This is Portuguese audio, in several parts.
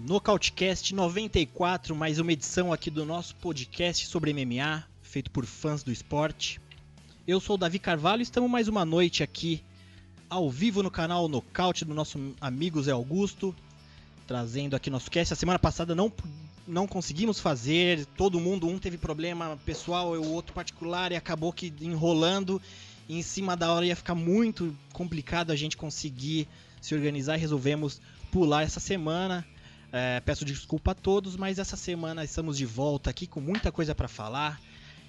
Nocautecast 94, mais uma edição aqui do nosso podcast sobre MMA, feito por fãs do esporte. Eu sou o Davi Carvalho e estamos mais uma noite aqui ao vivo no canal Nocaute do nosso amigo Zé Augusto, trazendo aqui nosso cast. A semana passada não, não conseguimos fazer, todo mundo, um teve problema pessoal, o outro particular, e acabou que enrolando. E em cima da hora ia ficar muito complicado a gente conseguir se organizar e resolvemos pular essa semana. É, peço desculpa a todos, mas essa semana estamos de volta aqui com muita coisa para falar.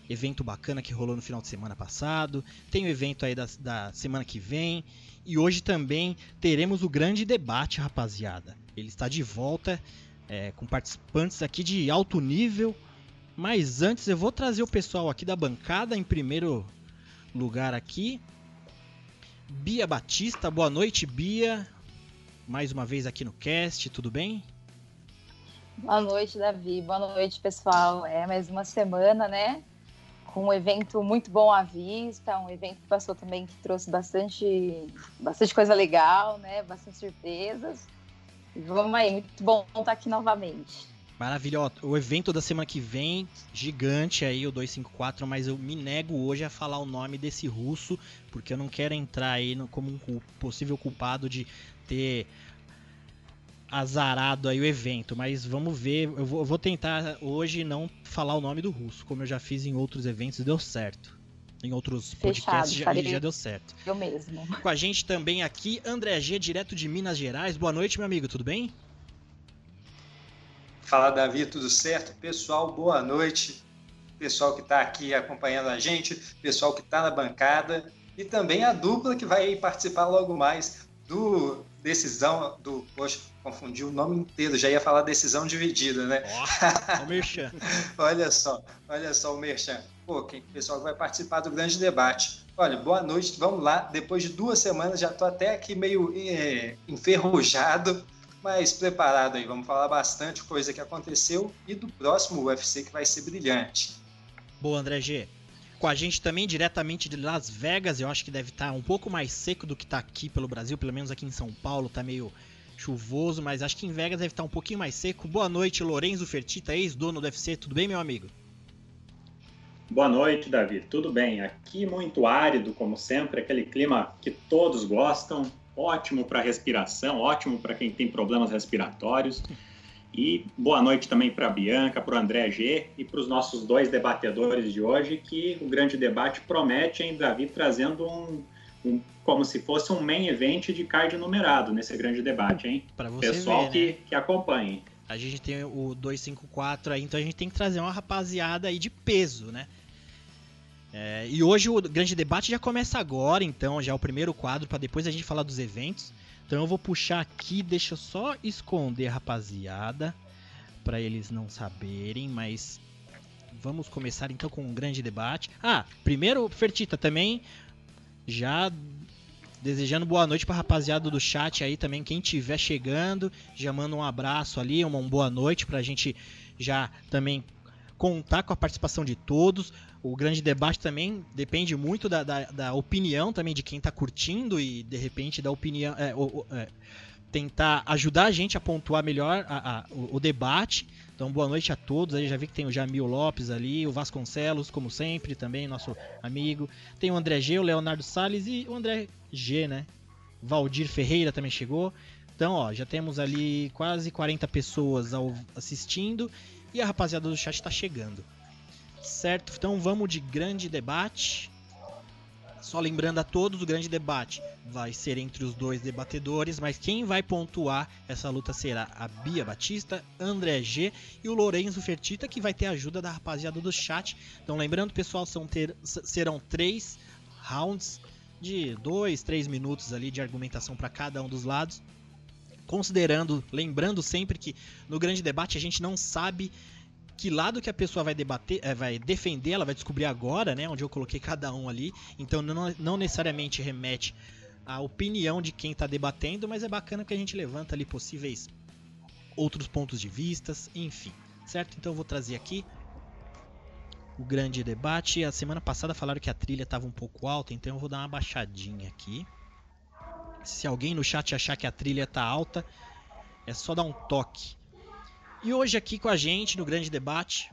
Evento bacana que rolou no final de semana passado. Tem o evento aí da, da semana que vem. E hoje também teremos o grande debate, rapaziada. Ele está de volta é, com participantes aqui de alto nível. Mas antes eu vou trazer o pessoal aqui da bancada em primeiro lugar aqui. Bia Batista, boa noite, Bia. Mais uma vez aqui no cast, tudo bem? Boa noite, Davi. Boa noite, pessoal. É mais uma semana, né? Com um evento muito bom à vista, um evento que passou também que trouxe bastante, bastante coisa legal, né? Bastante surpresas. E vamos aí, muito bom estar aqui novamente. Maravilhoso. O evento da semana que vem, gigante aí, o 254, mas eu me nego hoje a falar o nome desse russo, porque eu não quero entrar aí no, como um possível culpado de ter azarado aí o evento, mas vamos ver. Eu vou, eu vou, tentar hoje não falar o nome do russo, como eu já fiz em outros eventos e deu certo. Em outros Fechado, podcasts já, já, deu certo. Eu mesmo. Com a gente também aqui, André G, direto de Minas Gerais. Boa noite, meu amigo, tudo bem? Fala, Davi, tudo certo? Pessoal, boa noite. Pessoal que está aqui acompanhando a gente, pessoal que está na bancada e também a dupla que vai participar logo mais do decisão do. Poxa, confundi o nome inteiro, já ia falar decisão dividida, né? Oh, o Merchan. olha só, olha só o Merchan. Pô, quem, pessoal que vai participar do grande debate. Olha, boa noite, vamos lá. Depois de duas semanas, já estou até aqui meio é, enferrujado, mas preparado aí. Vamos falar bastante coisa que aconteceu e do próximo UFC que vai ser brilhante. Boa, André G com a gente também diretamente de Las Vegas. Eu acho que deve estar tá um pouco mais seco do que está aqui pelo Brasil, pelo menos aqui em São Paulo está meio chuvoso, mas acho que em Vegas deve estar tá um pouquinho mais seco. Boa noite, Lorenzo Fertita, ex-dono do UFC. Tudo bem, meu amigo? Boa noite, Davi. Tudo bem? Aqui muito árido, como sempre, aquele clima que todos gostam, ótimo para respiração, ótimo para quem tem problemas respiratórios. E boa noite também para a Bianca, para o André G e para os nossos dois debatedores de hoje, que o grande debate promete, hein, Davi, trazendo um, um como se fosse um main event de card numerado nesse grande debate, hein? Para você Pessoal ver, que, né? que acompanhe. A gente tem o 254 aí, então a gente tem que trazer uma rapaziada aí de peso, né? É, e hoje o grande debate já começa agora, então já é o primeiro quadro para depois a gente falar dos eventos. Então eu vou puxar aqui, deixa eu só esconder, rapaziada, para eles não saberem, mas vamos começar então com um grande debate. Ah, primeiro, Fertita, também já desejando boa noite para rapaziada do chat aí também, quem tiver chegando, já manda um abraço ali, uma boa noite para a gente já também contar com a participação de todos. O grande debate também depende muito da, da, da opinião também de quem está curtindo e de repente da opinião. É, o, é, tentar ajudar a gente a pontuar melhor a, a, o, o, debate. Então, boa noite a todos. Aí já vi que tem o Jamil Lopes ali, o Vasconcelos, como sempre, também, nosso amigo. Tem o André G, o Leonardo Salles e o André G, né? Valdir Ferreira também chegou. Então, ó, já temos ali quase 40 pessoas ao, assistindo e a rapaziada do chat está chegando. Certo? Então vamos de grande debate. Só lembrando a todos, o grande debate vai ser entre os dois debatedores, mas quem vai pontuar essa luta será a Bia Batista, André G e o Lourenço Fertita, que vai ter a ajuda da rapaziada do chat. Então lembrando, pessoal, ter, serão três rounds de dois, três minutos ali de argumentação para cada um dos lados. Considerando, lembrando sempre que no grande debate a gente não sabe que lado que a pessoa vai debater, é, vai defender, ela vai descobrir agora, né? Onde eu coloquei cada um ali. Então não, não necessariamente remete a opinião de quem está debatendo, mas é bacana que a gente levanta ali possíveis outros pontos de vistas, enfim, certo? Então eu vou trazer aqui o grande debate. A semana passada falaram que a trilha estava um pouco alta, então eu vou dar uma baixadinha aqui. Se alguém no chat achar que a trilha está alta, é só dar um toque. E hoje aqui com a gente no grande debate,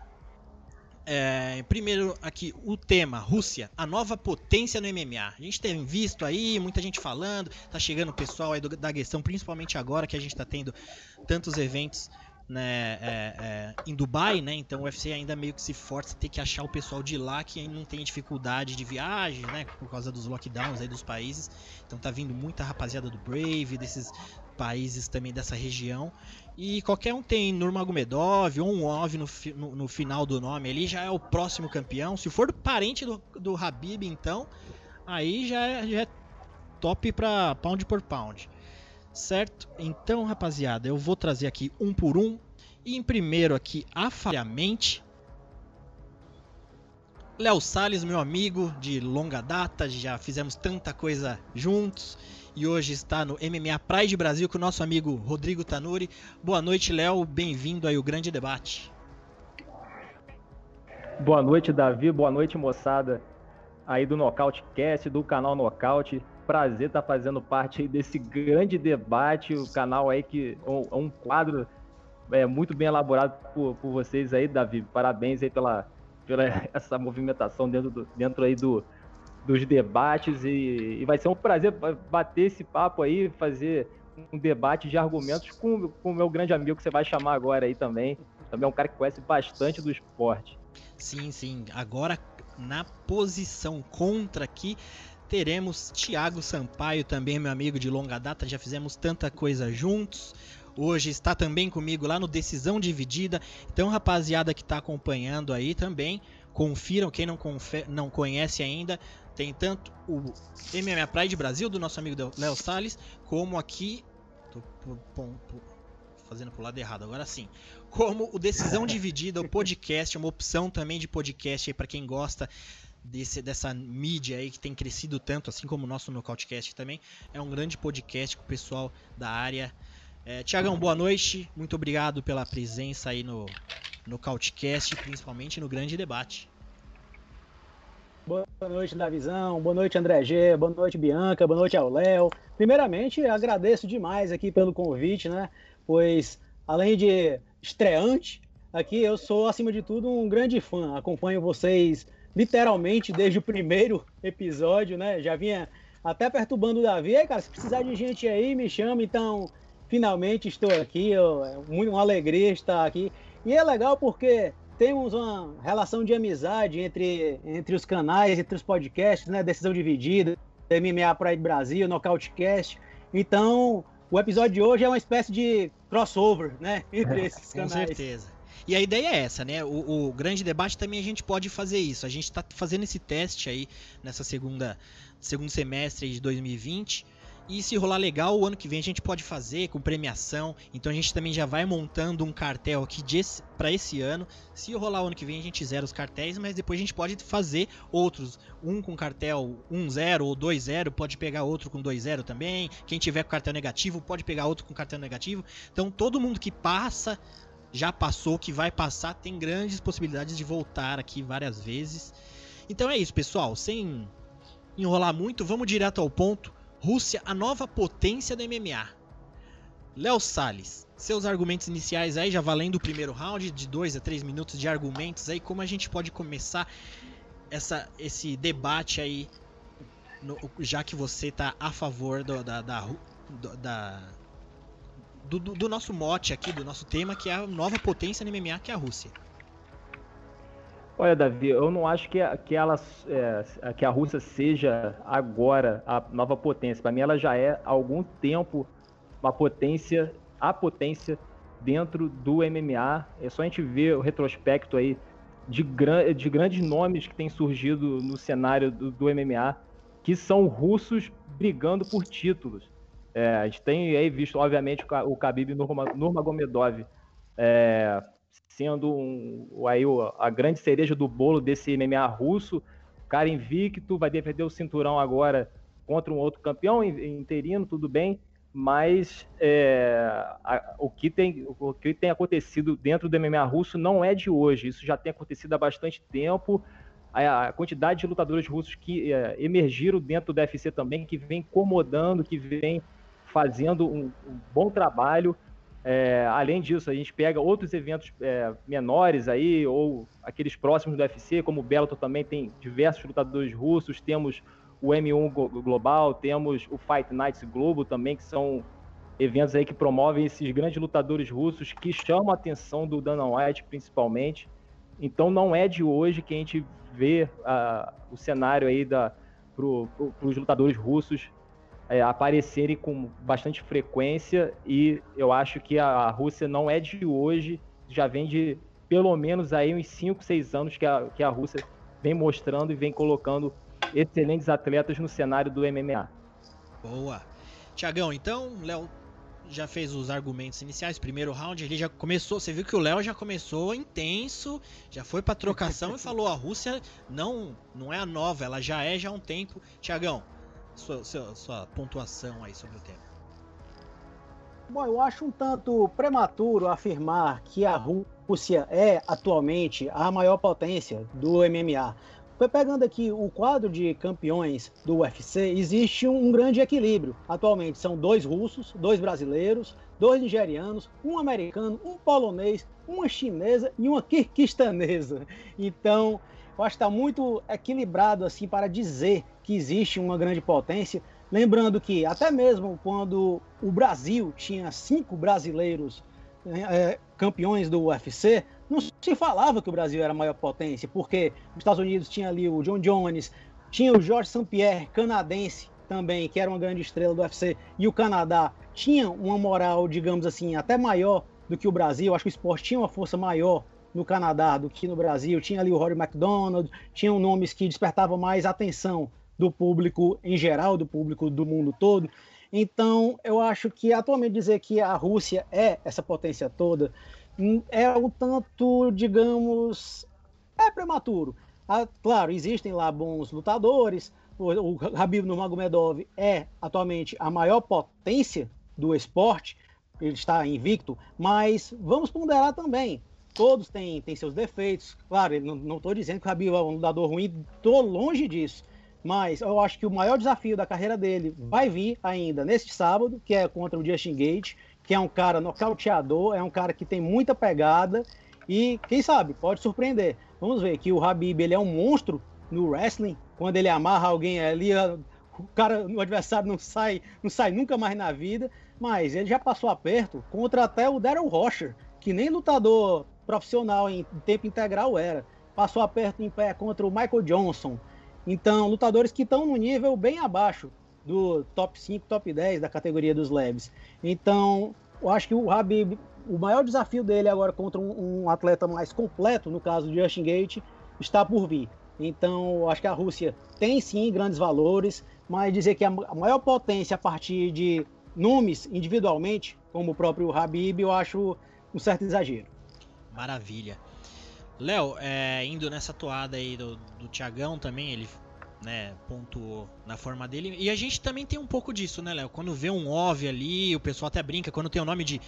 é, primeiro aqui o tema Rússia, a nova potência no MMA. A gente tem visto aí muita gente falando, tá chegando o pessoal aí do, da questão, principalmente agora que a gente está tendo tantos eventos né, é, é, em Dubai, né? Então o UFC ainda meio que se força a ter que achar o pessoal de lá que não tem dificuldade de viagem, né? Por causa dos lockdowns aí dos países. Então tá vindo muita rapaziada do Brave, desses países também dessa região. E qualquer um tem Nurmagomedov ou um Ov no, no, no, final do nome ali, já é o próximo campeão. Se for parente do, do Habib, então, aí já é, já é top pra pound por pound. Certo? Então, rapaziada, eu vou trazer aqui um por um. E em primeiro aqui, afalhamente, Léo Salles, meu amigo de longa data, já fizemos tanta coisa juntos e hoje está no MMA Pride Brasil com o nosso amigo Rodrigo Tanuri. Boa noite, Léo, bem-vindo aí ao grande debate. Boa noite, Davi, boa noite, moçada aí do Nocaute Cast, do canal Nocaute prazer estar tá fazendo parte desse grande debate, o canal aí que é um quadro é, muito bem elaborado por, por vocês aí, Davi. Parabéns aí pela, pela essa movimentação dentro, do, dentro aí do, dos debates e, e vai ser um prazer bater esse papo aí, fazer um debate de argumentos com, com o meu grande amigo que você vai chamar agora aí também. Também é um cara que conhece bastante do esporte. Sim, sim. Agora na posição contra aqui teremos Thiago Sampaio, também meu amigo de longa data, já fizemos tanta coisa juntos. Hoje está também comigo lá no Decisão Dividida. Então, rapaziada que está acompanhando aí também, confiram, quem não, não conhece ainda, tem tanto o MMA Pride Brasil, do nosso amigo Léo Salles, como aqui. Tô fazendo pro lado errado, agora sim. Como o Decisão Dividida, o podcast, uma opção também de podcast aí para quem gosta desse, dessa mídia aí que tem crescido tanto, assim como o nosso Nocautecast também. É um grande podcast com o pessoal da área. É, Tiagão, boa noite. Muito obrigado pela presença aí no Nocautecast, principalmente no grande debate. Boa noite, Davizão. Boa noite, André G. Boa noite, Bianca. Boa noite ao Léo. Primeiramente, agradeço demais aqui pelo convite, né? Pois, além de estreante, aqui eu sou, acima de tudo, um grande fã. Acompanho vocês literalmente desde o primeiro episódio, né? Já vinha até perturbando o Davi. Aí, cara, se precisar de gente aí, me chama. Então, finalmente estou aqui. É uma alegria estar aqui. E é legal porque temos uma relação de amizade entre, entre os canais, entre os podcasts, né? Decisão Dividida, MMA Pride Brasil, Nocautecast. Então, o episódio de hoje é uma espécie de crossover, né? Entre esses canais. Com certeza. E a ideia é essa, né? O, o, grande debate também a gente pode fazer isso. A gente está fazendo esse teste aí nessa segunda segundo semestre de 2020. E se rolar legal, o ano que vem a gente pode fazer com premiação. Então a gente também já vai montando um cartel aqui para esse ano. Se rolar o ano que vem, a gente zera os cartéis, mas depois a gente pode fazer outros. Um com cartel 1-0 ou 2-0, pode pegar outro com 2-0 também. Quem tiver com cartel negativo, pode pegar outro com cartel negativo. Então todo mundo que passa já passou, que vai passar, tem grandes possibilidades de voltar aqui várias vezes. Então é isso, pessoal. Sem enrolar muito, vamos direto ao ponto. Rússia, a nova potência do MMA. Léo Salles, seus argumentos iniciais aí, já valendo o primeiro round, de 2 a 3 minutos de argumentos aí, como a gente pode começar essa, esse debate aí, no, já que você está a favor do, da, da, da do, do, nosso mote aqui, do nosso tema, que é a nova potência no MMA, que é a Rússia. Olha, Davi, eu não acho que, a, que, ela, é, que a Rússia seja agora a nova potência. Para mim, ela já é há algum tempo uma potência, a potência dentro do MMA. É só a gente ver o retrospecto aí de, gran, de grandes nomes que têm surgido no cenário do, do MMA, que são russos brigando por títulos. É, a gente tem aí visto, obviamente, o Khabib Nurmagomedov é, sendo um, aí, a grande cereja do bolo desse MMA russo. Cara invicto, vai defender o cinturão agora contra um outro campeão interino, tudo bem, mas é, a, o, que tem, o que tem acontecido dentro do MMA russo não é de hoje, isso já tem acontecido há bastante tempo. A, a quantidade de lutadores russos que é, emergiram dentro do UFC também, que vem incomodando, que vem fazendo um, um bom trabalho. É, além disso, a gente pega outros eventos é, menores aí, ou aqueles próximos do UFC, como o Bellator também tem diversos lutadores russos, temos o M1 Global, temos o Fight Nights Globo também, que são eventos aí que promovem esses grandes lutadores russos que chamam a atenção do Dana White, principalmente. Então não é de hoje que a gente vê uh, o cenário aí para pro, os lutadores russos é, aparecerem com bastante frequência e eu acho que a, Rússia não é de hoje, já vem de pelo menos aí uns 5, 6 anos que a, que a Rússia vem mostrando e vem colocando excelentes atletas no cenário do MMA. Boa. Tiagão, então, Léo já fez os argumentos iniciais, primeiro round, ele já começou, você viu que o Léo já começou intenso, já foi para trocação e falou a Rússia não não é a nova, ela já é já há um tempo. Tiagão, sua, sua, sua pontuação aí sobre o tema. Bom, eu acho um tanto prematuro afirmar que a Rússia é atualmente a maior potência do MMA. Pegando aqui o quadro de campeões do UFC, existe um grande equilíbrio. Atualmente são dois russos, dois brasileiros, dois nigerianos, um americano, um polonês, uma chinesa e uma kirguistanesa. Então, eu acho que está muito equilibrado assim para dizer que existe uma grande potência. Lembrando que até mesmo quando o Brasil tinha cinco brasileiros é, campeões do UFC, não se falava que o Brasil era a maior potência, porque os Estados Unidos tinha ali o John Jones, tinha o George St. Pierre, canadense também, que era uma grande estrela do UFC, e o Canadá tinha uma moral, digamos assim, até maior do que o Brasil. Acho que o esporte tinha uma força maior no Canadá do que no Brasil. Tinha ali o Rory McDonald, tinham nomes que despertavam mais atenção do público em geral, do público do mundo todo. Então, eu acho que atualmente dizer que a Rússia é essa potência toda hum, é um tanto, digamos, é prematuro. Ah, claro, existem lá bons lutadores. O, o Habib Nurmagomedov é atualmente a maior potência do esporte. Ele está invicto, mas vamos ponderar também. Todos têm, têm seus defeitos. Claro, não estou dizendo que o Habib é um lutador ruim, estou longe disso. Mas eu acho que o maior desafio da carreira dele vai vir ainda neste sábado, que é contra o Justin Gate, que é um cara nocauteador, é um cara que tem muita pegada e, quem sabe, pode surpreender. Vamos ver que o Habib ele é um monstro no wrestling, quando ele amarra alguém ali, o cara, o adversário não sai, não sai nunca mais na vida, mas ele já passou aperto contra até o Daryl Rocher, que nem lutador profissional em tempo integral era. Passou aperto em pé contra o Michael Johnson, então, lutadores que estão no nível bem abaixo do top 5, top 10 da categoria dos leves. Então, eu acho que o Habib, o maior desafio dele agora contra um, um atleta mais completo, no caso do Justin Gate, está por vir. Então, eu acho que a Rússia tem sim grandes valores, mas dizer que a maior potência a partir de nomes individualmente, como o próprio Habib, eu acho um certo exagero. Maravilha. Léo, é, indo nessa toada aí do, do Tiagão também, ele né, pontuou na forma dele. E a gente também tem um pouco disso, né, Léo? Quando vê um OV ali, o pessoal até brinca, quando tem o nome de,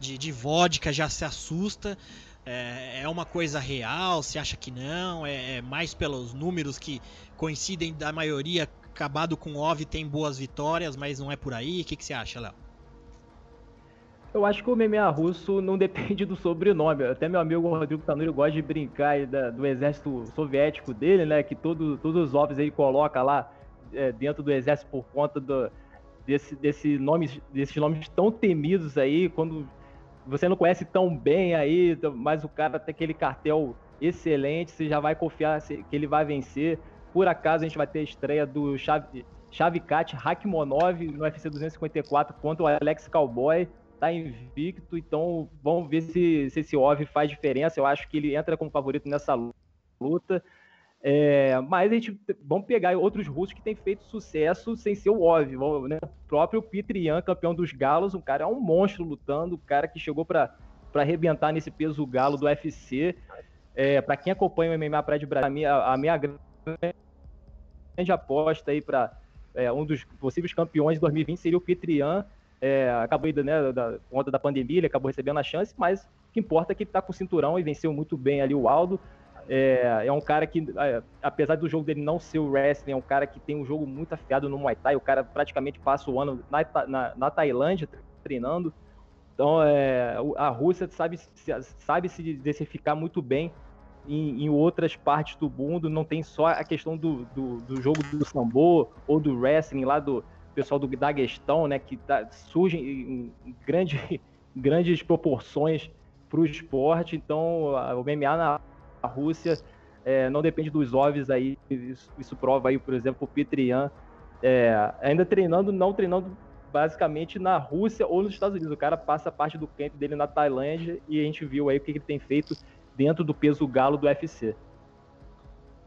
de, de vodka já se assusta. É, é, uma coisa real? Se acha que não? É, é, mais pelos números que coincidem da maioria acabado com OV tem boas vitórias, mas não é por aí? O que, que você acha, Léo? Eu acho que o MMA russo não depende do sobrenome. Até meu amigo Rodrigo Tanuri gosta de brincar da, do exército soviético dele, né? Que todo, todos os ovos ele coloca lá é, dentro do exército por conta do, desse, desse nome, desses nomes tão temidos aí. Quando você não conhece tão bem aí, mas o cara tem aquele cartel excelente, você já vai confiar que ele vai vencer. Por acaso a gente vai ter a estreia do Chavikat Rakhmonov no UFC 254 contra o Alex Cowboy tá invicto, então vamos ver se, se esse OV faz diferença. Eu acho que ele entra como favorito nessa luta. É, mas a gente vamos pegar outros russos que têm feito sucesso sem ser o OV. Né? O próprio Pitrian, campeão dos galos, um cara é um monstro lutando, um cara que chegou para arrebentar nesse peso galo do UFC. É, para quem acompanha o MMA de Brasil, a minha, a minha grande aposta aí para é, um dos possíveis campeões de 2020 seria o Petrian, é, acabou indo, né, da, conta da pandemia, ele acabou recebendo a chance, mas o que importa é que ele está com o cinturão e venceu muito bem ali o Aldo. É, é um cara que, é, apesar do jogo dele não ser o wrestling, é um cara que tem um jogo muito afiado no Muay Thai. O cara praticamente passa o ano na, na, na Tailândia treinando. Então, é, a Rússia sabe, sabe se diversificar muito bem em, em, outras partes do mundo. Não tem só a questão do, do, do jogo do sambo ou do wrestling lá do pessoal do Daguestão, né, que tá, surge em, grande, grandes proporções para o esporte. Então, o MMA na Rússia é, não depende dos óbvios aí. Isso, isso, prova aí, por exemplo, o Petrian é, ainda treinando, não treinando basicamente na Rússia ou nos Estados Unidos. O cara passa parte do camp dele na Tailândia e a gente viu aí o que ele tem feito dentro do peso galo do UFC.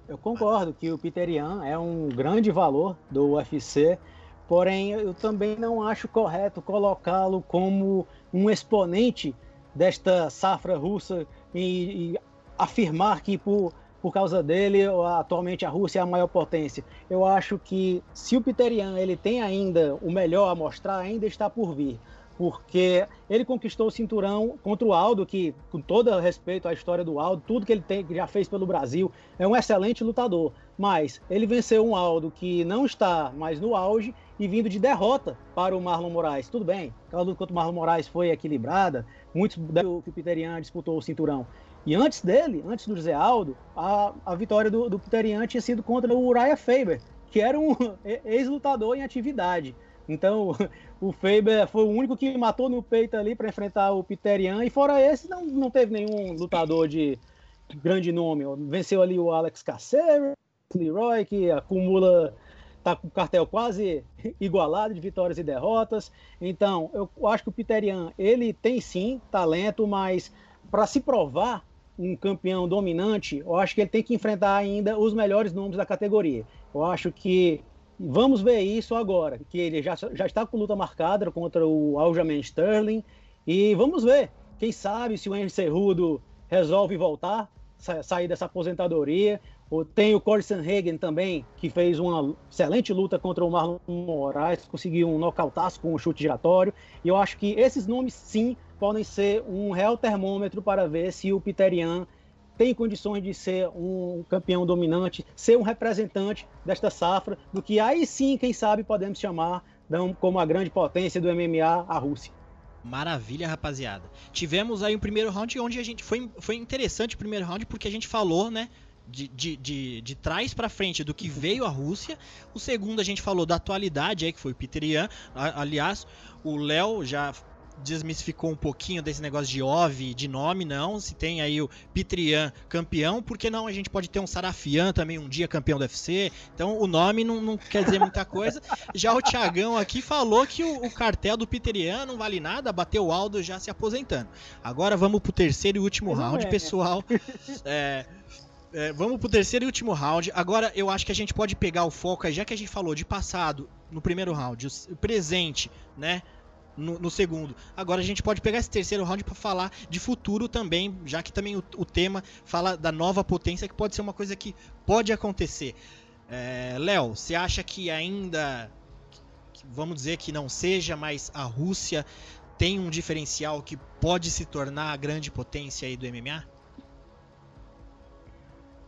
Eu concordo que o Peter Yan é um grande valor do UFC, porém eu também não acho correto colocá-lo como um exponente desta safra russa e, e afirmar que por por causa dele, atualmente a Rússia é a maior potência. Eu acho que se o Piterian ele tem ainda o melhor a mostrar, ainda está por vir. Porque ele conquistou o cinturão contra o Aldo, que, com todo respeito à história do Aldo, tudo que ele tem, que já fez pelo Brasil, é um excelente lutador. Mas ele venceu um Aldo que não está mais no auge e vindo de derrota para o Marlon Moraes. Tudo bem, aquela luta contra o Marlon Moraes foi equilibrada, muitos que o Piterian disputou o cinturão. E antes dele, antes do José Aldo, a, a vitória do, do Piterian tinha sido contra o Uriah Faber, que era um ex-lutador em atividade. Então, o Faber foi o único que matou no peito ali para enfrentar o Piterian, e fora esse, não, não teve nenhum lutador de grande nome. Venceu ali o Alex Caceres, Leroy, que acumula, tá com o cartel quase igualado de vitórias e derrotas. Então, eu acho que o Piterian, ele tem sim talento, mas para se provar, um campeão dominante, eu acho que ele tem que enfrentar ainda os melhores nomes da categoria. Eu acho que vamos ver isso agora, que ele já, já está com luta marcada contra o Aljamain Sterling e vamos ver, quem sabe se o Henry Cerrudo resolve voltar, sair dessa aposentadoria. Tem o Corey Sanhagen também, que fez uma excelente luta contra o Marlon Moraes, conseguiu um nocautaço com um chute giratório. E eu acho que esses nomes, sim, podem ser um real termômetro para ver se o Piterian tem condições de ser um campeão dominante, ser um representante desta safra, do que aí sim, quem sabe, podemos chamar como a grande potência do MMA, a Rússia. Maravilha, rapaziada. Tivemos aí um primeiro round onde a gente foi, foi interessante o primeiro round porque a gente falou, né, de, de, de, de trás para frente do que veio a Rússia. O segundo a gente falou da atualidade aí que foi o Peter Ian. Aliás, o Léo já desmistificou um pouquinho desse negócio de OV, de nome, não. Se tem aí o Pitrian campeão, por que não a gente pode ter um Sarafian também um dia campeão do UFC? Então o nome não, não quer dizer muita coisa. Já o Tiagão aqui falou que o, o, cartel do Pitrian não vale nada, bateu o Aldo já se aposentando. Agora vamos pro terceiro e último round, é. pessoal. É, é, vamos pro terceiro e último round. Agora eu acho que a gente pode pegar o foco aí, já que a gente falou de passado no primeiro round, o presente, né? no, no, segundo. Agora a gente pode pegar esse terceiro round para falar de futuro também, já que também o, o, tema fala da nova potência, que pode ser uma coisa que pode acontecer. É, Léo, você acha que ainda, vamos dizer que não seja, mas a Rússia tem um diferencial que pode se tornar a grande potência aí do MMA?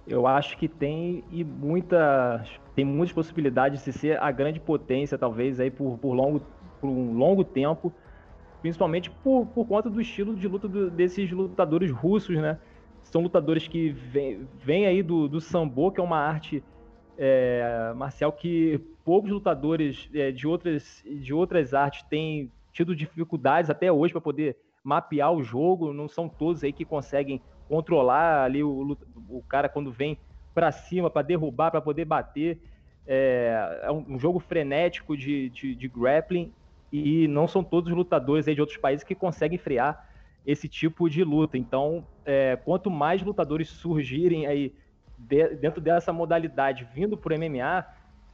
Eu acho que tem e muitas tem muitas possibilidades de ser a grande potência, talvez aí por, por longo por um longo tempo, principalmente por, por conta do estilo de luta do, desses lutadores russos, né? São lutadores que vêm vem aí do, do sambo, que é uma arte é, marcial que poucos lutadores é, de, outras, de outras artes têm tido dificuldades até hoje para poder mapear o jogo. Não são todos aí que conseguem controlar ali o, o cara quando vem para cima para derrubar, para poder bater. É, é, um jogo frenético de, de, de grappling e não são todos os lutadores de outros países que conseguem frear esse tipo de luta. Então, é, quanto mais lutadores surgirem aí de, dentro dessa modalidade vindo para o MMA,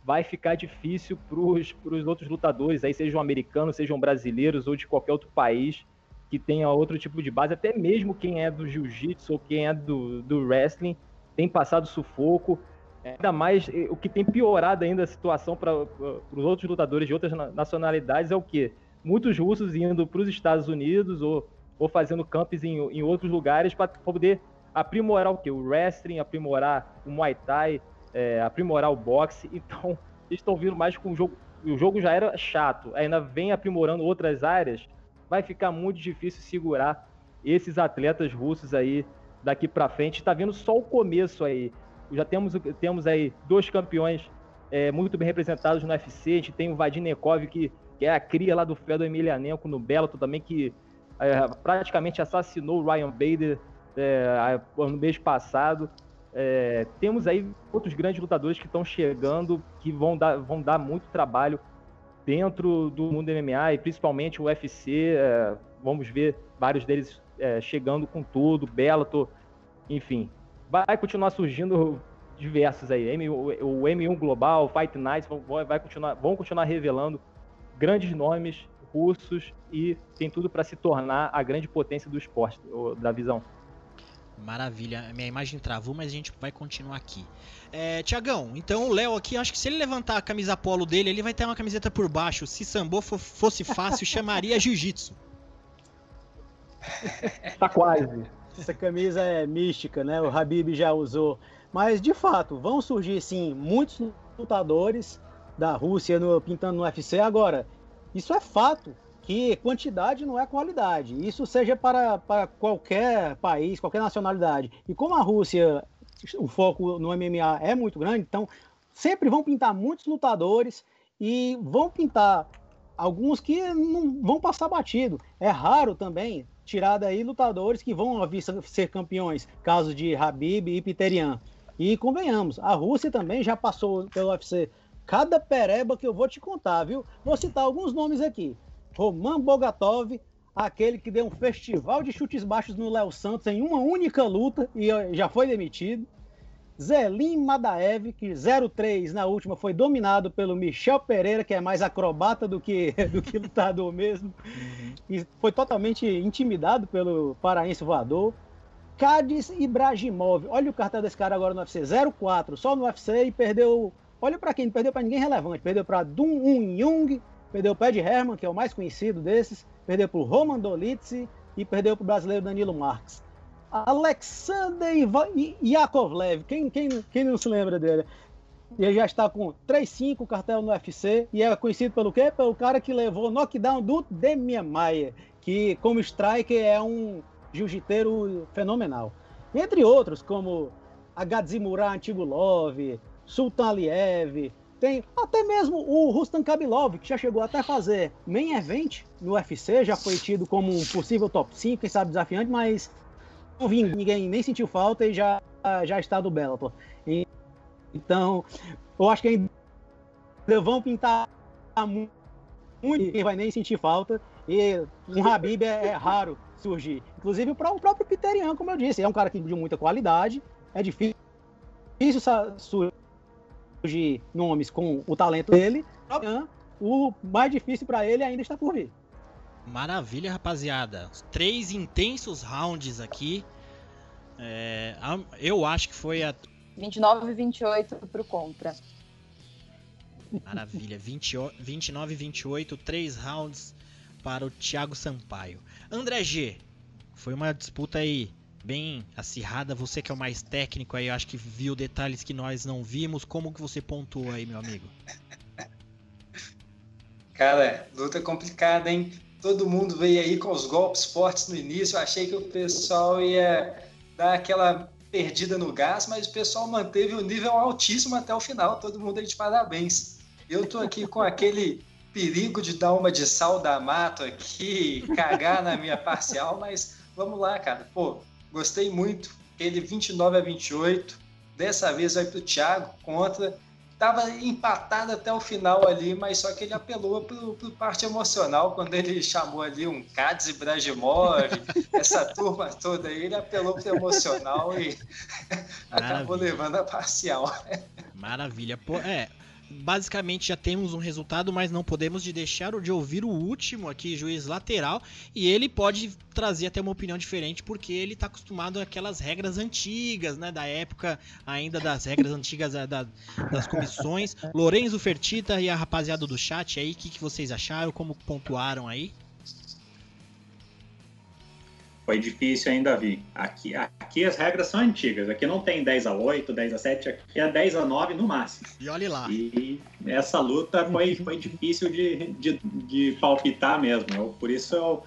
vai ficar difícil para os outros lutadores, aí sejam americanos, sejam brasileiros ou de qualquer outro país que tenha outro tipo de base, até mesmo quem é do jiu-jitsu ou quem é do, do wrestling, tem passado sufoco. Ainda mais, o que tem piorado ainda a situação para os outros lutadores de outras nacionalidades é o que? Muitos russos indo para os Estados Unidos ou, ou fazendo campos em, em outros lugares para poder aprimorar o que? O wrestling, aprimorar o Muay Thai, é, aprimorar o boxe. Então, eles estão vindo mais com o jogo. O jogo já era chato, ainda vem aprimorando outras áreas. Vai ficar muito difícil segurar esses atletas russos aí daqui para frente. Está vendo só o começo aí já temos, temos aí dois campeões é, muito bem representados no UFC. A gente tem o Vadim Nekov, que, que é a cria lá do Fedor Emelianenko no Bellator também, que é, praticamente assassinou o Ryan Bader é, no mês passado. É, temos aí outros grandes lutadores que estão chegando, que vão dar, vão dar muito trabalho dentro do mundo MMA e principalmente o UFC. É, vamos ver vários deles é, chegando com tudo, Bellator, enfim vai continuar surgindo diversos aí. O M1 Global, Fight Nights vai continuar, vão continuar revelando grandes nomes russos e tem tudo para se tornar a grande potência do esporte, da visão. Maravilha, minha imagem travou, mas a gente vai continuar aqui. É, Tiagão, então o Léo aqui, acho que se ele levantar a camisa polo dele, ele vai ter uma camiseta por baixo. Se sambo fosse fácil, chamaria jiu-jitsu. Tá quase. Essa camisa é mística, né? O Habib já usou. Mas, de fato, vão surgir, sim, muitos lutadores da Rússia no, pintando no UFC. Agora, isso é fato, que quantidade não é qualidade. Isso seja para, para qualquer país, qualquer nacionalidade. E como a Rússia, o foco no MMA é muito grande, então sempre vão pintar muitos lutadores e vão pintar alguns que não vão passar batido. É raro também tirar daí lutadores que vão vir ser campeões, caso de Habib e Piterian. E convenhamos, a Rússia também já passou pelo UFC. Cada pereba que eu vou te contar, viu? Vou citar alguns nomes aqui. Roman Bogatov, aquele que deu um festival de chutes baixos no Léo Santos em uma única luta e já foi demitido. Zelim Madaev, que 0-3 na última foi dominado pelo Michel Pereira, que é mais acrobata do que, do que lutador mesmo. E foi totalmente intimidado pelo paraense voador. Cádiz Ibrahimov, olha o cartel desse cara agora no UFC, 0-4, só no UFC e perdeu. Olha para quem, não perdeu para ninguém relevante. Perdeu para Dun Un Jung, perdeu para Ed Herman, que é o mais conhecido desses, perdeu para o Roman Dolitze e perdeu para o brasileiro Danilo Marques. Alexander Yakovlev, quem, quem, quem não se lembra dele? Ele já está com 3-5 cartel no UFC e é conhecido pelo quê? Pelo cara que levou o knockdown do Demian Maia, que como striker é um jiu-jiteiro fenomenal. Entre outros, como Agadzimura Antigulov, Sultan Aliev, tem até mesmo o Rustam Kabilov, que já chegou até a fazer main event no UFC, já foi tido como um possível top 5, quem sabe desafiante, mas não vi ninguém nem sentiu falta e já, já está do Bellator. E, então, eu acho que ainda vão pintar muito, ninguém vai nem sentir falta. E um Habib é, é raro surgir. Inclusive para o próprio Piterian, como eu disse, é um cara que de muita qualidade, é difícil surgir nomes com o talento dele. O mais difícil para ele ainda está por vir. Maravilha, rapaziada. Três intensos rounds aqui. É, eu acho que foi a. 29 e 28 pro contra. Maravilha. 20, 29 e 28, três rounds para o Thiago Sampaio. André G. Foi uma disputa aí bem acirrada. Você que é o mais técnico aí, acho que viu detalhes que nós não vimos. Como que você pontuou aí, meu amigo? Cara, luta complicada, hein? todo mundo veio aí com os golpes fortes no início. Eu achei que o pessoal ia dar aquela perdida no gás, mas o pessoal manteve o nível altíssimo até o final. Todo mundo aí de parabéns. Eu tô aqui com aquele perigo de dar uma de sal da mato aqui, cagar na minha parcial, mas vamos lá, cara. Pô, gostei muito. Ele 29 a 28. Dessa vez vai pro Thiago contra estava empatado até o final ali, mas só que ele apelou para o parte emocional quando ele chamou ali um Kads Ibrahimov, essa turma toda aí, ele apelou para o emocional e acabou levando a parcial. Maravilha. Pô, é, basicamente já temos um resultado, mas não podemos de deixar de ouvir o último aqui, juiz lateral, e ele pode trazer até uma opinião diferente, porque ele está acostumado àquelas regras antigas, né, da época ainda das regras antigas da, das comissões. Lorenzo Fertita e a rapaziada do chat aí, o que, que vocês acharam, como pontuaram aí? Foi difícil ainda vir. Aqui, aqui as regras são antigas. Aqui não tem 10 a 8, 10 a 7, aqui é 10 a 9 no máximo. E olhe lá. E essa luta foi, foi difícil de, de, de palpitar mesmo. Eu, por isso eu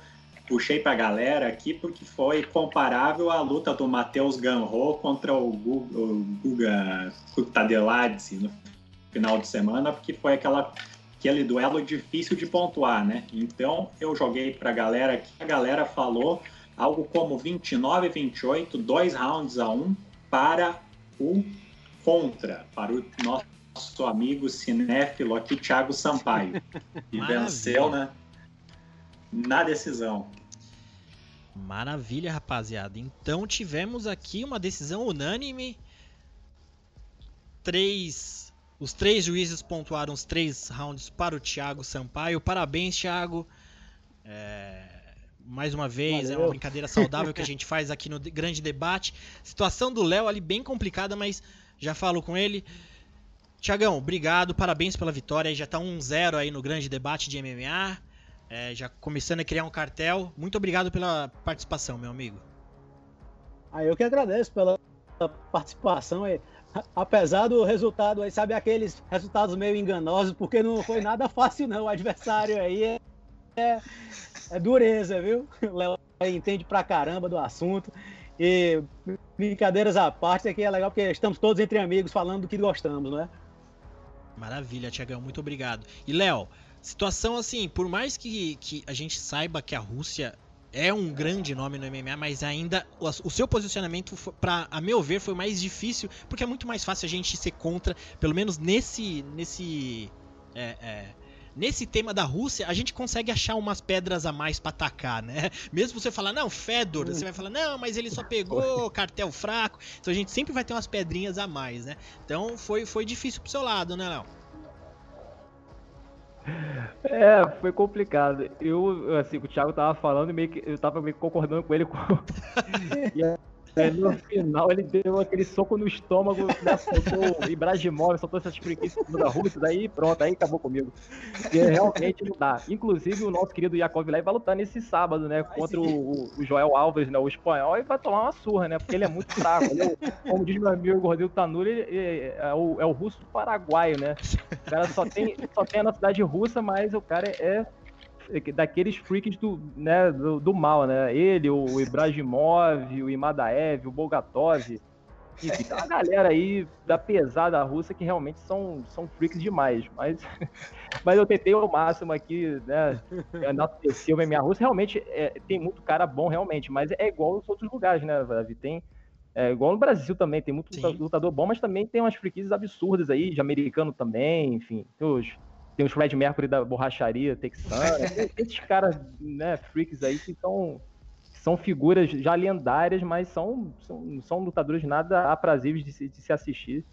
puxei para a galera aqui, porque foi comparável à luta do Matheus Ganro contra o Guga, o Guga Kutadeladze no final de semana, porque foi aquela aquele duelo difícil de pontuar, né? Então eu joguei para a galera aqui, a galera falou algo como 29 28, dois rounds a um para o contra, para o nosso amigo cinéfilo aqui, Thiago Sampaio, que venceu né, na decisão. Maravilha, rapaziada. Então tivemos aqui uma decisão unânime. Três. Os três juízes pontuaram os três rounds para o Thiago Sampaio. Parabéns, Thiago. É mais uma vez, Valeu. é uma brincadeira saudável que a gente faz aqui no grande debate. Situação do Léo ali bem complicada, mas já falo com ele. Tiagão, obrigado, parabéns pela vitória. Já tá 1-0 aí no grande debate de MMA. É, já começando a criar um cartel. Muito obrigado pela participação, meu amigo. Ah, eu que agradeço pela participação. E, apesar do resultado aí, sabe aqueles resultados meio enganosos, porque não foi nada fácil não. O adversário aí é, é é dureza, viu? O Léo entende pra caramba do assunto. E brincadeiras à parte, aqui é legal porque estamos todos entre amigos falando do que gostamos, não é? Maravilha, Tiagão, muito obrigado. E Léo, situação assim, por mais que, que a gente saiba que a Rússia é um grande nome no MMA, mas ainda o, seu posicionamento, para a meu ver, foi mais difícil, porque é muito mais fácil a gente ser contra, pelo menos nesse nesse é, é, nesse tema da Rússia, a gente consegue achar umas pedras a mais para atacar, né? Mesmo você falar, não, Fedor, você vai falar, não, mas ele só pegou cartel fraco. Então a gente sempre vai ter umas pedrinhas a mais, né? Então foi, foi difícil pro seu lado, né, Léo? É, foi complicado. Eu, assim, o Thiago tava falando e meio que eu tava meio que concordando com ele. Com... É, no final ele deu aquele soco no estômago, né, soltou o Ibrahimov, soltou essas preguiças da Rússia, daí pronto, aí acabou comigo. E realmente não dá. Inclusive o nosso querido Yakov vai lutar nesse sábado, né, contra o, o, Joel Alves, né, o espanhol, e vai tomar uma surra, né, porque ele é muito fraco. É, como diz meu amigo Gordinho Tanuri, ele é, é, o, é o russo paraguaio, né. O cara só tem, só tem a cidade russa, mas o cara é daqueles freaks do, né, do, do, mal, né? Ele, o Ibrahimov, o Imadaev, o Bogatov. Enfim, tem uma galera aí da pesada russa que realmente são, são freaks demais. Mas, mas eu tentei ao máximo aqui, né? Enaltecer o MMA russo. Realmente é, tem muito cara bom, realmente. Mas é igual nos outros lugares, né, Davi? Tem. É igual no Brasil também, tem muito Sim. lutador bom, mas também tem umas freaks absurdas aí, de americano também, enfim. Tem os, tem os Fred Mercury da borracharia texana, esses caras, né, freaks aí que são, são figuras já lendárias, mas são, são, são lutadores nada aprazíveis de se, de se assistir.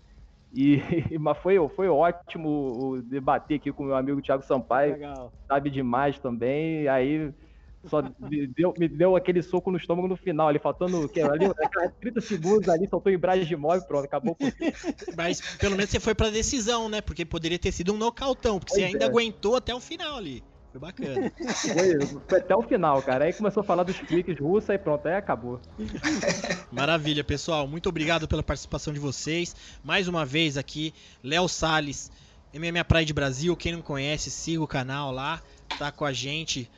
E, mas foi, foi ótimo debater aqui com o meu amigo Thiago Sampaio, Legal. sabe demais também. Aí só me deu, me deu aquele soco no estômago no final, ali faltando o quê? Ali, 30 segundos ali, soltou em de imóvel, pronto, acabou Mas pelo menos você foi pra decisão, né? Porque poderia ter sido um nocautão, porque pois você ainda é. aguentou até o final ali. Foi bacana. Foi, foi, até o final, cara. Aí começou a falar dos cliques russos e pronto, aí acabou. Maravilha, pessoal. Muito obrigado pela participação de vocês. Mais uma vez aqui, Léo Salles, MMA Pride Brasil. Quem não conhece, siga o canal lá. Tá com a gente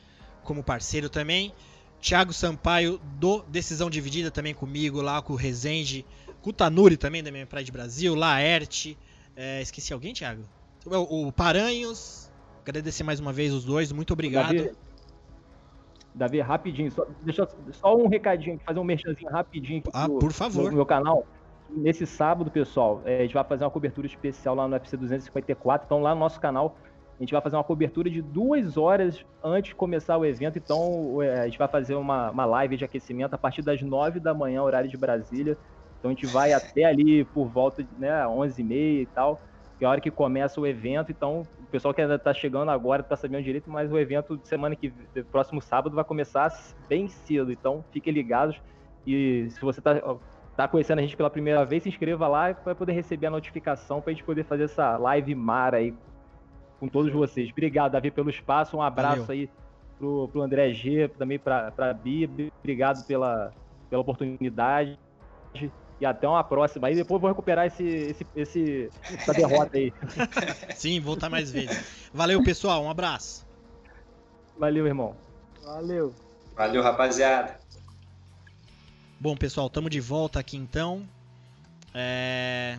como parceiro também. Thiago Sampaio do Decisão Dividida também comigo lá com o Rezende. Com o Tanuri também da minha Praia de Brasil. Laerte. É, esqueci alguém, Thiago? O, o Paranhos. Agradecer mais uma vez os dois. Muito obrigado. Davi, Davi rapidinho. Só, deixa só um recadinho, fazer um merchanzinho rapidinho aqui ah, por favor. no meu canal. Nesse sábado, pessoal, é, a gente vai fazer uma cobertura especial lá no UFC 254. Então, lá no nosso canal a gente vai fazer uma cobertura de duas horas antes de começar o evento. Então, é, a gente vai fazer uma, uma live de aquecimento a partir das nove da manhã, horário de Brasília. Então, a gente vai até ali por volta de né, 11h30 e tal. que é a hora que começa o evento, então o pessoal que ainda está chegando agora está sabendo direito, mas o evento de semana que próximo sábado vai começar bem cedo, então fiquem ligados e se você está tá conhecendo a gente pela primeira vez, se inscreva lá e vai poder receber a notificação para a gente poder fazer essa live mar aí com todos vocês. Obrigado, Davi, pelo espaço, um abraço Valeu. aí pro, pro André G, também para a Bia, obrigado pela, pela oportunidade e até uma próxima. Aí depois vou recuperar esse, esse, esse, essa derrota aí. Sim, voltar mais vezes. Valeu, pessoal. Um abraço. Valeu, irmão. Valeu. Valeu, rapaziada. Bom, pessoal, estamos de volta aqui então. É...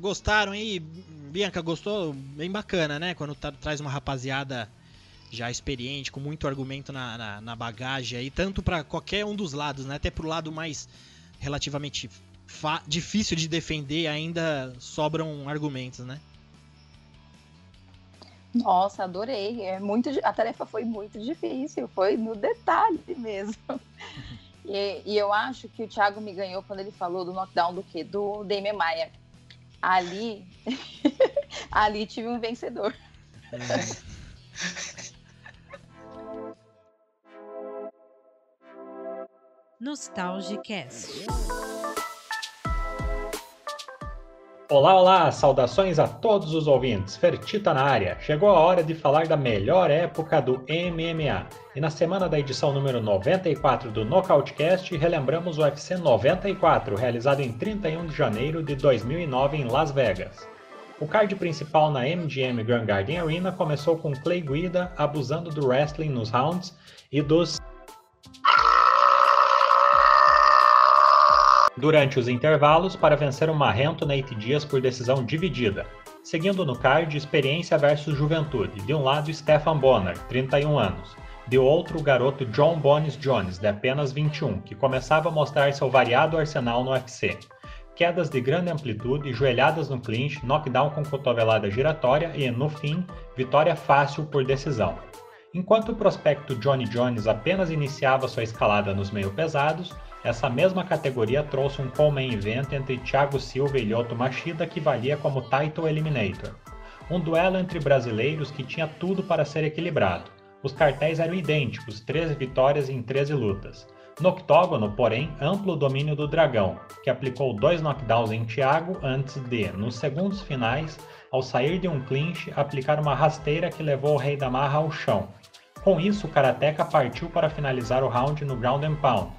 Gostaram aí? Bianca, gostou? Bem bacana, né? Quando tá, traz uma rapaziada já experiente, com muito argumento na, na, na bagagem aí, tanto para qualquer um dos lados, né? Até pro lado mais relativamente difícil de defender, ainda sobram argumentos, né? Nossa, adorei. É muito, a tarefa foi muito difícil, foi no detalhe mesmo. e, e, eu acho que o Thiago me ganhou quando ele falou do knockdown do quê? Do Damian Maia. Ali, ali tive um vencedor. Nostalgicast. Olá, olá! Saudações a todos os ouvintes. Fertita na área. Chegou a hora de falar da melhor época do MMA. E na semana da edição número 94 do Nocautecast, relembramos o UFC 94, realizado em 31 de janeiro de 2009 em Las Vegas. O card principal na MGM Grand Garden Arena começou com Clay Guida abusando do wrestling nos rounds e dos durante os intervalos para vencer o marrento Nate Diaz por decisão dividida. Seguindo no card, experiência versus juventude. De um lado, Stefan Bonner, 31 anos. De outro, o garoto John Bones Jones, de apenas 21, que começava a mostrar seu variado arsenal no UFC. Quedas de grande amplitude, joelhadas no clinch, knockdown com cotovelada giratória e, no fim, vitória fácil por decisão. Enquanto o prospecto Johnny Jones apenas iniciava sua escalada nos meio pesados, essa mesma categoria trouxe um co-main event entre Thiago Silva e Lyoto Machida que valia como Title Eliminator. Um duelo entre brasileiros que tinha tudo para ser equilibrado. Os cartéis eram idênticos, 13 vitórias em 13 lutas. No octógono, porém, amplo domínio do Dragão, que aplicou dois knockdowns em Thiago antes de, nos segundos finais, ao sair de um clinch, aplicar uma rasteira que levou o Rei da Marra ao chão. Com isso, o Karateka partiu para finalizar o round no ground and pound,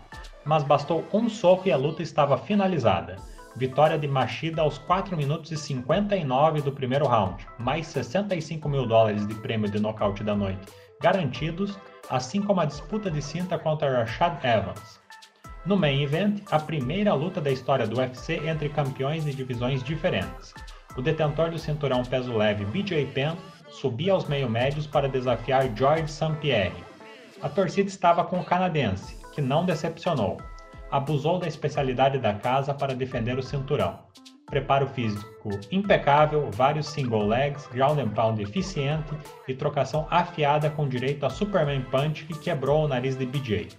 mas bastou um soco e a luta estava finalizada. Vitória de Machida aos 4 minutos e 59 do primeiro round, mais 65 mil dólares de prêmio de nocaute da noite, garantidos, assim como a disputa de cinta contra Rashad Evans. No main event, a primeira luta da história do UFC entre campeões de divisões diferentes. O detentor do cinturão peso leve BJ Penn subia aos meio-médios para desafiar George St. Pierre. A torcida estava com o canadense, que não decepcionou. Abusou da especialidade da casa para defender o cinturão. Preparo físico impecável, vários single legs, ground and pound eficiente e trocação afiada com direito a Superman Punch que quebrou o nariz de BJ.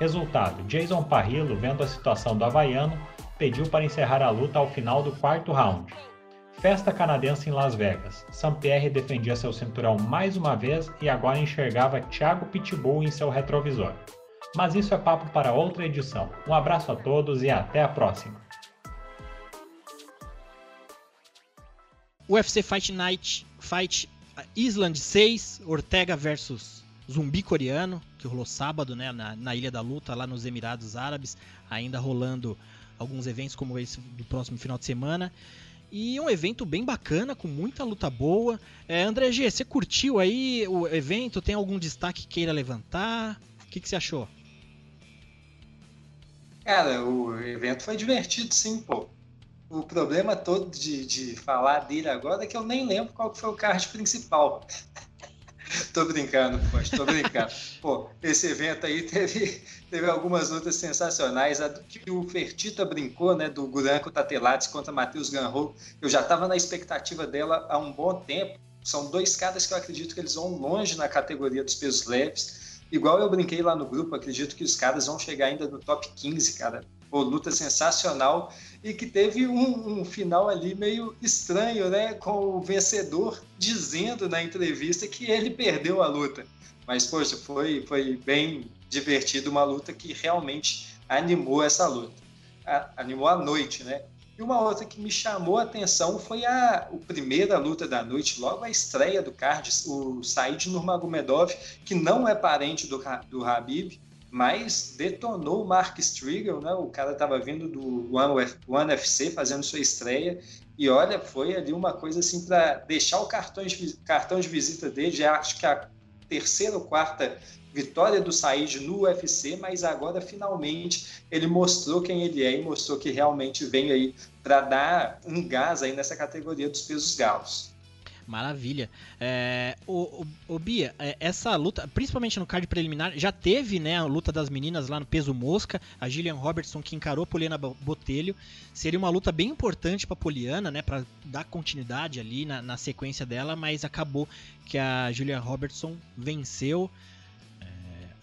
Resultado: Jason Parrillo, vendo a situação do havaiano, pediu para encerrar a luta ao final do quarto round. Festa canadense em Las Vegas. Saint-Pierre defendia seu cinturão mais uma vez e agora enxergava Thiago Pitbull em seu retrovisor. Mas isso é papo para outra edição. Um abraço a todos e até a próxima. UFC Fight Night Fight Island 6, Ortega versus Zumbi Coreano, que rolou sábado né, na, na Ilha da Luta, lá nos Emirados Árabes, ainda rolando alguns eventos como esse do próximo final de semana. E um evento bem bacana, com muita luta boa. É, André G, você curtiu aí o evento? Tem algum destaque que queira levantar? O que, que você achou? Cara, o evento foi divertido, sim, pô. O problema todo de, de falar dele agora é que eu nem lembro qual foi o card principal. tô brincando, poxa, tô brincando. Pô, esse evento aí teve, teve algumas lutas sensacionais. A que o Fertita brincou, né, do Guranco Tatelates contra Matheus Ganro. Eu já estava na expectativa dela há um bom tempo. São dois caras que eu acredito que eles vão longe na categoria dos pesos leves. Igual eu brinquei lá no grupo, acredito que os caras vão chegar ainda no top 15, cara. Pô, luta sensacional e que teve um, um, final ali meio estranho, né? Com o vencedor dizendo na entrevista que ele perdeu a luta. Mas, poxa, foi, foi bem divertido, uma luta que realmente animou essa luta. A, animou a noite, né? E uma outra que me chamou a atenção foi a, a primeira luta da noite, logo a estreia do card, o Said Nurmagomedov, que não é parente do, do Habib, mas detonou o Mark Striegel, né? O cara estava vindo do One, One FC fazendo sua estreia e olha, foi ali uma coisa assim para deixar o cartão de, cartão de visita dele, já acho que a terceira ou quarta vitória do Said no UFC, mas agora finalmente ele mostrou quem ele é e mostrou que realmente vem aí para dar um gás aí nessa categoria dos pesos galos. Maravilha. É, o, o, o, Bia, é, essa luta, principalmente no card preliminar, já teve né, a luta das meninas lá no peso mosca, a Gillian Robertson que encarou a Poliana Botelho. Seria uma luta bem importante para Poliana, né, para dar continuidade ali na, na, sequência dela, mas acabou que a Gillian Robertson venceu.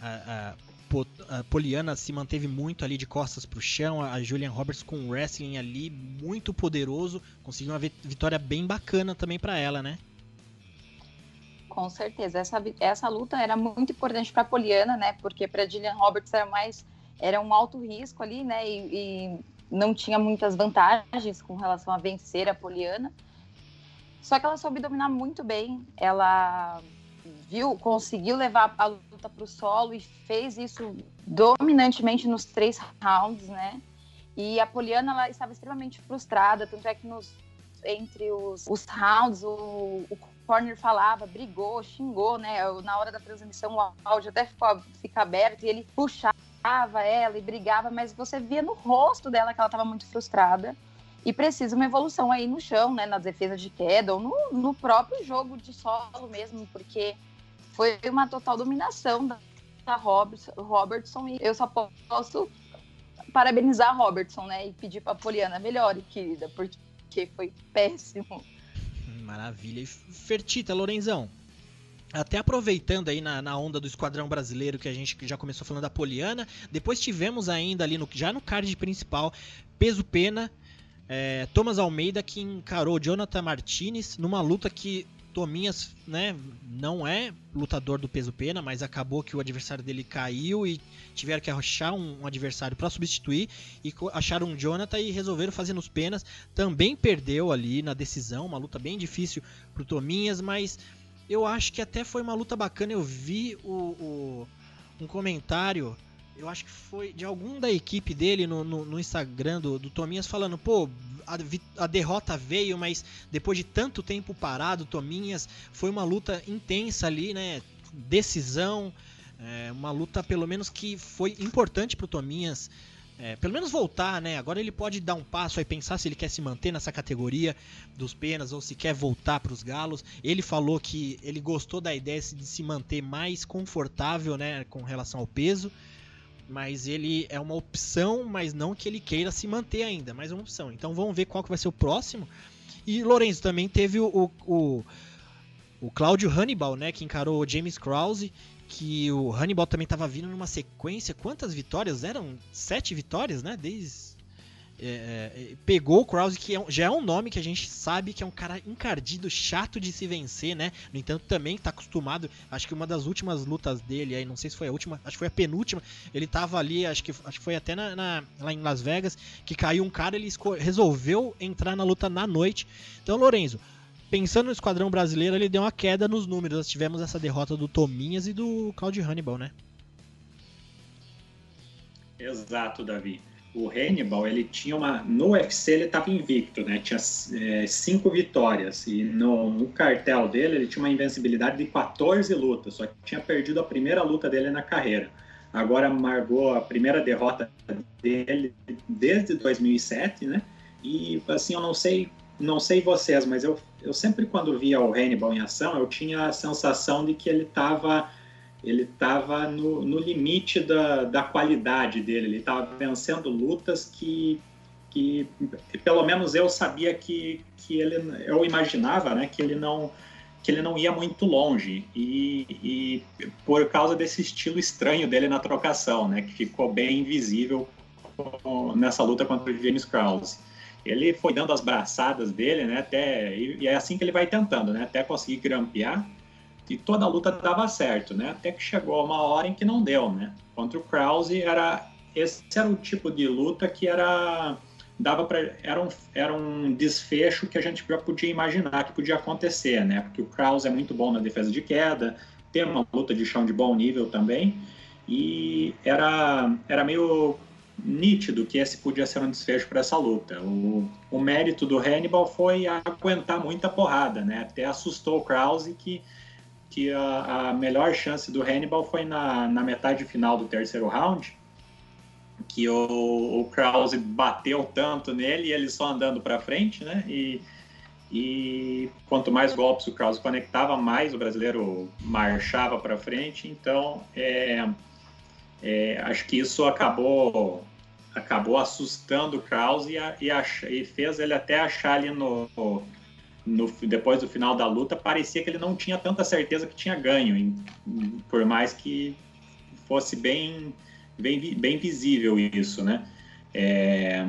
A, a a Poliana se manteve muito ali de costas para o chão, a Julian Roberts com um wrestling ali muito poderoso, conseguiu uma vitória bem bacana também para ela, né? Com certeza, essa, essa luta era muito importante para Poliana, né? Porque para Julian Roberts era mais era um alto risco ali, né? E, e não tinha muitas vantagens com relação a vencer a Poliana. Só que ela soube dominar muito bem. Ela viu, conseguiu levar a luta para o solo e fez isso dominantemente nos três rounds, né? E a Poliana ela estava extremamente frustrada, tanto é que nos, entre os, os rounds o, o corner falava, brigou, xingou, né? Na hora da transmissão o áudio até ficou, fica aberto e ele puxava ela e brigava, mas você via no rosto dela que ela estava muito frustrada e precisa uma evolução aí no chão, né? Nas defesas de queda ou no, no próprio jogo de solo mesmo, porque foi uma total dominação da, da Robertson e eu só posso parabenizar a Robertson, né? E pedir pra Poliana, melhore, querida, porque foi péssimo. Maravilha. E Fertita, Lorenzão, até aproveitando aí na, na, onda do Esquadrão Brasileiro que a gente já começou falando da Poliana, depois tivemos ainda ali no, já no card principal Peso Pena, é, Thomas Almeida que encarou Jonathan Martinez numa luta que Tominhas, né, não é lutador do peso pena, mas acabou que o adversário dele caiu e tiveram que achar um, um adversário para substituir e acharam um Jonathan e resolveram fazer nos penas. Também perdeu ali na decisão, uma luta bem difícil pro Tominhas, mas eu acho que até foi uma luta bacana. Eu vi o, o um comentário eu acho que foi de algum da equipe dele no, no, no Instagram do, do Tominhas falando, pô, a, a, derrota veio, mas depois de tanto tempo parado, Tominhas, foi uma luta intensa ali, né? Decisão, é, uma luta pelo menos que foi importante pro Tominhas. É, pelo menos voltar, né? Agora ele pode dar um passo e pensar se ele quer se manter nessa categoria dos penas ou se quer voltar para os galos. Ele falou que ele gostou da ideia de se manter mais confortável, né, com relação ao peso mas ele é uma opção, mas não que ele queira se manter ainda, mas é uma opção. Então vamos ver qual que vai ser o próximo. E Lorenzo também teve o, o, o Cláudio Hannibal, né, que encarou o James Krause, que o Hannibal também estava vindo numa sequência. Quantas vitórias eram? Sete vitórias, né? Desde é, é, pegou o Krause, que é, já é um nome que a gente sabe que é um cara encardido, chato de se vencer, né? No entanto, também tá acostumado. Acho que uma das últimas lutas dele aí, não sei se foi a última, acho que foi a penúltima. Ele tava ali, acho que, acho que foi até na, na lá em Las Vegas, que caiu um cara, ele resolveu entrar na luta na noite. Então, Lorenzo, pensando no esquadrão brasileiro, ele deu uma queda nos números. Nós tivemos essa derrota do Tominhas e do Claudio Hannibal, né? Exato, Davi o Hannibal, ele tinha uma. No UFC ele estava invicto, né? Tinha é, cinco vitórias. E no, no, cartel dele ele tinha uma invencibilidade de 14 lutas, só que tinha perdido a primeira luta dele na carreira. Agora amargou a primeira derrota dele desde 2007, né? E assim, eu não sei, não sei vocês, mas eu, eu sempre quando via o Hannibal em ação, eu tinha a sensação de que ele estava ele estava no, no, limite da, da qualidade dele, ele estava vencendo lutas que, que, pelo menos eu sabia que, que ele, eu imaginava, né, que ele não que ele não ia muito longe e, e por causa desse estilo estranho dele na trocação, né, que ficou bem invisível nessa luta contra o James Krause. Ele foi dando as braçadas dele, né? Até, e, é assim que ele vai tentando, né? Até conseguir grampear. E toda a luta dava certo, né? Até que chegou uma hora em que não deu, né? Contra o Krause, era, esse era o tipo de luta que era dava para era um, era um desfecho que a gente já podia imaginar que podia acontecer, né? Porque o Krause é muito bom na defesa de queda, tem uma luta de chão de bom nível também, e era, era meio nítido que esse podia ser um desfecho para essa luta. O, o mérito do Hannibal foi aguentar muita porrada, né? Até assustou o Krause que, que a, a melhor chance do Hannibal foi na, na metade final do terceiro round, que o, o Krause bateu tanto nele e ele só andando para frente, né? E, e quanto mais golpes o Krause conectava, mais o brasileiro marchava para frente. Então, é, é, acho que isso acabou acabou assustando o Krause e, e, ach, e, fez ele até achar ali no, no, depois do final da luta parecia que ele não tinha tanta certeza que tinha ganho, por mais que fosse bem bem, bem visível isso, né? É,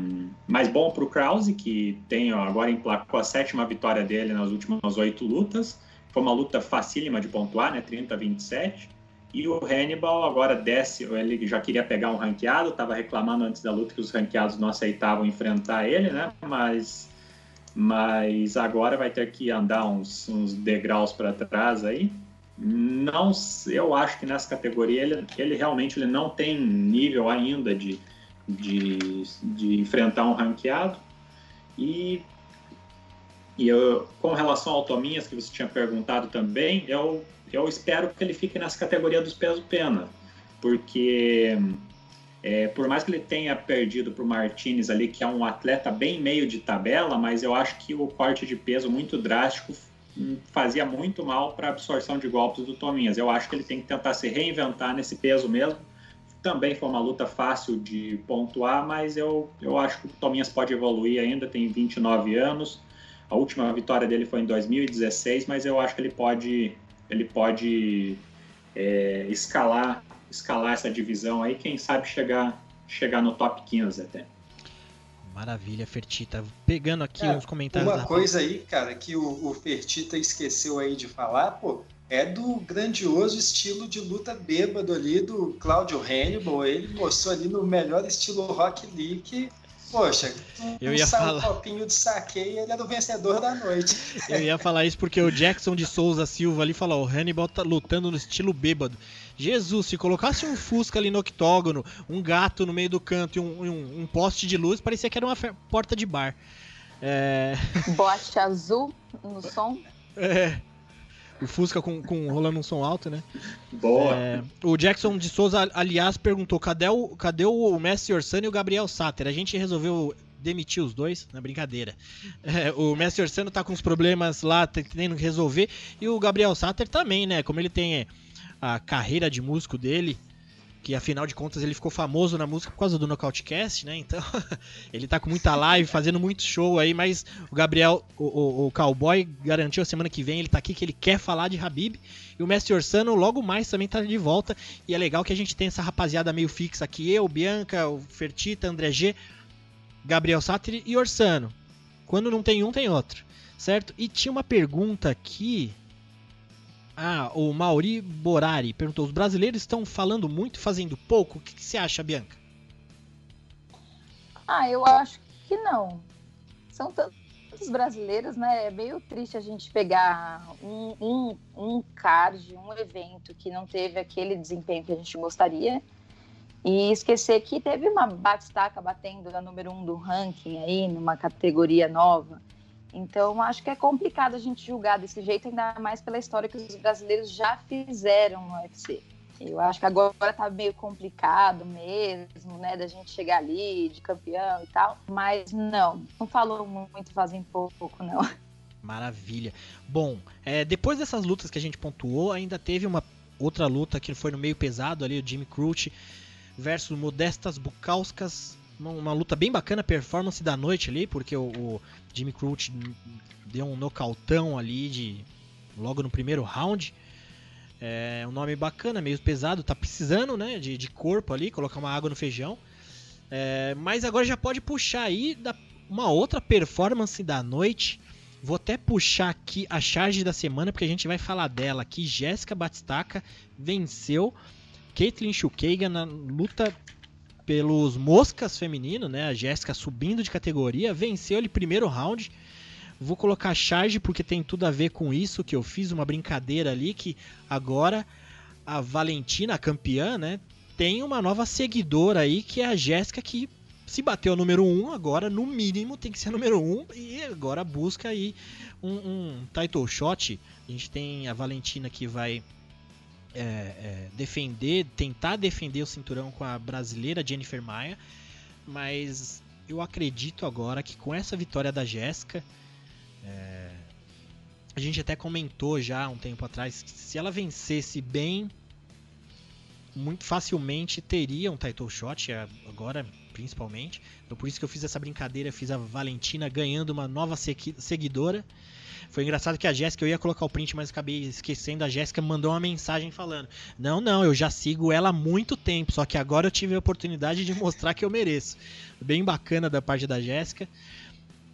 mas bom para o Krause, que tem ó, agora emplacou a sétima vitória dele nas últimas oito lutas. Foi uma luta facílima de pontuar, né? 30 a 27. E o Hannibal agora desce, ele já queria pegar um ranqueado, estava reclamando antes da luta que os ranqueados não aceitavam enfrentar ele, né? Mas, mas agora vai ter que andar uns, uns degraus para trás aí. Não, eu acho que nessa categoria ele, ele realmente ele não tem nível ainda de, de, de enfrentar um ranqueado. E, e eu, com relação ao Tominhas, que você tinha perguntado também, eu, eu espero que ele fique nessa categoria dos peso-pena, porque é, por mais que ele tenha perdido para o Martinez ali, que é um atleta bem meio de tabela, mas eu acho que o corte de peso muito drástico fazia muito mal para a absorção de golpes do Tominhas. Eu acho que ele tem que tentar se reinventar nesse peso mesmo. Também foi uma luta fácil de pontuar, mas eu, eu acho que o Tominhas pode evoluir ainda, tem 29 anos. A última vitória dele foi em 2016, mas eu acho que ele pode, ele pode é, escalar, escalar essa divisão aí, quem sabe chegar, chegar no top 15 até. Maravilha, Fertita. Pegando aqui é, uns comentários. Uma coisa aí, cara, que o, o Fertita esqueceu aí de falar, pô, é do grandioso estilo de luta bêbado ali do Claudio Hannibal. Ele mostrou ali no melhor estilo Rock Lee que, poxa, um, eu ia falar... um copinho de saque e ele era o vencedor da noite. Eu ia falar isso porque o Jackson de Souza Silva ali falou: o Hannibal tá lutando no estilo bêbado. Jesus, se colocasse um Fusca ali no octógono, um gato no meio do canto e um, um, um poste de luz, parecia que era uma porta de bar. É... Bote azul no som. É. O Fusca com, com rolando um som alto, né? Boa. É, o Jackson de Souza, aliás, perguntou: cadê o, cadê o Messi Orsano e o Gabriel Satter? A gente resolveu demitir os dois, na brincadeira. É, o Messi Orsano tá com uns problemas lá, tendo que resolver, e o Gabriel Satter também, né? Como ele tem a carreira de músico dele, que afinal de contas ele ficou famoso na música por causa do Nocautecast, né? Então ele tá com muita live, fazendo muito show aí, mas o Gabriel, o, o, o, Cowboy, garantiu a semana que vem ele tá aqui que ele quer falar de Habib. E o Mestre Orsano logo mais também tá de volta. E é legal que a gente tem essa rapaziada meio fixa aqui: eu, Bianca, o Fertita, André G, Gabriel Satiri e Orsano. Quando não tem um, tem outro, certo? E tinha uma pergunta aqui ah, o Mauri Borari perguntou: os brasileiros estão falando muito fazendo pouco? O que, que, você acha, Bianca? Ah, eu acho que não. São tantos brasileiros, né? É meio triste a gente pegar um, um, um card, um evento que não teve aquele desempenho que a gente gostaria e esquecer que teve uma batistaca batendo a número um do ranking aí, numa categoria nova. Então, acho que é complicado a gente julgar desse jeito, ainda mais pela história que os brasileiros já fizeram no UFC. Eu acho que agora tá meio complicado mesmo, né, da gente chegar ali de campeão e tal. Mas não, não falou muito fazem pouco, não. Maravilha. Bom, é, depois dessas lutas que a gente pontuou, ainda teve uma outra luta que foi no meio pesado ali, o Jimmy Crute versus Modestas Bukauskas uma, uma, luta bem bacana, performance da noite ali, porque o, o Jimmy Crute deu um nocautão ali de logo no primeiro round. É um nome bacana, meio pesado, tá precisando, né, de, de corpo ali, colocar uma água no feijão. É, mas agora já pode puxar aí da, uma outra performance da noite. Vou até puxar aqui a charge da semana, porque a gente vai falar dela aqui. Jéssica Batistaca venceu Caitlyn Chukagan na luta pelos moscas feminino, né? A Jéssica subindo de categoria, venceu ele primeiro round. Vou colocar charge porque tem tudo a ver com isso que eu fiz uma brincadeira ali que agora a Valentina, a campeã, né, tem uma nova seguidora aí que é a Jéssica que se bateu o número 1, um, agora no mínimo tem que ser número 1 um, e agora busca aí um, um, title shot. A gente tem a Valentina que vai é, é, defender, tentar defender o cinturão com a brasileira Jennifer Maia, mas eu acredito agora que com essa vitória da Jéssica, é, a gente até comentou já um tempo atrás que se ela vencesse bem, muito facilmente teria um title shot, é, agora principalmente. Então por isso que eu fiz essa brincadeira, fiz a Valentina ganhando uma nova seguidora. Foi engraçado que a Jéssica, eu ia colocar o print, mas acabei esquecendo. A Jéssica mandou uma mensagem falando: Não, não, eu já sigo ela há muito tempo, só que agora eu tive a oportunidade de mostrar que eu mereço. Bem bacana da parte da Jéssica.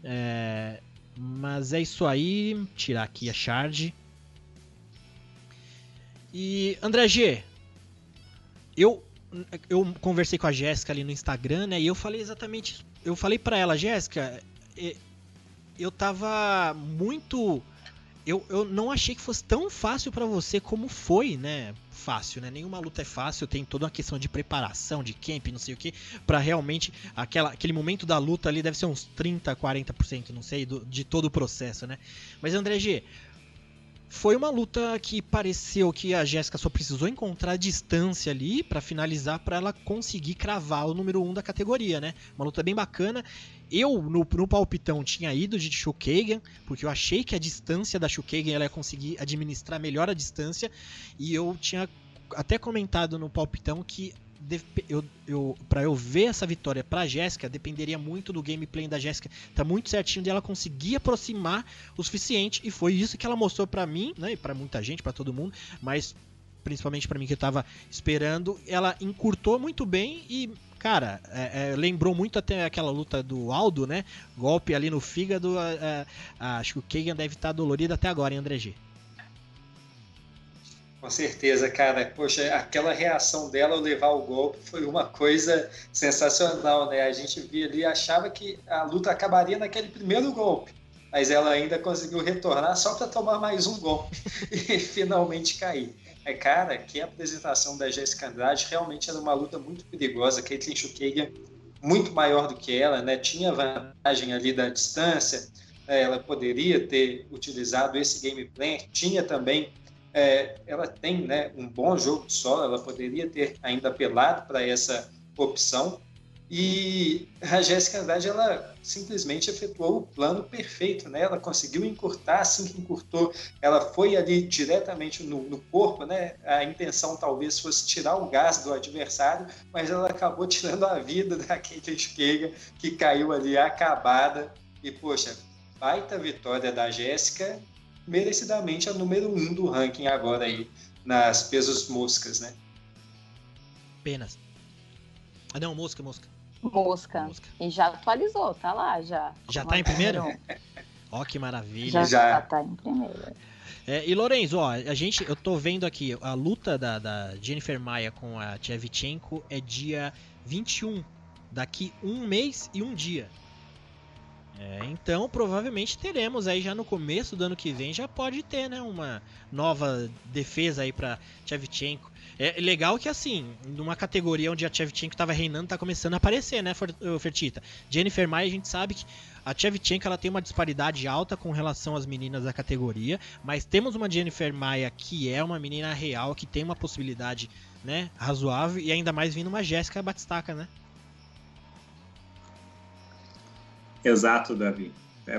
É, mas é isso aí. Tirar aqui a charge. E André G, eu eu conversei com a Jéssica ali no Instagram, né? E eu falei exatamente, eu falei para ela, Jéssica, eu tava muito eu, eu não achei que fosse tão fácil para você como foi, né? Fácil, né? Nenhuma luta é fácil, tem toda uma questão de preparação, de camp, não sei o que, para realmente aquela, aquele momento da luta ali deve ser uns 30, 40%, não sei, do, de todo o processo, né? Mas André G, foi uma luta que pareceu que a Jéssica só precisou encontrar distância ali para finalizar para ela conseguir cravar o número 1 um da categoria, né? Uma luta bem bacana. Eu, no, no palpitão, tinha ido de Shukagan, porque eu achei que a distância da Shukagan ela ia conseguir administrar melhor a distância. E eu tinha até comentado no palpitão que eu, eu, para eu ver essa vitória para Jéssica, dependeria muito do gameplay da Jéssica. Tá muito certinho dela conseguir aproximar o suficiente e foi isso que ela mostrou para mim, né, e para muita gente, para todo mundo, mas principalmente para mim que eu tava esperando, ela encurtou muito bem e cara, é, é, lembrou muito até aquela luta do Aldo, né? Golpe ali no fígado. É, é acho que o Kagan deve estar tá dolorido até agora, hein, André G? Com certeza, cara. Poxa, aquela reação dela ao levar o golpe foi uma coisa sensacional, né? A gente via ali, achava que a luta acabaria naquele primeiro golpe, mas ela ainda conseguiu retornar só para tomar mais um golpe e finalmente cair. É, cara, que apresentação da Jessica Andrade realmente era uma luta muito perigosa. Caitlyn Chukagan muito maior do que ela, né? Tinha vantagem ali da distância. Né? Ela poderia ter utilizado esse gameplay. Tinha também é, ela tem né, um bom jogo de solo, ela poderia ter ainda apelado para essa opção. E a Jéssica Andrade, ela simplesmente efetuou o plano perfeito, né? Ela conseguiu encurtar, assim que encurtou, ela foi ali diretamente no, no corpo, né? A intenção talvez fosse tirar o gás do adversário, mas ela acabou tirando a vida da Kate Esquerda, que caiu ali acabada. E, poxa, baita vitória da Jéssica merecidamente a número um do ranking agora aí nas pesos moscas, né? Apenas. Ah, não, mosca, mosca. Mosca. mosca. E já atualizou, tá lá já. Já tá em primeiro? Ó, que maravilha. Já, já tá em primeiro. É, e Lorenzo, ó, a gente, eu tô vendo aqui, a luta da, da Jennifer Maia com a Tchevchenko é dia 21, daqui um mês e um dia. É, então, provavelmente teremos aí já no começo do ano que vem, já pode ter, né, uma nova defesa aí para Tchevchenko. É legal que, assim, numa categoria onde a Tchevchenko estava reinando, tá começando a aparecer, né, Fertita? Jennifer Maia, a gente sabe que a Tchevchenko ela tem uma disparidade alta com relação às meninas da categoria, mas temos uma Jennifer Maia que é uma menina real, que tem uma possibilidade, né, razoável, e ainda mais vindo uma Jéssica Batistaca, né? Exato, Davi. É,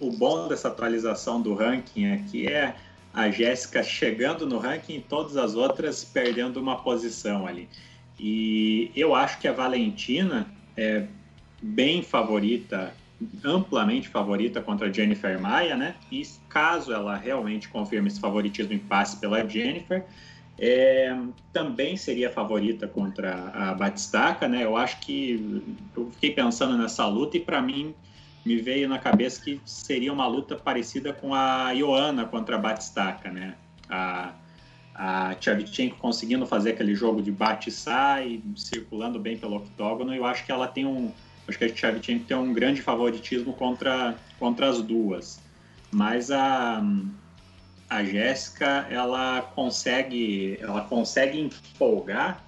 o bom dessa atualização do ranking é que é a Jéssica chegando no ranking e todas as outras perdendo uma posição ali. E eu acho que a Valentina é bem favorita, amplamente favorita contra a Jennifer Maia, né? E caso ela realmente confirme esse favoritismo em passe pela Jennifer, é, também seria favorita contra a Batistaca, né? Eu acho que eu fiquei pensando nessa luta e para mim me veio na cabeça que seria uma luta parecida com a Ioana contra a Batistaca, né? A, a Tchavchenko conseguindo fazer aquele jogo de bate e sai, circulando bem pelo octógono, eu acho que ela tem um, acho que a Tchavchenko tem um grande favoritismo contra contra as duas. Mas a a Jéssica ela consegue ela consegue empolgar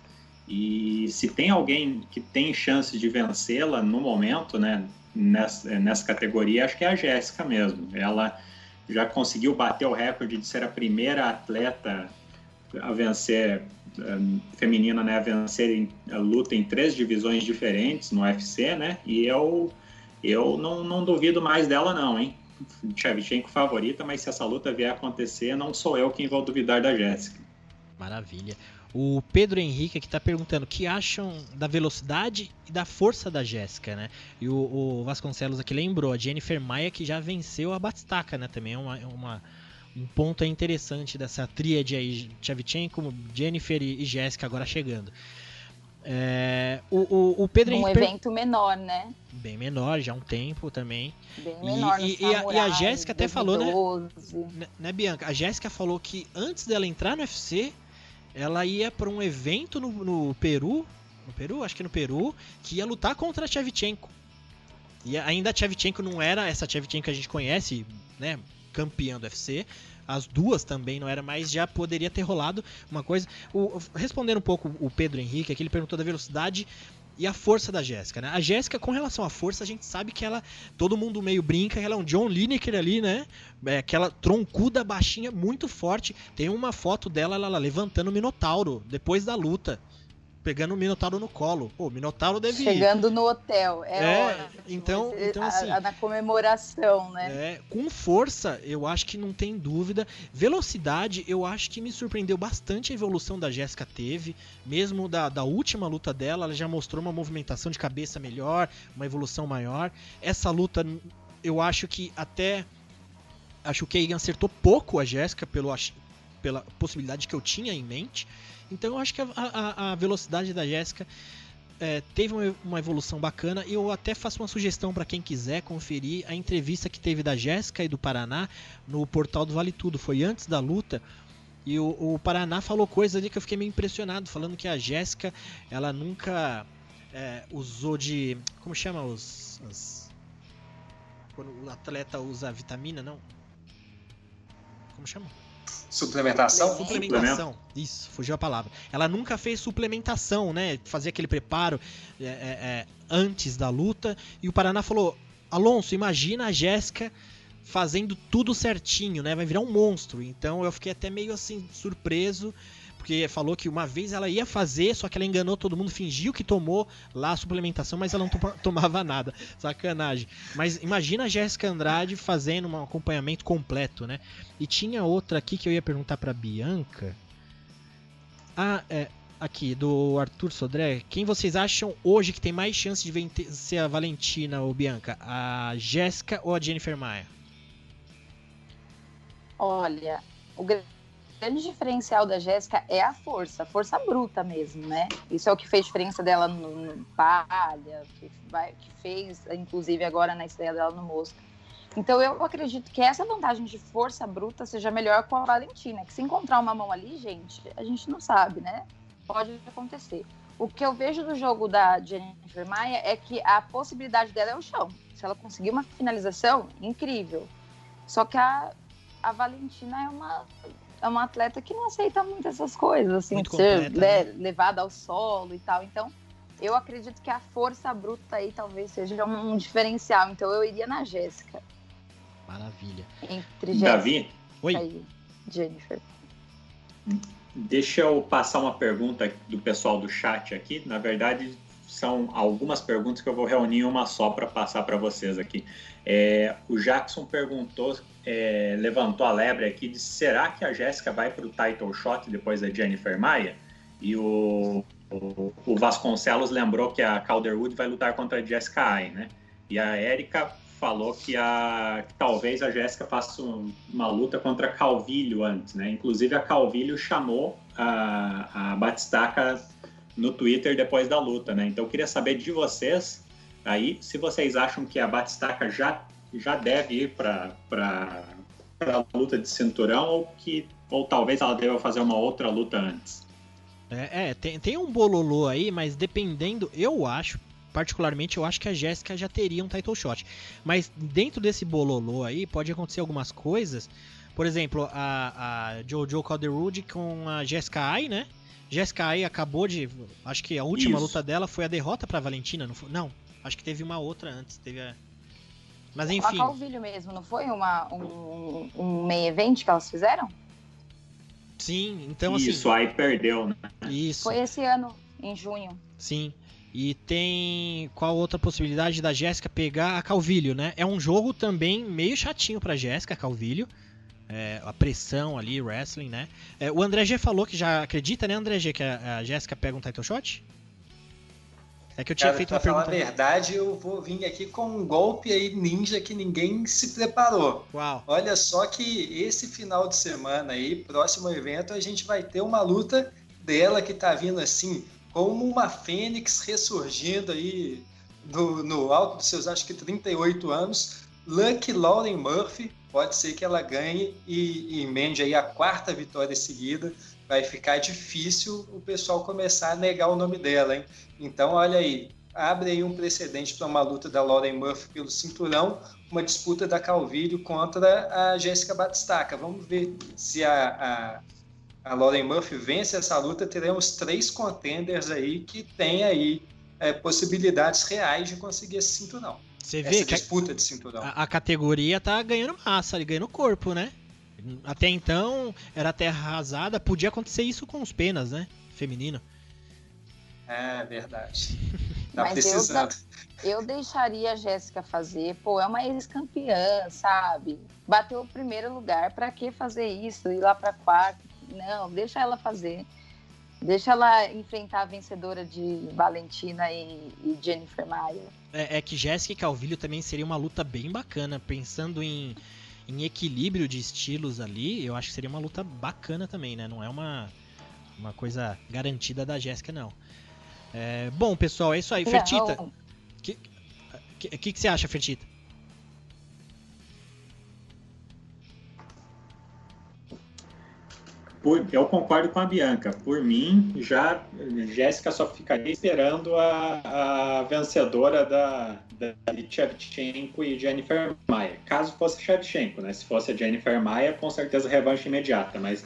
e se tem alguém que tem chance de vencê-la no momento, né, nessa, nessa categoria, acho que é a Jéssica mesmo. Ela já conseguiu bater o recorde de ser a primeira atleta a vencer um, feminina, né, a vencer a luta em três divisões diferentes no UFC, né? E eu eu não, não duvido mais dela não, hein? Shevchenko favorita, mas se essa luta vier a acontecer, não sou eu quem vou duvidar da Jéssica. Maravilha. O Pedro Henrique aqui está perguntando o que acham da velocidade e da força da Jéssica, né? E o, o, Vasconcelos aqui lembrou, a Jennifer Maia que já venceu a Batistaca, né? Também é uma, uma, um ponto interessante dessa tríade aí, Tchavchenko, Jennifer e, e Jéssica agora chegando. É, o, o, o, Pedro Um evento menor, né? Bem menor, já há um tempo também. Bem menor. E, e, a, e a Jéssica até falou, né? né? Né, Bianca? A Jéssica falou que antes dela entrar no UFC, ela ia para um evento no, no, Peru. No Peru? Acho que no Peru, que ia lutar contra a Tchevchenko. E ainda a Tchevchenko não era essa Tchevchenko que a gente conhece, né? Campeã do UFC as duas também não era, mas já poderia ter rolado uma coisa. O, respondendo um pouco o Pedro Henrique, aqui ele perguntou da velocidade e a força da Jéssica, né? A Jéssica, com relação à força, a gente sabe que ela. Todo mundo meio brinca, ela é um John Lineker ali, né? É aquela troncuda baixinha, muito forte. Tem uma foto dela ela, levantando o Minotauro depois da luta pegando o Minotauro no colo. Pô, o Minotauro deve Chegando no hotel, é, é então, então assim, a, a, na comemoração, né? É, com força, eu acho que não tem dúvida. Velocidade, eu acho que me surpreendeu bastante a evolução da Jéssica teve, mesmo da, da última luta dela, ela já mostrou uma movimentação de cabeça melhor, uma evolução maior. Essa luta, eu acho que até acho que a acertou pouco a Jéssica pelo pela possibilidade que eu tinha em mente. Então eu acho que a, a, a velocidade da Jéssica é, teve uma evolução bacana. E eu até faço uma sugestão para quem quiser conferir a entrevista que teve da Jéssica e do Paraná no portal do Vale Tudo. Foi antes da luta. E o, o Paraná falou coisas ali que eu fiquei meio impressionado, falando que a Jéssica ela nunca é, usou de. Como chama os. As, quando o atleta usa vitamina, não? Como chama? Suplementação? Suplementação. Isso, fugiu a palavra. Ela nunca fez suplementação, né? Fazer aquele preparo é, é, é, antes da luta. E o Paraná falou: Alonso, imagina a Jéssica fazendo tudo certinho, né? Vai virar um monstro. Então eu fiquei até meio assim surpreso porque falou que uma vez ela ia fazer, só que ela enganou todo mundo, fingiu que tomou lá a suplementação, mas ela não tomava nada. Sacanagem. Mas imagina a Jéssica Andrade fazendo um acompanhamento completo, né? E tinha outra aqui que eu ia perguntar para Bianca. Ah, é, aqui, do Arthur Sodré. Quem vocês acham hoje que tem mais chance de vencer a Valentina ou Bianca? A Jéssica ou a Jennifer Maia? Olha, o grande diferencial da Jéssica é a força, força bruta mesmo, né? Isso é o que fez diferença dela no, no Palha, que, vai, que fez, inclusive, agora na estreia dela no Mosca. Então eu acredito que essa vantagem de força bruta seja melhor com a Valentina, que se encontrar uma mão ali, gente, a gente não sabe, né? Pode acontecer. O que eu vejo do jogo da Jennifer Maia é que a possibilidade dela é o chão. Se ela conseguir uma finalização, incrível. Só que a, a Valentina é uma é uma atleta que não aceita muito essas coisas, assim, muito ser completa, né? levada ao solo e tal. Então, eu acredito que a força bruta aí talvez seja um diferencial. Então, eu iria na Jéssica. Maravilha. Entre Jéssica Davi? Oi. E Jennifer. Deixa eu passar uma pergunta do pessoal do chat aqui. Na verdade, são algumas perguntas que eu vou reunir em uma só para passar para vocês aqui. É, o Jackson perguntou, é, levantou a lebre aqui de será que a Jéssica vai para o title shot depois da Jennifer Maia? E o, o, o, Vasconcelos lembrou que a Calderwood vai lutar contra a Jessica Ai, né? E a Erika falou que, a, que talvez a Jéssica faça uma luta contra a Calvilho antes, né? Inclusive a Calvilho chamou a, a Batistaca no Twitter depois da luta, né? Então eu queria saber de vocês aí se vocês acham que a Batistaca já, já deve ir para a luta de cinturão ou que ou talvez ela deva fazer uma outra luta antes. É, é tem, tem um bololô aí, mas dependendo, eu acho, particularmente, eu acho que a Jéssica já teria um title shot. Mas dentro desse bololô aí, pode acontecer algumas coisas. Por exemplo, a, a Jojo Calderwood com a Jessica Ai, né? Jessica Ai acabou de. Acho que a última Isso. luta dela foi a derrota pra Valentina, não foi? Não, acho que teve uma outra antes. Teve a. Mas enfim. A Calvilho mesmo, não foi uma, um, um main event que elas fizeram? Sim, então Isso, assim. Isso, aí perdeu, né? Isso. Foi esse ano, em junho. Sim. E tem qual outra possibilidade da Jéssica pegar a Calvilho, né? É um jogo também meio chatinho pra Jéssica Calvilho. É, a pressão ali, wrestling, né? É, o André G falou que já acredita, né, André G, que a, a Jéssica pega um title shot? É que eu tinha Cara, feito uma pergunta. falar a verdade, eu vou vir aqui com um golpe aí ninja que ninguém se preparou. Uau. Olha só que esse final de semana aí, próximo evento, a gente vai ter uma luta dela que tá vindo assim, como uma fênix ressurgindo aí no, no alto dos seus, acho que 38 anos. Lucky Lauren Murphy, pode ser que ela ganhe e, e emende aí a quarta vitória seguida vai ficar difícil o pessoal começar a negar o nome dela, hein? Então, olha aí, abre aí um precedente para uma luta da Lauren Murphy pelo cinturão, uma disputa da Calvírio contra a Jéssica Batistaca. Vamos ver se a, a, a, Lauren Murphy vence essa luta. Teremos três contenders aí que têm aí é, possibilidades reais de conseguir esse cinturão. Você vê essa que disputa a, de cinturão. A, a categoria tá ganhando massa, ganhando corpo, né? Até então era terra arrasada, podia acontecer isso com os penas, né? Feminino. É verdade. Tá Mas precisando. Eu, eu deixaria a Jéssica fazer. Pô, é uma ex-campeã, sabe? Bateu o primeiro lugar. Para que fazer isso? Ir lá para quarto? Não, deixa ela fazer. Deixa ela enfrentar a vencedora de Valentina e, e Jennifer Maia. É, é, que Jéssica e Calvillo também seria uma luta bem bacana, pensando em em equilíbrio de estilos ali, eu acho que seria uma luta bacana também, né? Não é uma, uma coisa garantida da Jéssica, não. É, bom, pessoal, é isso aí. Fertita, o que, que, que, que você acha, Fertita? Por, eu concordo com a Bianca. Por mim, já Jéssica só ficaria esperando a, a vencedora da, da Shevchenko e Jennifer Maia. Caso fosse Shevchenko, né? Se fosse a Jennifer Maia, com certeza revanche imediata. Mas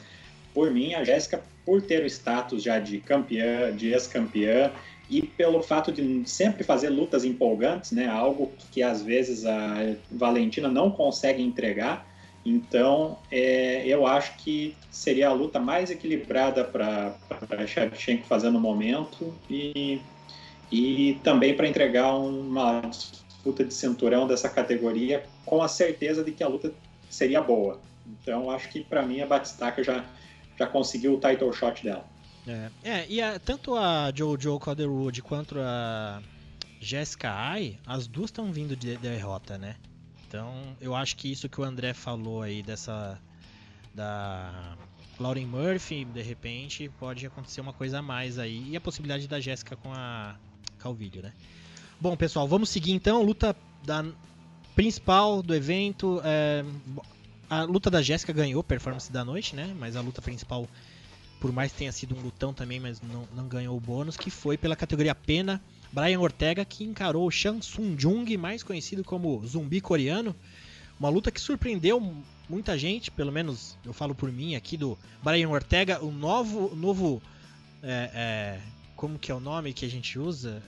por mim, a Jéssica, por ter o status já de campeã, de ex-campeã, e pelo fato de sempre fazer lutas empolgantes, né? Algo que às vezes a Valentina não consegue entregar então, é, eu acho que seria a luta mais equilibrada para Shevchenko fazer no momento e, e também para entregar uma disputa de cinturão dessa categoria com a certeza de que a luta seria boa. Então, acho que para mim a Batistaca já, já conseguiu o title shot dela. É, é e a, tanto a Jojo Calderwood quanto a Jessica Ai, as duas estão vindo de derrota, né? Então, eu acho que isso que o André falou aí dessa da Lauren Murphy, de repente, pode acontecer uma coisa a mais aí. E a possibilidade da Jéssica com a Calvilho, né? Bom, pessoal, vamos seguir então. Luta da principal do evento. É... a luta da Jéssica ganhou performance da noite, né? Mas a luta principal, por mais que tenha sido um lutão também, mas não, não ganhou o bônus, que foi pela categoria pena Brian Ortega que encarou Shang Tsung Jung, mais conhecido como zumbi coreano. Uma luta que surpreendeu muita gente, pelo menos eu falo por mim aqui do Brian Ortega, o novo, novo é, é, como que é o nome que a gente usa?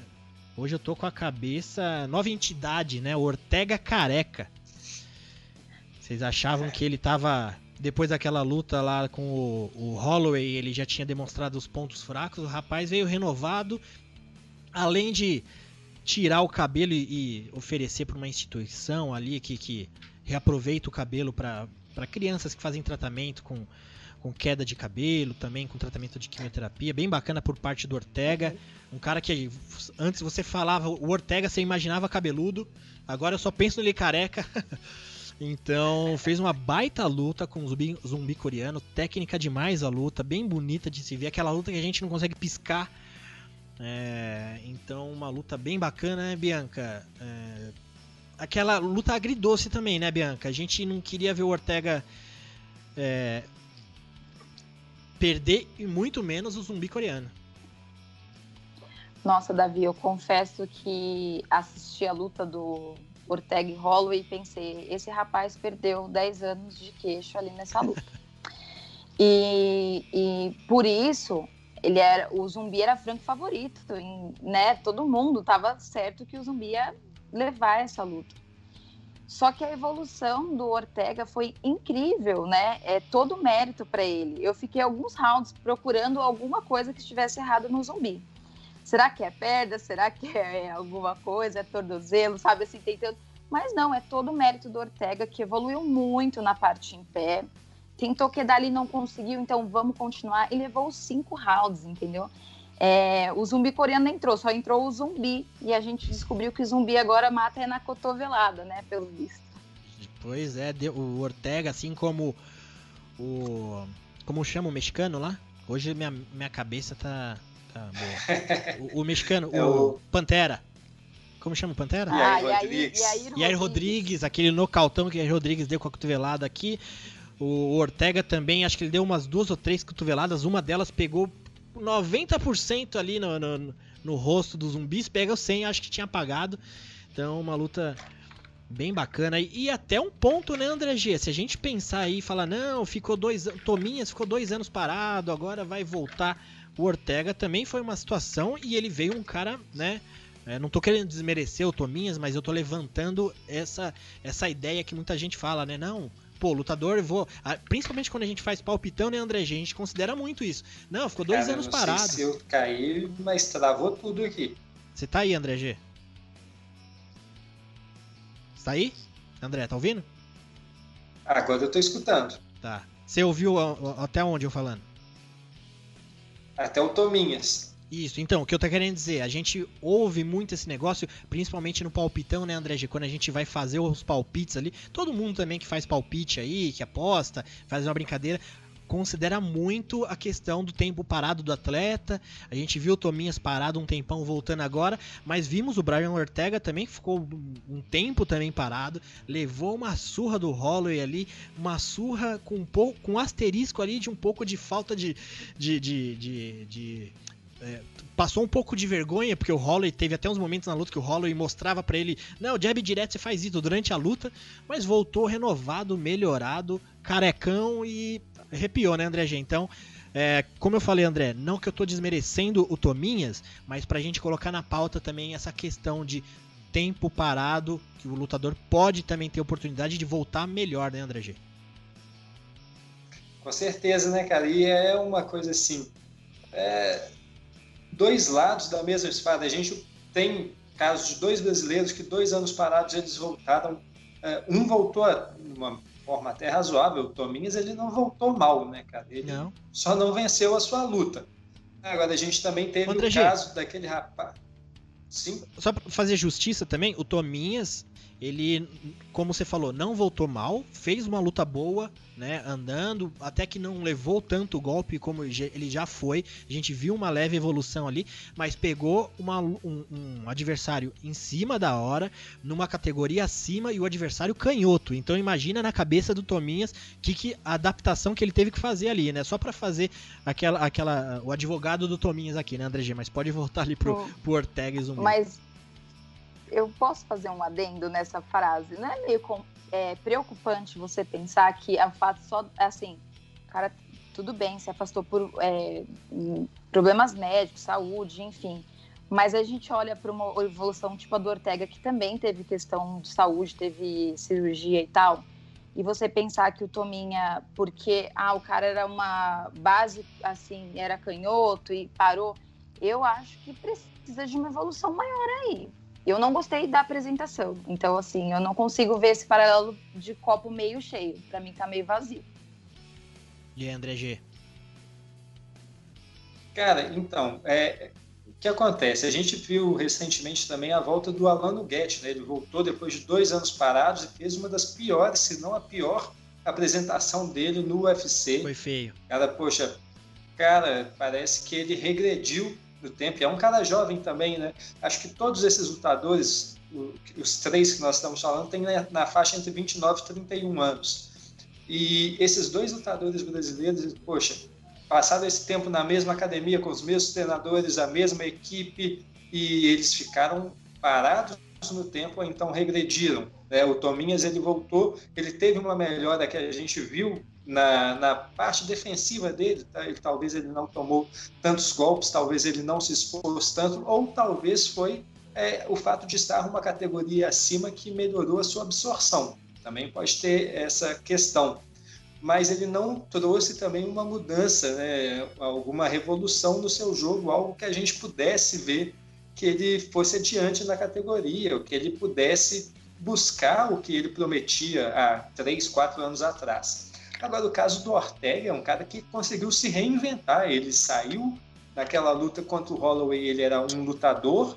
Hoje eu tô com a cabeça nova entidade, né? Ortega Careca. Vocês achavam que ele tava depois daquela luta lá com o, o Holloway, ele já tinha demonstrado os pontos fracos. O rapaz veio renovado além de tirar o cabelo e, oferecer para uma instituição ali que, que reaproveita o cabelo para crianças que fazem tratamento com, com queda de cabelo, também com tratamento de quimioterapia, bem bacana por parte do Ortega. Um cara que antes você falava o Ortega, você imaginava cabeludo, agora eu só penso nele careca. então fez uma baita luta com o zumbi, zumbi, coreano, técnica demais a luta, bem bonita de se ver, aquela luta que a gente não consegue piscar. É, então uma luta bem bacana, né, Bianca? É, aquela luta agridoce também, né, Bianca? A gente não queria ver o Ortega é, perder e muito menos o zumbi coreano. Nossa, Davi, eu confesso que assisti a luta do Ortega e Holloway e pensei, esse rapaz perdeu 10 anos de queixo ali nessa luta. e, e por isso, ele era o zumbi era franco favorito, em, né? Todo mundo tava certo que o zumbi ia levar essa luta. Só que a evolução do Ortega foi incrível, né? É todo mérito para ele. Eu fiquei alguns rounds procurando alguma coisa que estivesse errado no zumbi. Será que é perda? Será que é alguma coisa? É tornozelo? Sabe assim, tentando. Mas não, é todo mérito do Ortega, que evoluiu muito na parte em pé. Tentou quedar ali, não conseguiu, então vamos continuar. E levou os cinco rounds, entendeu? É, o zumbi coreano entrou, só entrou o zumbi. E a gente descobriu que o zumbi agora mata é na cotovelada, né? Pelo visto. Pois é, o Ortega, assim como o. Como chama o mexicano lá? Hoje minha, minha cabeça tá. tá boa. O, o mexicano, é o, o Pantera. Como chama o Pantera? Ah, Yair Rodrigues. Yair Rodrigues, aquele nocautão que Yair Rodrigues deu com a cotovelada aqui. O Ortega também, acho que ele deu umas duas ou três cotoveladas. Uma delas pegou 90% ali no, no, no, rosto dos zumbis, pega o 100, acho que tinha apagado. Então, uma luta bem bacana. E, e, até um ponto, né, André G? Se a gente pensar aí e falar, não, ficou dois Tominhas ficou dois anos parado, agora vai voltar. O Ortega também foi uma situação e ele veio um cara, né? É, não tô querendo desmerecer o Tominhas, mas eu tô levantando essa, essa ideia que muita gente fala, né? Não, pô, lutador, vou. Principalmente quando a gente faz palpitão, né, André G? A gente considera muito isso. Não, ficou dois Cara, anos não parado. Sei se eu caí, mas travou tudo aqui. Você tá aí, André G? Você tá aí? André, tá ouvindo? Agora eu tô escutando. Tá. Você ouviu até onde eu falando? Até o Tominhas. Isso, então, o que eu tô querendo dizer, a gente ouve muito esse negócio, principalmente no palpitão, né, André? Quando a gente vai fazer os palpites ali, todo mundo também que faz palpite aí, que aposta, faz uma brincadeira, considera muito a questão do tempo parado do atleta. A gente viu o Tominhas parado um tempão voltando agora, mas vimos o Brian Ortega também que ficou um tempo também parado, levou uma surra do Holloway ali, uma surra com um pouco com um asterisco ali de um pouco de falta de, de, de, de, de é, passou um pouco de vergonha, porque o Holloway teve até uns momentos na luta que o Holloway mostrava para ele, não, jab direto você faz isso durante a luta, mas voltou renovado, melhorado, carecão e arrepiou, né, André G? Então, é, como eu falei, André, não que eu tô desmerecendo o Tominhas, mas pra gente colocar na pauta também essa questão de tempo parado, que o lutador pode também ter oportunidade de voltar melhor, né, André G? Com certeza, né, cara? E é uma coisa assim. É, dois lados da mesma espada. A gente tem casos de dois brasileiros que dois anos parados eles voltaram. É, um voltou de uma forma até razoável, o Tominhas ele não voltou mal, né, cara? Ele não. só não venceu a sua luta. Agora a gente também teve André o caso daquele rapaz. Sim. Só pra fazer justiça também, o Tominhas ele, como você falou, não voltou mal, fez uma luta boa, né, andando, até que não levou tanto golpe como ele já foi. A gente viu uma leve evolução ali, mas pegou uma, um, um, adversário em cima da hora, numa categoria acima e o adversário canhoto. Então imagina na cabeça do Tominhas que, que a adaptação que ele teve que fazer ali, né? Só para fazer aquela, aquela o advogado do Tominhas aqui, né, André G? Mas pode voltar ali pro, pro Ortega e Zumbi. Mas eu posso fazer um adendo nessa frase. Não é meio é, preocupante você pensar que a fato só assim, cara, tudo bem, se afastou por é, problemas médicos, saúde, enfim. Mas a gente olha para uma evolução tipo a do Ortega, que também teve questão de saúde, teve cirurgia e tal. E você pensar que o Tominha, porque ah, o cara era uma base, assim, era canhoto e parou, eu acho que precisa de uma evolução maior aí. Eu não gostei da apresentação. Então, assim, eu não consigo ver esse paralelo de copo meio cheio. Para mim, tá meio vazio. de André G? Cara, então, é, o que acontece? A gente viu recentemente também a volta do Alano Guedes, né? Ele voltou depois de dois anos parados e fez uma das piores, se não a pior, apresentação dele no UFC. Foi feio. Cara, poxa, cara, parece que ele regrediu no tempo. É um cara jovem também, né? Acho que todos esses lutadores, os três que nós estamos falando, têm na faixa entre 29 e 31 anos. E esses dois lutadores brasileiros, poxa, passaram esse tempo na mesma academia, com os mesmos treinadores, a mesma equipe, e eles ficaram parados no tempo, então regrediram. Né? O Tominhas ele voltou, ele teve uma melhora que a gente viu na, na parte defensiva dele, tá? ele, talvez ele não tomou tantos golpes, talvez ele não se expôs tanto, ou talvez foi é, o fato de estar uma categoria acima que melhorou a sua absorção. Também pode ter essa questão mas ele não trouxe também uma mudança, né, alguma revolução no seu jogo, algo que a gente pudesse ver que ele fosse adiante na categoria, ou que ele pudesse buscar o que ele prometia há três, quatro anos atrás. Agora, o caso do Ortega é um cara que conseguiu se reinventar. Ele saiu naquela luta contra o Holloway, ele era um lutador,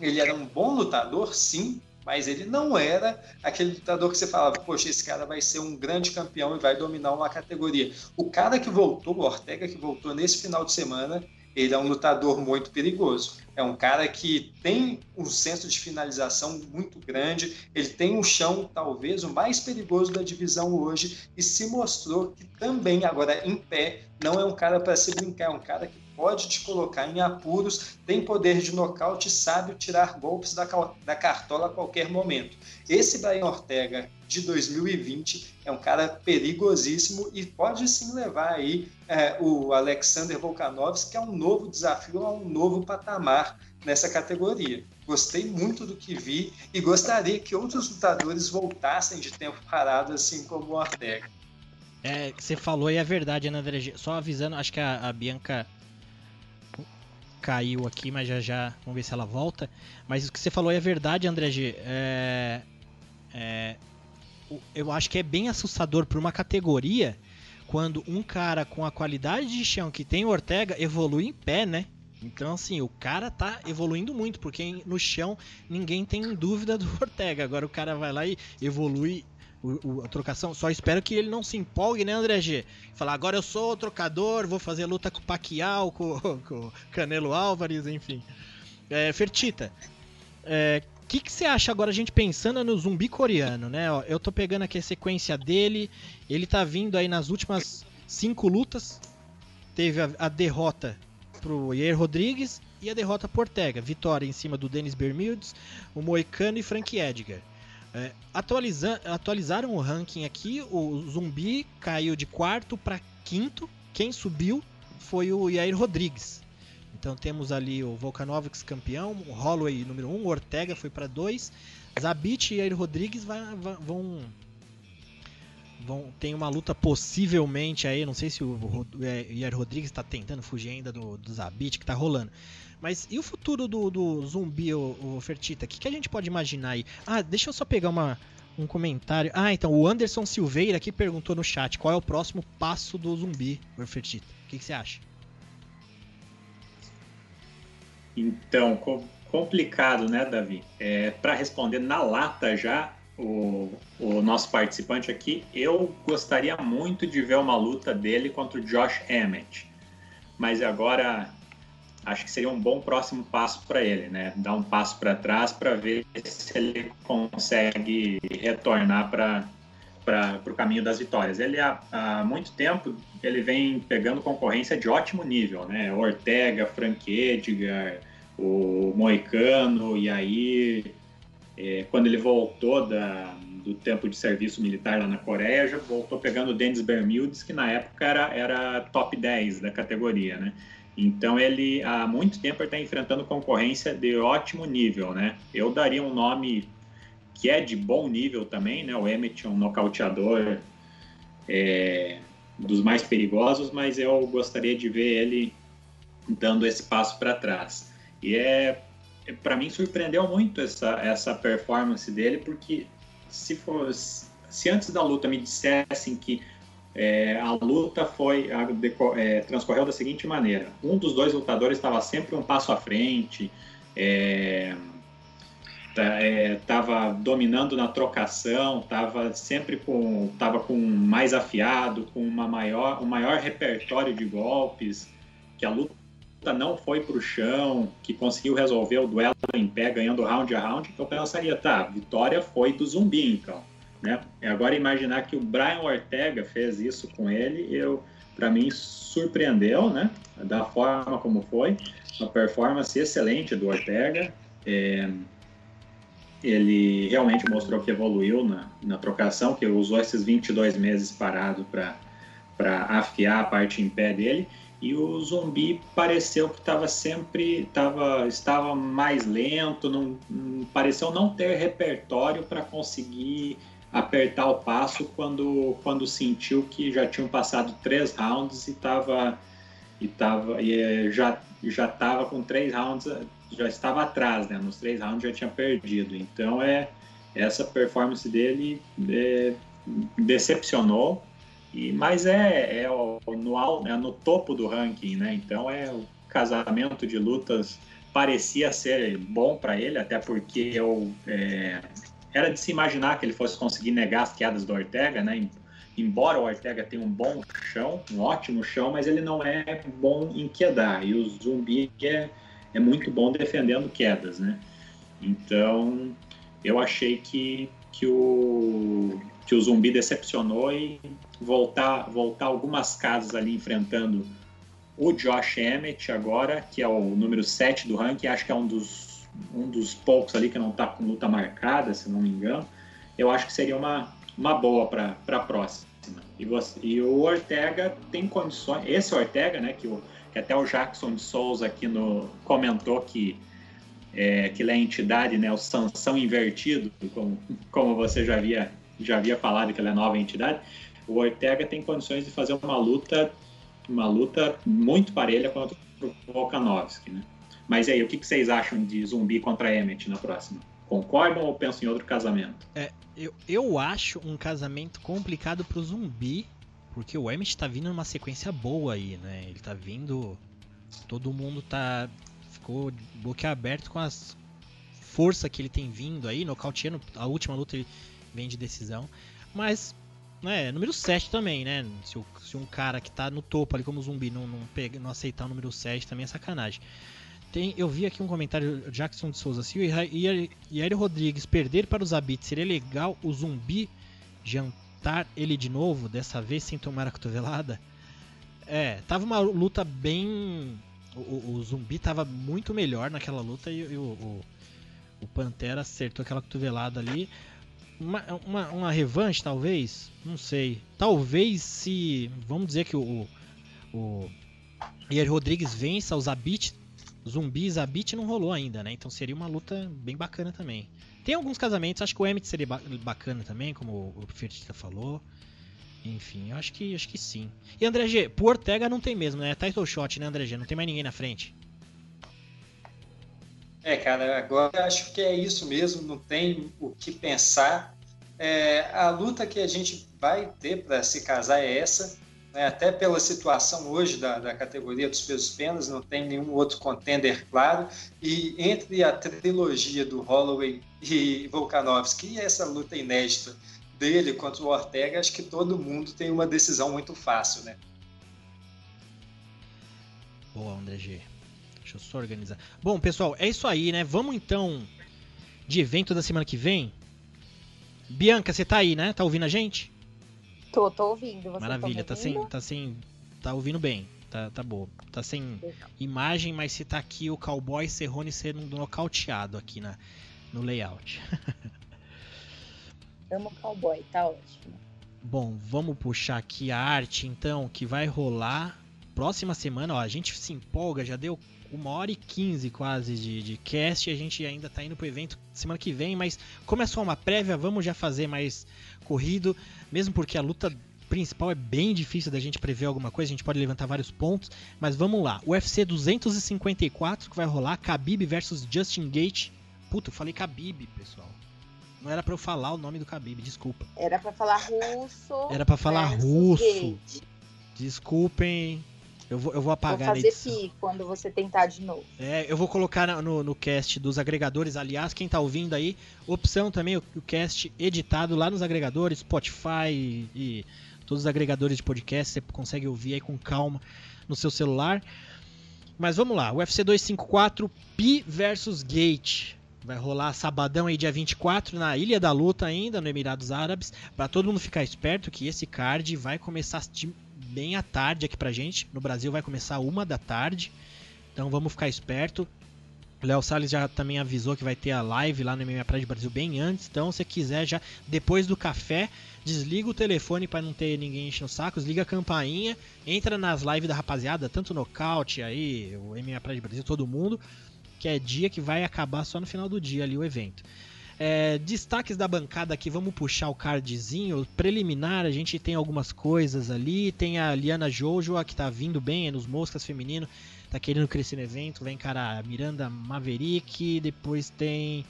ele era um bom lutador, sim, mas ele não era aquele lutador que você falava, poxa, esse cara vai ser um grande campeão e vai dominar uma categoria. O cara que voltou, o Ortega que voltou nesse final de semana, ele é um lutador muito perigoso. É um cara que tem um senso de finalização muito grande, ele tem um chão talvez o mais perigoso da divisão hoje. E se mostrou que também agora em pé não é um cara para se brincar, é um cara que pode te colocar em apuros, tem poder de nocaute, sabe tirar golpes da, da cartola a qualquer momento. Esse Brian Ortega de 2020 é um cara perigosíssimo e pode sim levar aí é, o Alexander Volkanovski que é um novo desafio, a um novo patamar nessa categoria. Gostei muito do que vi e gostaria que outros lutadores voltassem de tempo parado, assim como o Ortega. É, você falou e é verdade, Ana André. Só avisando, acho que a, a Bianca caiu aqui, mas já já vamos ver se ela volta. Mas o que você falou é verdade, André G. É, é, eu acho que é bem assustador para uma categoria quando um cara com a qualidade de chão que tem o Ortega evolui em pé, né? Então, assim, o cara tá evoluindo muito, porque no chão ninguém tem dúvida do Ortega. Agora o cara vai lá e evolui o, o, a trocação. Só espero que ele não se empolgue, né, André G? Falar, agora eu sou o trocador, vou fazer luta com o Pacquiao, com, com o Canelo Álvares, enfim. É, Fertita, o é, que, que você acha agora a gente pensando no zumbi coreano, né? Ó, eu tô pegando aqui a sequência dele, ele tá vindo aí nas últimas cinco lutas, teve a, a derrota pro Yair Rodrigues e a derrota por Ortega. Vitória em cima do Dennis Bermudes, o Moicano e Frank Edgar. É, atualiza atualizaram o ranking aqui, o Zumbi caiu de quarto para quinto. Quem subiu foi o Yair Rodrigues. Então temos ali o Volkanovski campeão, o Holloway número 1, um, Ortega foi para 2, Zabit e Yair Rodrigues vão vão tem uma luta possivelmente aí, não sei se o, o Yair Rodrigues está tentando fugir ainda do, do Zabit que está rolando. Mas e o futuro do, do zumbi, o, o Fertita? O que, que a gente pode imaginar aí? Ah, deixa eu só pegar uma, um comentário. Ah, então, o Anderson Silveira aqui perguntou no chat qual é o próximo passo do zumbi, Fertita. O que, que você acha? Então, complicado, né, Davi? É, Para responder na lata já, o, o, nosso participante aqui, eu gostaria muito de ver uma luta dele contra o Josh Emmett. Mas agora acho que seria um bom próximo passo para ele, né? Dar um passo para trás para ver se ele consegue retornar para para o caminho das vitórias. Ele há, há, muito tempo ele vem pegando concorrência de ótimo nível, né? Ortega, Frank Edgar, o Moicano, e aí é, quando ele voltou da, do tempo de serviço militar lá na Coreia, já voltou pegando o Dennis Bermudes, que na época era, era top 10 da categoria, né? Então ele há muito tempo está enfrentando concorrência de ótimo nível, né? Eu daria um nome que é de bom nível também, né? O Emmett um nocauteador é, dos mais perigosos, mas eu gostaria de ver ele dando esse passo para trás. E é para mim surpreendeu muito essa essa performance dele, porque se fosse se antes da luta me dissessem que é, a luta foi a, é, transcorreu da seguinte maneira: um dos dois lutadores estava sempre um passo à frente, estava é, dominando na trocação, estava sempre com, tava com mais afiado, com uma maior, um maior repertório de golpes, que a luta não foi para o chão, que conseguiu resolver o duelo em pé, ganhando round a round, eu pensaria, tá, vitória foi do zumbi, então. Né? E agora imaginar que o Brian Ortega fez isso com ele, eu para mim surpreendeu, né? Da forma como foi, uma performance excelente do Ortega. É, ele realmente mostrou que evoluiu na, na trocação, que usou esses 22 meses parado para afiar a parte em pé dele e o zumbi pareceu que estava sempre tava, estava mais lento, não, pareceu não ter repertório para conseguir apertar o passo quando, quando sentiu que já tinham passado três rounds e estava e tava, e eh, já já estava com três rounds já estava atrás, né? Nos três rounds já tinha perdido. Então é essa performance dele é, decepcionou e, mas é, é, no, é no topo do ranking, né? Então é o casamento de lutas parecia ser bom para ele, até porque eu, é, era de se imaginar que ele fosse conseguir negar as quedas do Ortega, né? Embora o Ortega tenha um bom chão, um ótimo chão, mas ele não é bom em quedar. E o Zumbi é, é muito bom defendendo quedas, né? Então, eu achei que, que o que o zumbi decepcionou e voltar, voltar algumas casas ali enfrentando o Josh Emmett agora, que é o número 7 do ranking, acho que é um dos, um dos poucos ali que não está com luta marcada, se não me engano. Eu acho que seria uma, uma boa para a próxima. E, você, e, o Ortega tem condições. Esse Ortega, né, que, o, que até o Jackson de Souza aqui no, comentou que, é, que ele é a entidade, né, o Sansão invertido, como, como você já havia já havia falado que ela é nova entidade, o Ortega tem condições de fazer uma luta, uma luta muito parelha contra o Volkanovski, né? Mas aí, o que, vocês acham de Zumbi contra Emmett na próxima? Concordam ou pensam em outro casamento? É, eu, eu acho um casamento complicado pro Zumbi, porque o Emmett tá vindo numa sequência boa aí, né? Ele tá vindo. Todo mundo tá. Ficou boquiaberto com as força que ele tem vindo aí, nocauteando. A última luta ele vem de decisão. Mas, né, número 7 também, né? Se, se, um cara que tá no topo ali como zumbi não, não, pega, não aceitar o número 7 também é sacanagem. Tem, eu vi aqui um comentário Jackson de Souza. Se o Yair Rodrigues perder para os Zabit, seria legal o zumbi jantar ele de novo, dessa vez sem tomar a cotovelada? É, tava uma luta bem. O, o zumbi tava muito melhor naquela luta e, e o, o, o Pantera acertou aquela cotovelada ali uma, uma, uma, revanche, talvez? Não sei. Talvez se. Vamos dizer que o. O Ier Rodrigues vença o Zabit. Zumbi e Zabit não rolou ainda, né? Então seria uma luta bem bacana também. Tem alguns casamentos, acho que o Emmett seria bacana também, como o Fertita falou. Enfim, eu acho que, acho que sim. E André G, pro Ortega não tem mesmo, né? Title shot, né, André G? Não tem mais ninguém na frente. É, cara, agora acho que é isso mesmo, não tem o que pensar. É, a luta que a gente vai ter para se casar é essa, né? até pela situação hoje da, da categoria dos pesos penas, não tem nenhum outro contender claro. E entre a trilogia do Holloway e Volkanovski e essa luta inédita dele contra o Ortega, acho que todo mundo tem uma decisão muito fácil, né? Boa, André G. Deixa eu só organizar. Bom, pessoal, é isso aí, né? Vamos então de evento da semana que vem. Bianca, você tá aí, né? Tá ouvindo a gente? Tô, tô ouvindo. Você tá Maravilha, tá, sem, tá sem. Tá ouvindo bem. Tá, tá boa. Tá sem imagem, mas se tá aqui o cowboy Serrone sendo nocauteado aqui na, no layout. Amo cowboy, tá ótimo. Bom, vamos puxar aqui a arte então que vai rolar próxima semana. Ó, a gente se empolga, já deu uma hora e quinze quase de, de cast. A gente ainda tá indo pro evento semana que vem, mas como é só uma prévia, vamos já fazer mais corrido, mesmo porque a luta principal é bem difícil da gente prever alguma coisa, a gente pode levantar vários pontos, mas vamos lá. UFC 254 que vai rolar, Khabib versus Justin Gate. Puta, eu falei Khabib, pessoal. Não era pra eu falar o nome do Khabib, desculpa. Era pra falar russo. Era pra falar russo. Gate. Desculpem. Eu vou, eu vou Vou apagar na fazer pi quando você tentar de novo. É, eu vou colocar no, no cast dos agregadores. Aliás, quem tá ouvindo aí, opção também, o, o cast editado lá nos agregadores, Spotify e, e todos os agregadores de podcast. Você consegue ouvir aí com calma no seu celular. Mas vamos lá, UFC 254, Pi versus Gate. Vai rolar sabadão aí, dia 24, na Ilha da Luta ainda, no Emirados Árabes. Pra todo mundo ficar esperto que esse card vai começar bem à tarde aqui pra gente. No Brasil vai começar uma da tarde. Então vamos ficar esperto. O Léo Salles já também avisou que vai ter a live lá no MMA Praia de Brasil bem antes. Então, se quiser já depois do café, desliga o telefone para não ter ninguém enchendo o saco, desliga a campainha, entra nas lives da rapaziada, tanto Nocaute aí, o MMA Praia de Brasil, todo mundo, que é dia que vai acabar só no final do dia ali o evento. É, destaques da bancada aqui, vamos puxar o cardzinho preliminar. A gente tem algumas coisas ali. Tem a Liana Jojo, que tá vindo bem é nos Moscas Feminino, tá querendo crescer no evento. Vai encarar a Miranda Maverick. Depois tem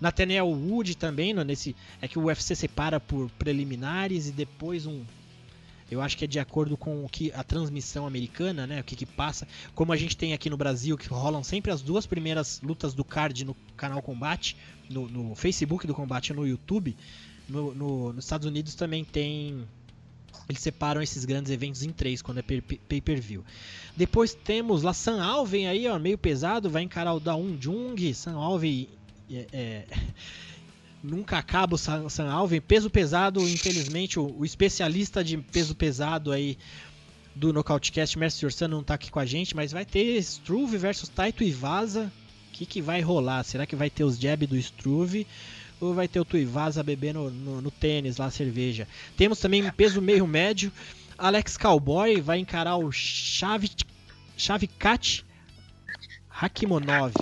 Nathaniel Wood também. Nesse, é que o UFC separa por preliminares e depois um. Eu acho que é de acordo com o que a transmissão americana, né? O que, que passa. Como a gente tem aqui no Brasil, que rolam sempre as duas primeiras lutas do card no canal Combate, no, no Facebook do Combate e no YouTube. No, no- nos Estados Unidos também tem. Eles separam esses grandes eventos em três quando é per- pay-per-view. Depois temos lá San Alven aí, ó, meio pesado, vai encarar o Daun Jung. San Alven é, é, nunca acaba o San, San Alven. Peso pesado, infelizmente, o, o especialista de peso pesado aí do Nocautecast, Mestre Ursano, não tá aqui com a gente, mas vai ter Struve versus Taito e Vaza. O que, que vai rolar? Será que vai ter os jab do Struve? Ou vai ter o Tuivasa bebendo no, no tênis lá, cerveja? Temos também peso meio médio. Alex Cowboy vai encarar o Chavi, Chavikat Hakimonov.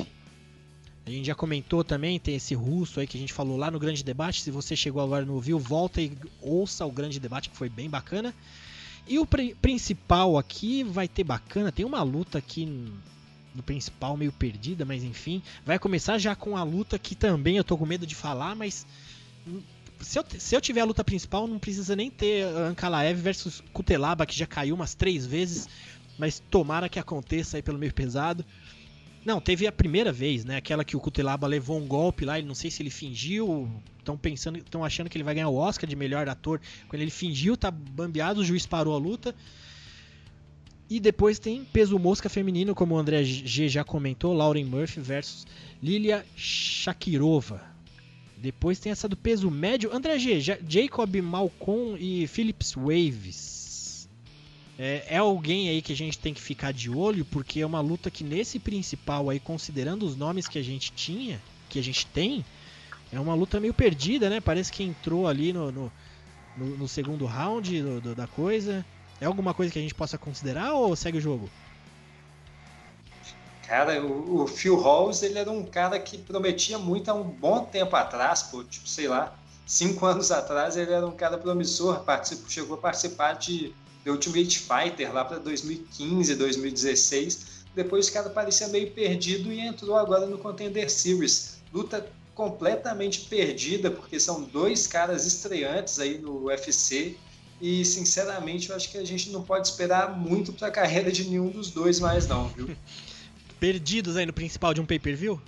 A gente já comentou também, tem esse russo aí que a gente falou lá no Grande Debate. Se você chegou agora e não ouviu, volta e ouça o Grande Debate, que foi bem bacana. E o pri- principal aqui vai ter bacana. Tem uma luta aqui no principal meio perdida, mas enfim. Vai começar já com a luta que também eu tô com medo de falar, mas. Se eu, se eu tiver a luta principal, não precisa nem ter Ankalaev versus Kutelaba, que já caiu umas três vezes. Mas tomara que aconteça aí pelo meio pesado. Não, teve a primeira vez, né? Aquela que o Kutelaba levou um golpe lá, não sei se ele fingiu. Estão pensando, estão achando que ele vai ganhar o Oscar de melhor ator. Quando ele fingiu, tá bambeado, o juiz parou a luta. E depois tem peso mosca feminino, como o André G já comentou, Lauren Murphy versus Lilia Shakirova. Depois tem essa do peso médio, André G, Ja- Jacob Malcom e Phillips Waves. É, é alguém aí que a gente tem que ficar de olho, porque é uma luta que nesse principal aí, considerando os nomes que a gente tinha, que a gente tem, é uma luta meio perdida, né? Parece que entrou ali no, no, no- no segundo round do- do- da coisa. É alguma coisa que a gente possa considerar ou segue o jogo? Cara, o, Phil Halls, ele era um cara que prometia muito há um bom tempo atrás, pô, tipo, sei lá, cinco anos atrás ele era um cara promissor, chegou a participar de The Ultimate Fighter lá para 2015, 2016. Depois o cara parecia meio perdido e entrou agora no Contender Series. Luta completamente perdida, porque são dois caras estreantes aí no UFC. E, sinceramente, eu acho que a gente não pode esperar muito para a carreira de nenhum dos dois mais, não, viu? Perdidos aí no principal de um pay-per-view?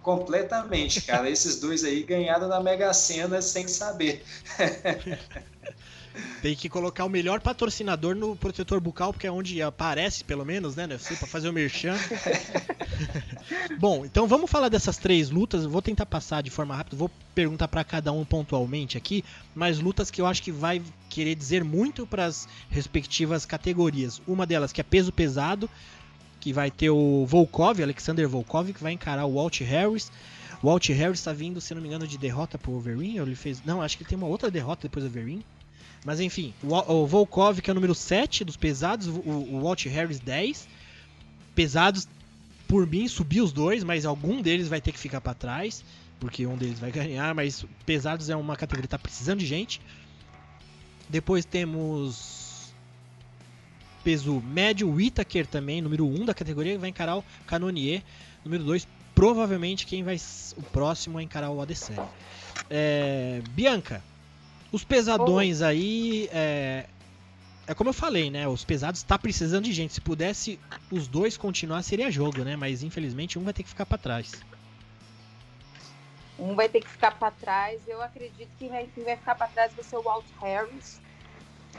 Completamente, cara. Esses dois aí ganharam na Mega Sena sem saber. Tem que colocar o melhor patrocinador no protetor bucal, porque é onde aparece, pelo menos, né, UFC, pra fazer o merchan. Bom, então vamos falar dessas três lutas. Vou tentar passar de forma rápida, vou perguntar pra cada um pontualmente aqui, mas lutas que eu acho que vai querer dizer muito para as respectivas categorias. Uma delas que é peso pesado, que vai ter o Volkov, Alexander Volkov, que vai encarar o Walt Harris. O Walt Harris está vindo, se não me engano, de derrota pro Overeem, ele fez... Não, acho que ele tem uma outra derrota depois do Overeem. Mas enfim, o, o Volkov, que é o número 7 dos pesados, o, o Walt Harris 10. Pesados, por mim, subiu os dois, mas algum deles vai ter que ficar para trás, porque um deles vai ganhar, mas pesados é uma categoria que tá precisando de gente. Depois temos peso médio, o Whittaker também, número 1 da categoria, vai encarar o Canonier, número 2, provavelmente quem vai o próximo a encarar o Adesanya. É, Bianca, os pesadões aí. É, é como eu falei, né? Os pesados tá precisando de gente. Se pudesse os dois continuar, seria jogo, né? Mas infelizmente um vai ter que ficar para trás. Um vai ter que ficar para trás. Eu acredito que vai, quem vai ficar para trás vai ser o Walt Harris.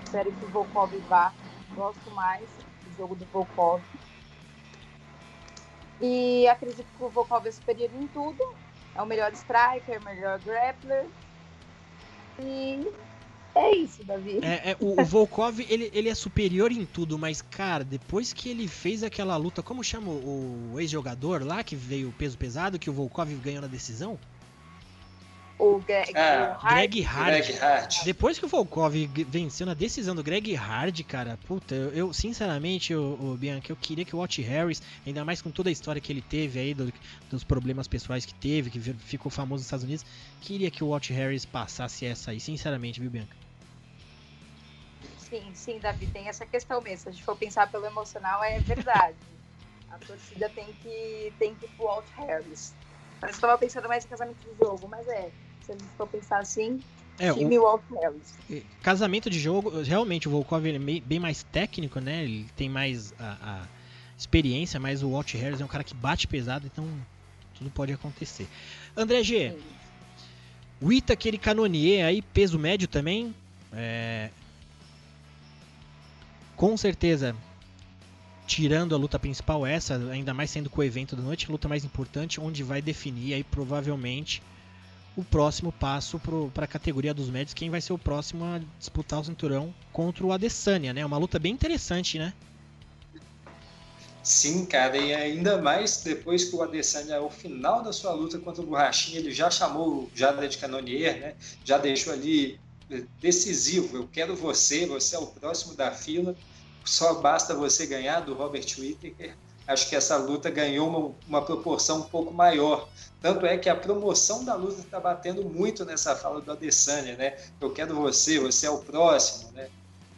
Espero que o Volkov vá. Gosto mais do jogo do Volkov. E acredito que o Volkov é superior em tudo. É o melhor striker, melhor grappler. É isso, Davi. É, é, o, o, Volkov, ele, ele é superior em tudo, mas, cara, depois que ele fez aquela luta, como chama o, o ex-jogador lá, que veio peso pesado, que o Volkov ganhou na decisão? O Greg, ah, o Greg, Hard. Greg Hard. Depois que o Volkov venceu na decisão do Greg Hard, cara, puta, eu, eu sinceramente, o, o, Bianca, eu queria que o Watch Harris, ainda mais com toda a história que ele teve aí, do, dos problemas pessoais que teve, que ficou famoso nos Estados Unidos, queria que o Watch Harris passasse essa aí, sinceramente, viu, Bianca? Sim, sim, Davi, tem essa questão mesmo. Se a gente for pensar pelo emocional, é verdade. a torcida tem que, tem que ir pro Walt Harris. Mas eu estava pensando mais em casamento de jogo, mas é, se a gente for pensar assim, é, time o... Casamento de jogo, realmente o Volkov é bem mais técnico, né? Ele tem mais a, a experiência, mas o Walt Harris é um cara que bate pesado, então tudo pode acontecer. André G, Sim. o Ita, aquele canonier aí, peso médio também, é... com certeza tirando a luta principal, essa, ainda mais sendo com o evento da noite, a luta mais importante, onde vai definir aí provavelmente o próximo passo para a categoria dos médios, quem vai ser o próximo a disputar o cinturão contra o Adesanya, né? Uma luta bem interessante, né? Sim, cara, e ainda mais depois que o Adesanya, ao final da sua luta contra o Borrachinha, ele já chamou o Jared Cannonier, né? Já deixou ali eh, decisivo, eu quero você, você é o próximo da fila só basta você ganhar do Robert Whittaker. Acho que essa luta ganhou uma, uma proporção um pouco maior. Tanto é que a promoção da luta está batendo muito nessa fala do Adesanya, né? Eu quero você, você é o próximo, né?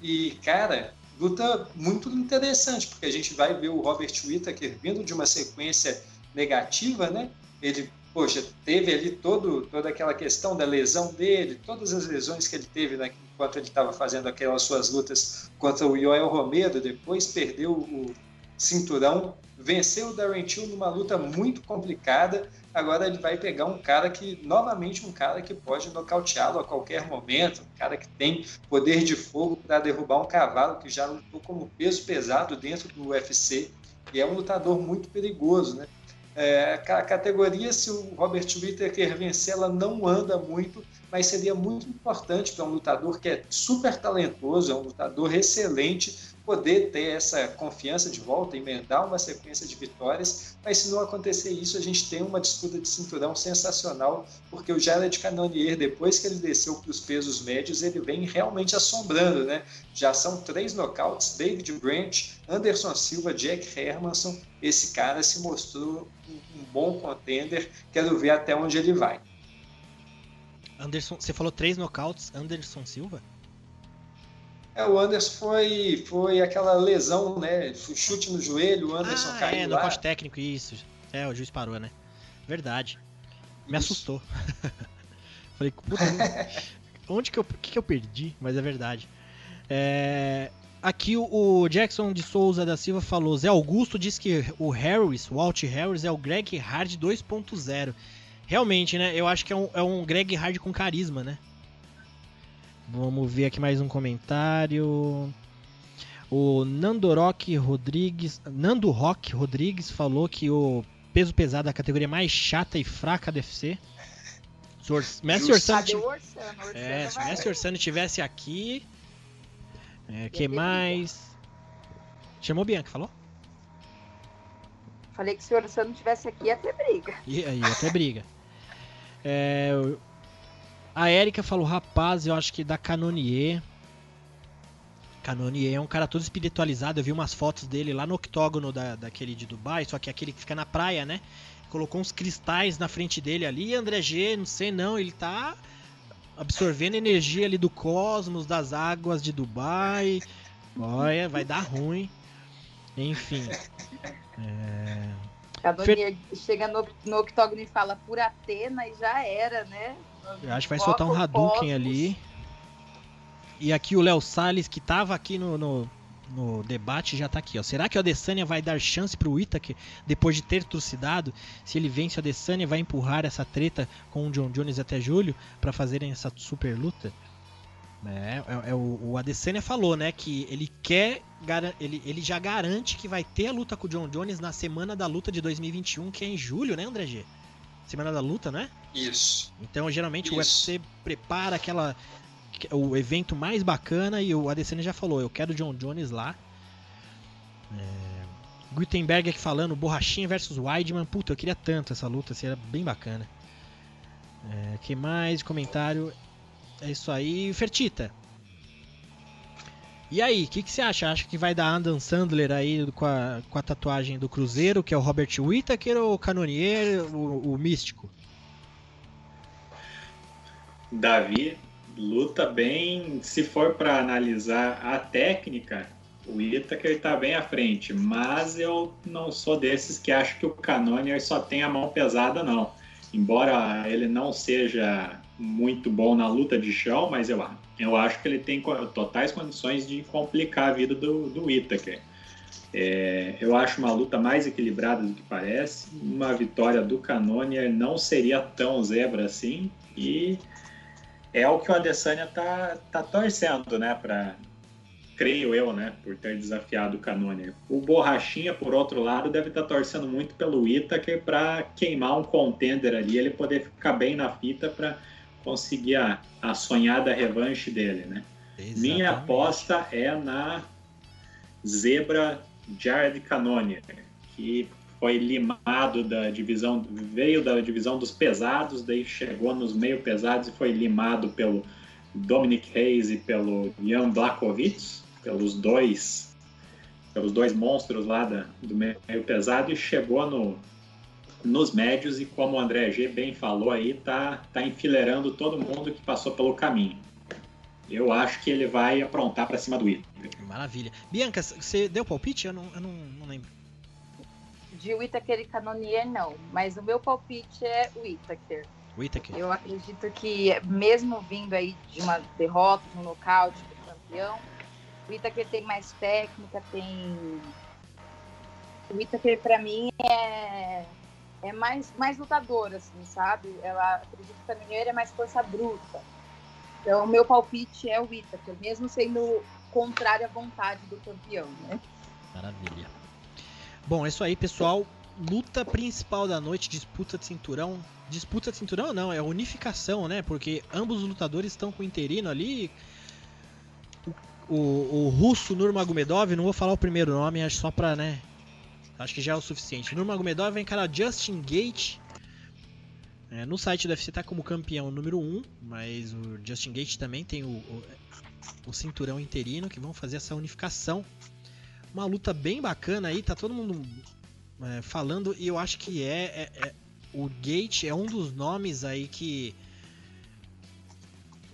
E, cara, luta muito interessante, porque a gente vai ver o Robert Whittaker vindo de uma sequência negativa, né? Ele, poxa, teve ali todo, toda aquela questão da lesão dele, todas as lesões que ele teve na, enquanto ele estava fazendo aquelas suas lutas contra o Joel Romero, depois perdeu o cinturão, venceu o Darren Till numa luta muito complicada. Agora ele vai pegar um cara que, novamente, um cara que pode nocauteá-lo a qualquer momento, um cara que tem poder de fogo para derrubar um cavalo que já lutou como peso pesado dentro do UFC e é um lutador muito perigoso, né? É, a categoria, se o Robert Whittaker vencer, ela não anda muito, mas seria muito importante para um lutador que é super talentoso, é um lutador excelente, poder ter essa confiança de volta, emendar uma sequência de vitórias, mas se não acontecer isso, a gente tem uma disputa de cinturão sensacional, porque o Jared Cannonier, depois que ele desceu para os pesos médios, ele vem realmente assombrando, né? Já são três nocautes, David Branch, Anderson Silva, Jack Hermanson, esse cara se mostrou um bom contender, quero ver até onde ele vai. Anderson, você falou três nocautes, Anderson Silva? É, o Anderson foi, foi aquela lesão, né? Foi chute no joelho, o Anderson ah, caiu. É, nocaute técnico, isso. É, o juiz parou, né? Verdade. Me isso. assustou. Falei, puta, onde que eu, que, que eu perdi? Mas é verdade. É, aqui o, Jackson de Souza da Silva falou: Zé Augusto disse que o Harris, o Walt Harris, é o Greg Hard 2.0. Realmente, né? Eu acho que é um, é um Greg Hard com carisma, né? Vamos ver aqui mais um comentário. O Nando Rock Rodrigues, Nando Rock Rodrigues falou que o peso pesado é a categoria mais chata e fraca do UFC. Se o Messi Orsano, é, se o Messi Orsano tivesse aqui, é, que mais? Chamou Bianca, falou? Falei que se o Orsano tivesse aqui, ia ter briga. E aí, ia ter briga. É, a Erika falou, rapaz, eu acho que da Canonier. Canonier é um cara todo espiritualizado. Eu vi umas fotos dele lá no octógono da, daquele de Dubai, só que aquele que fica na praia, né? Colocou uns cristais na frente dele ali. André G, não sei não, ele tá absorvendo energia ali do cosmos, das águas de Dubai. Olha, vai dar ruim. Enfim. É... Canonier chega no, no octógono e fala por Atena e já era, né? Eu acho que vai soltar um Hadouken ali. E aqui o Léo Salles, que tava aqui no, no, no, debate, já tá aqui, ó. Será que o Adesanya vai dar chance pro Itaker depois de ter trucidado? Se ele vence o Adesanya, vai empurrar essa treta com o John Jones até julho para fazerem essa super luta? É, é, é o, o, Adesanya falou, né, que ele quer, ele, ele já garante que vai ter a luta com o John Jones na semana da luta de 2021, que é em julho, né, André G? Semana da luta, né? Isso. Então, geralmente Isso. o UFC prepara aquela o evento mais bacana e o Adesanya já falou, eu quero o John Jones lá. É... Gutenberg aqui falando, Borrachinha versus Weidman, puta, eu queria tanto essa luta, seria bem bacana. É, que mais? Comentário. É isso aí. Fertita. E aí, o que, que, você acha? Acha que vai dar Adam Sandler aí com a, com a tatuagem do Cruzeiro, que é o Robert Whittaker ou o Canonier, o, o Místico? Davi luta bem. Se for para analisar a técnica, o Whittaker está bem à frente, mas eu não sou desses que acham que o Canonier só tem a mão pesada, não. Embora ele não seja muito bom na luta de chão, mas eu, eu acho que ele tem totais condições de complicar a vida do, do Whittaker. É, eu acho uma luta mais equilibrada do que parece. Uma vitória do Canonier não seria tão zebra assim. E é o que o Adesanya tá, tá torcendo, né? Pra, creio eu, né? Por ter desafiado o Canonier. O Borrachinha, por outro lado, deve estar tá torcendo muito pelo Itaker para queimar um contender ali, ele poder ficar bem na fita para conseguir a, a sonhada revanche dele, né? Exatamente. Minha aposta é na zebra Jared Cannonier, que foi limado da divisão, veio da divisão dos pesados, daí chegou nos meio pesados e foi limado pelo Dominic Hayes e pelo Jan Blachowicz, pelos dois, pelos dois monstros lá da, do meio pesado e chegou no, nos médios e como o André G bem falou aí, tá, tá enfileirando todo mundo que passou pelo caminho. Eu acho que ele vai aprontar para cima do Ita. Maravilha. Bianca, você deu palpite? Eu não, eu não, não lembro. De Whittaker e Canonier, não. Mas o meu palpite é o Whittaker. Whittaker. Eu acredito que, mesmo vindo aí de uma derrota, um nocaute do campeão, o Whittaker tem mais técnica, tem... O Whittaker, para mim, é é mais, mais lutadora, assim, sabe? Ela acredito que a Mineira é mais força bruta. Então, o meu palpite é o Whittaker, mesmo sendo contrário à vontade do campeão, né? Maravilha. Bom, é isso aí, pessoal. Luta principal da noite, disputa de cinturão. Disputa de cinturão não, é unificação, né? Porque ambos os lutadores estão com o interino ali. O, o russo Nurmagomedov, não vou falar o primeiro nome, acho só pra, né, Acho que já é o suficiente. Nurmagomedov vai encarar Justin Gate. É, no site do UFC tá como campeão número 1, mas o Justin Gate também tem o, o, o cinturão interino que vão fazer essa unificação. Uma luta bem bacana aí, tá todo mundo é, falando e eu acho que é, é, é, o Gate é um dos nomes aí que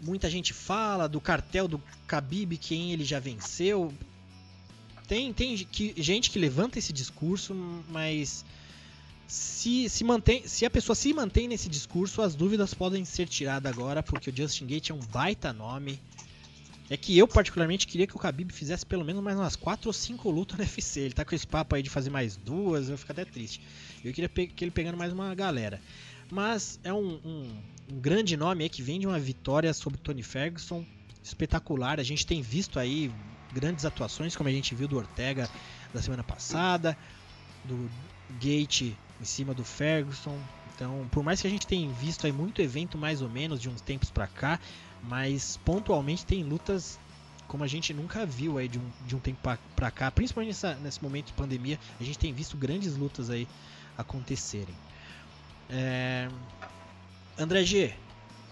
muita gente fala do cartel do Khabib, quem ele já venceu tem, tem que, gente que levanta esse discurso, mas se, se, mantém, se a pessoa se mantém nesse discurso, as dúvidas podem ser tiradas agora, porque o Justin Gate é um baita nome. É que eu, particularmente, queria que o Khabib fizesse pelo menos mais umas 4 ou 5 lutas no UFC. Ele tá com esse papo aí de fazer mais duas, eu fico até triste. Eu queria que ele pegando mais uma galera. Mas é um, um, um grande nome aí que vem de uma vitória sobre Tony Ferguson. Espetacular. A gente tem visto aí grandes atuações, como a gente viu do Ortega da semana passada, do Gate em cima do Ferguson. Então, por mais que a gente tenha visto aí muito evento mais ou menos de uns tempos para cá, mas pontualmente tem lutas como a gente nunca viu aí de um, de um tempo para cá, principalmente nessa, nesse momento de pandemia, a gente tem visto grandes lutas aí acontecerem. É... André G,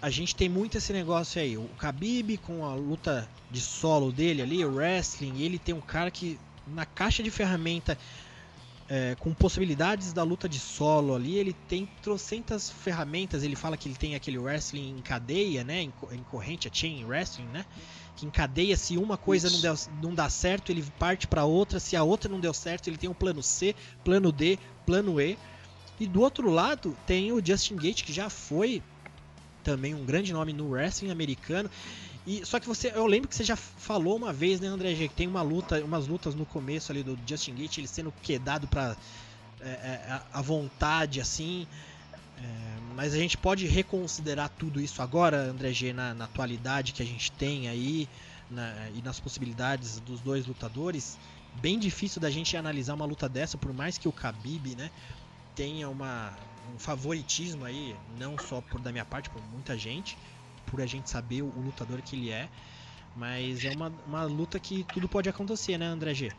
a gente tem muito esse negócio aí. O Khabib com a luta de solo dele ali, o wrestling, ele tem um cara que na caixa de ferramenta é, com possibilidades da luta de solo ali, ele tem trocentas ferramentas. Ele fala que ele tem aquele wrestling em cadeia, né, em, em corrente, a chain wrestling, né, que encadeia se uma coisa não, deu, não dá certo, ele parte para outra, se a outra não deu certo, ele tem um plano C, plano D, plano E. E do outro lado tem o Justin Gate, que já foi também um grande nome no wrestling americano. E só que você, eu lembro que você já falou uma vez, né, André que tem uma luta, umas lutas no começo ali do Justin Gate, ele sendo quedado para é, é, a vontade assim. É, mas a gente pode reconsiderar tudo isso agora, André G, na, na atualidade que a gente tem aí na, e nas possibilidades dos dois lutadores. Bem difícil da gente analisar uma luta dessa, por mais que o Khabib, né, tenha uma, um favoritismo aí, não só por da minha parte, por muita gente, por a gente saber o, o lutador que ele é. Mas é uma, uma luta que tudo pode acontecer, né, André G?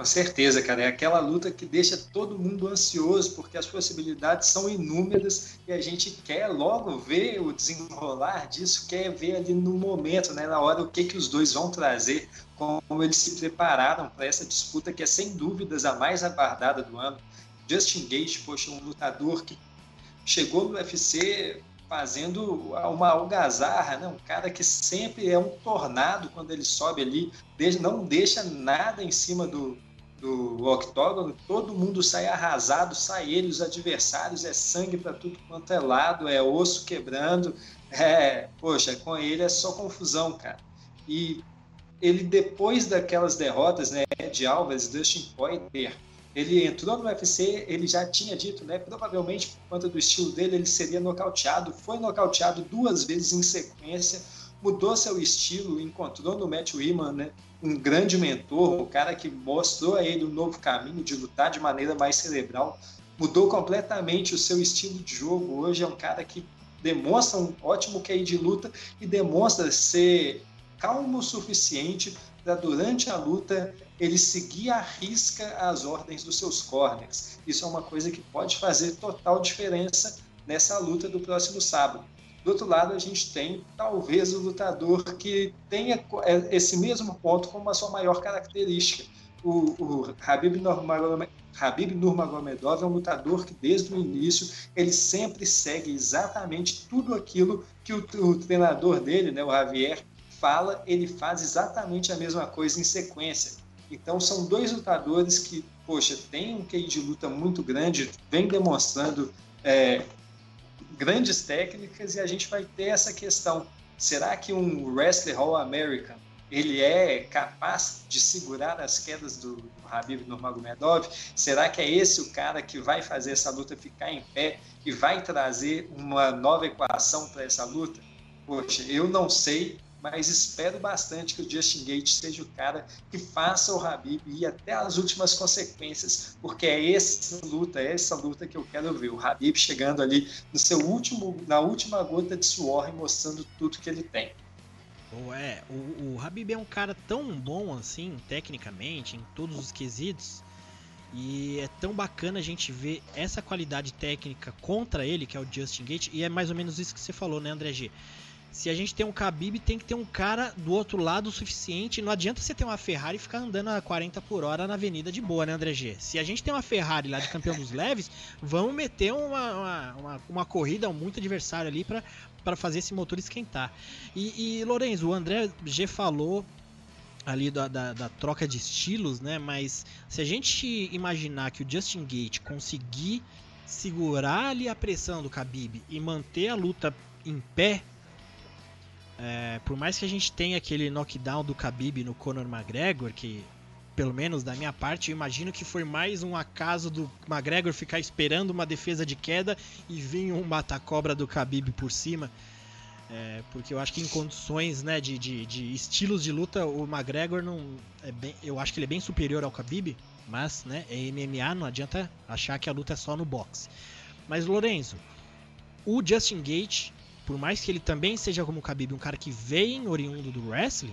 Com certeza, cara. É aquela luta que deixa todo mundo ansioso, porque as possibilidades são inúmeras e a gente quer logo ver o desenrolar disso, quer ver ali no momento, né, na hora, o que, que os dois vão trazer, como eles se prepararam para essa disputa que é sem dúvidas a mais aguardada do ano. Justin Gage, poxa, um lutador que chegou no UFC fazendo uma algazarra, né? um cara que sempre é um tornado quando ele sobe ali, não deixa nada em cima do, do octógono, todo mundo sai arrasado, sai ele, os adversários, é sangue para tudo quanto é lado, é osso quebrando, é, poxa, com ele é só confusão, cara. E ele, depois daquelas derrotas, né, de Alves, Dustin Poirier, ele entrou no UFC, ele já tinha dito, né, provavelmente por conta do estilo dele, ele seria nocauteado, foi nocauteado duas vezes em sequência, mudou seu estilo, encontrou no Matt Wiman, né, um grande mentor, um cara que mostrou a ele um novo caminho de lutar de maneira mais cerebral, mudou completamente o seu estilo de jogo. Hoje é um cara que demonstra um ótimo QI de luta e demonstra ser calmo o suficiente para durante a luta ele seguir à risca as ordens dos seus corners. Isso é uma coisa que pode fazer total diferença nessa luta do próximo sábado. Do outro lado, a gente tem talvez o lutador que tenha é, esse mesmo ponto como a sua maior característica. O, o Habib, Nurmagomedov, Habib Nurmagomedov é um lutador que desde o início ele sempre segue exatamente tudo aquilo que o, o treinador dele, né, o Javier, fala, ele faz exatamente a mesma coisa em sequência. Então são dois lutadores que, poxa, têm um QI de luta muito grande, vem demonstrando é, grandes técnicas e a gente vai ter essa questão. Será que um wrestler All American ele é capaz de segurar as quedas do, do Habib Nurmagomedov? Será que é esse o cara que vai fazer essa luta ficar em pé e vai trazer uma nova equação para essa luta? Poxa, eu não sei, mas espero bastante que o Justin Gate seja o cara que faça o Habib ir até as últimas consequências, porque é essa luta, é essa luta que eu quero ver. O Habib chegando ali no seu último, na última gota de suor e mostrando tudo que ele tem. É, o, o Habib é um cara tão bom assim, tecnicamente, em todos os quesitos. E é tão bacana a gente ver essa qualidade técnica contra ele, que é o Justin Gate, e é mais ou menos isso que você falou, né, André G? Se a gente tem um Khabib, tem que ter um cara do outro lado o suficiente. Não adianta você ter uma Ferrari e ficar andando a 40 por hora na avenida de boa, né, André G? Se a gente tem uma Ferrari lá de campeão dos leves, vamos meter uma, uma, uma, uma corrida, muito adversário ali para fazer esse motor esquentar. E, e Lorenzo, o André G falou ali da, da, da, troca de estilos, né? Mas se a gente imaginar que o Justin Gate conseguir segurar ali a pressão do Khabib e manter a luta em pé, é, por mais que a gente tenha aquele knockdown do Khabib no Conor McGregor, que pelo menos da minha parte, eu imagino que foi mais um acaso do McGregor ficar esperando uma defesa de queda e vir um mata-cobra do Khabib por cima. É, porque eu acho que em condições né, de, de, de, estilos de luta, o McGregor não. É bem, eu acho que ele é bem superior ao Khabib, mas né, é MMA, não adianta achar que a luta é só no boxe. Mas Lorenzo, o Justin Gate por mais que ele também seja como o Khabib, um cara que vem oriundo do wrestling,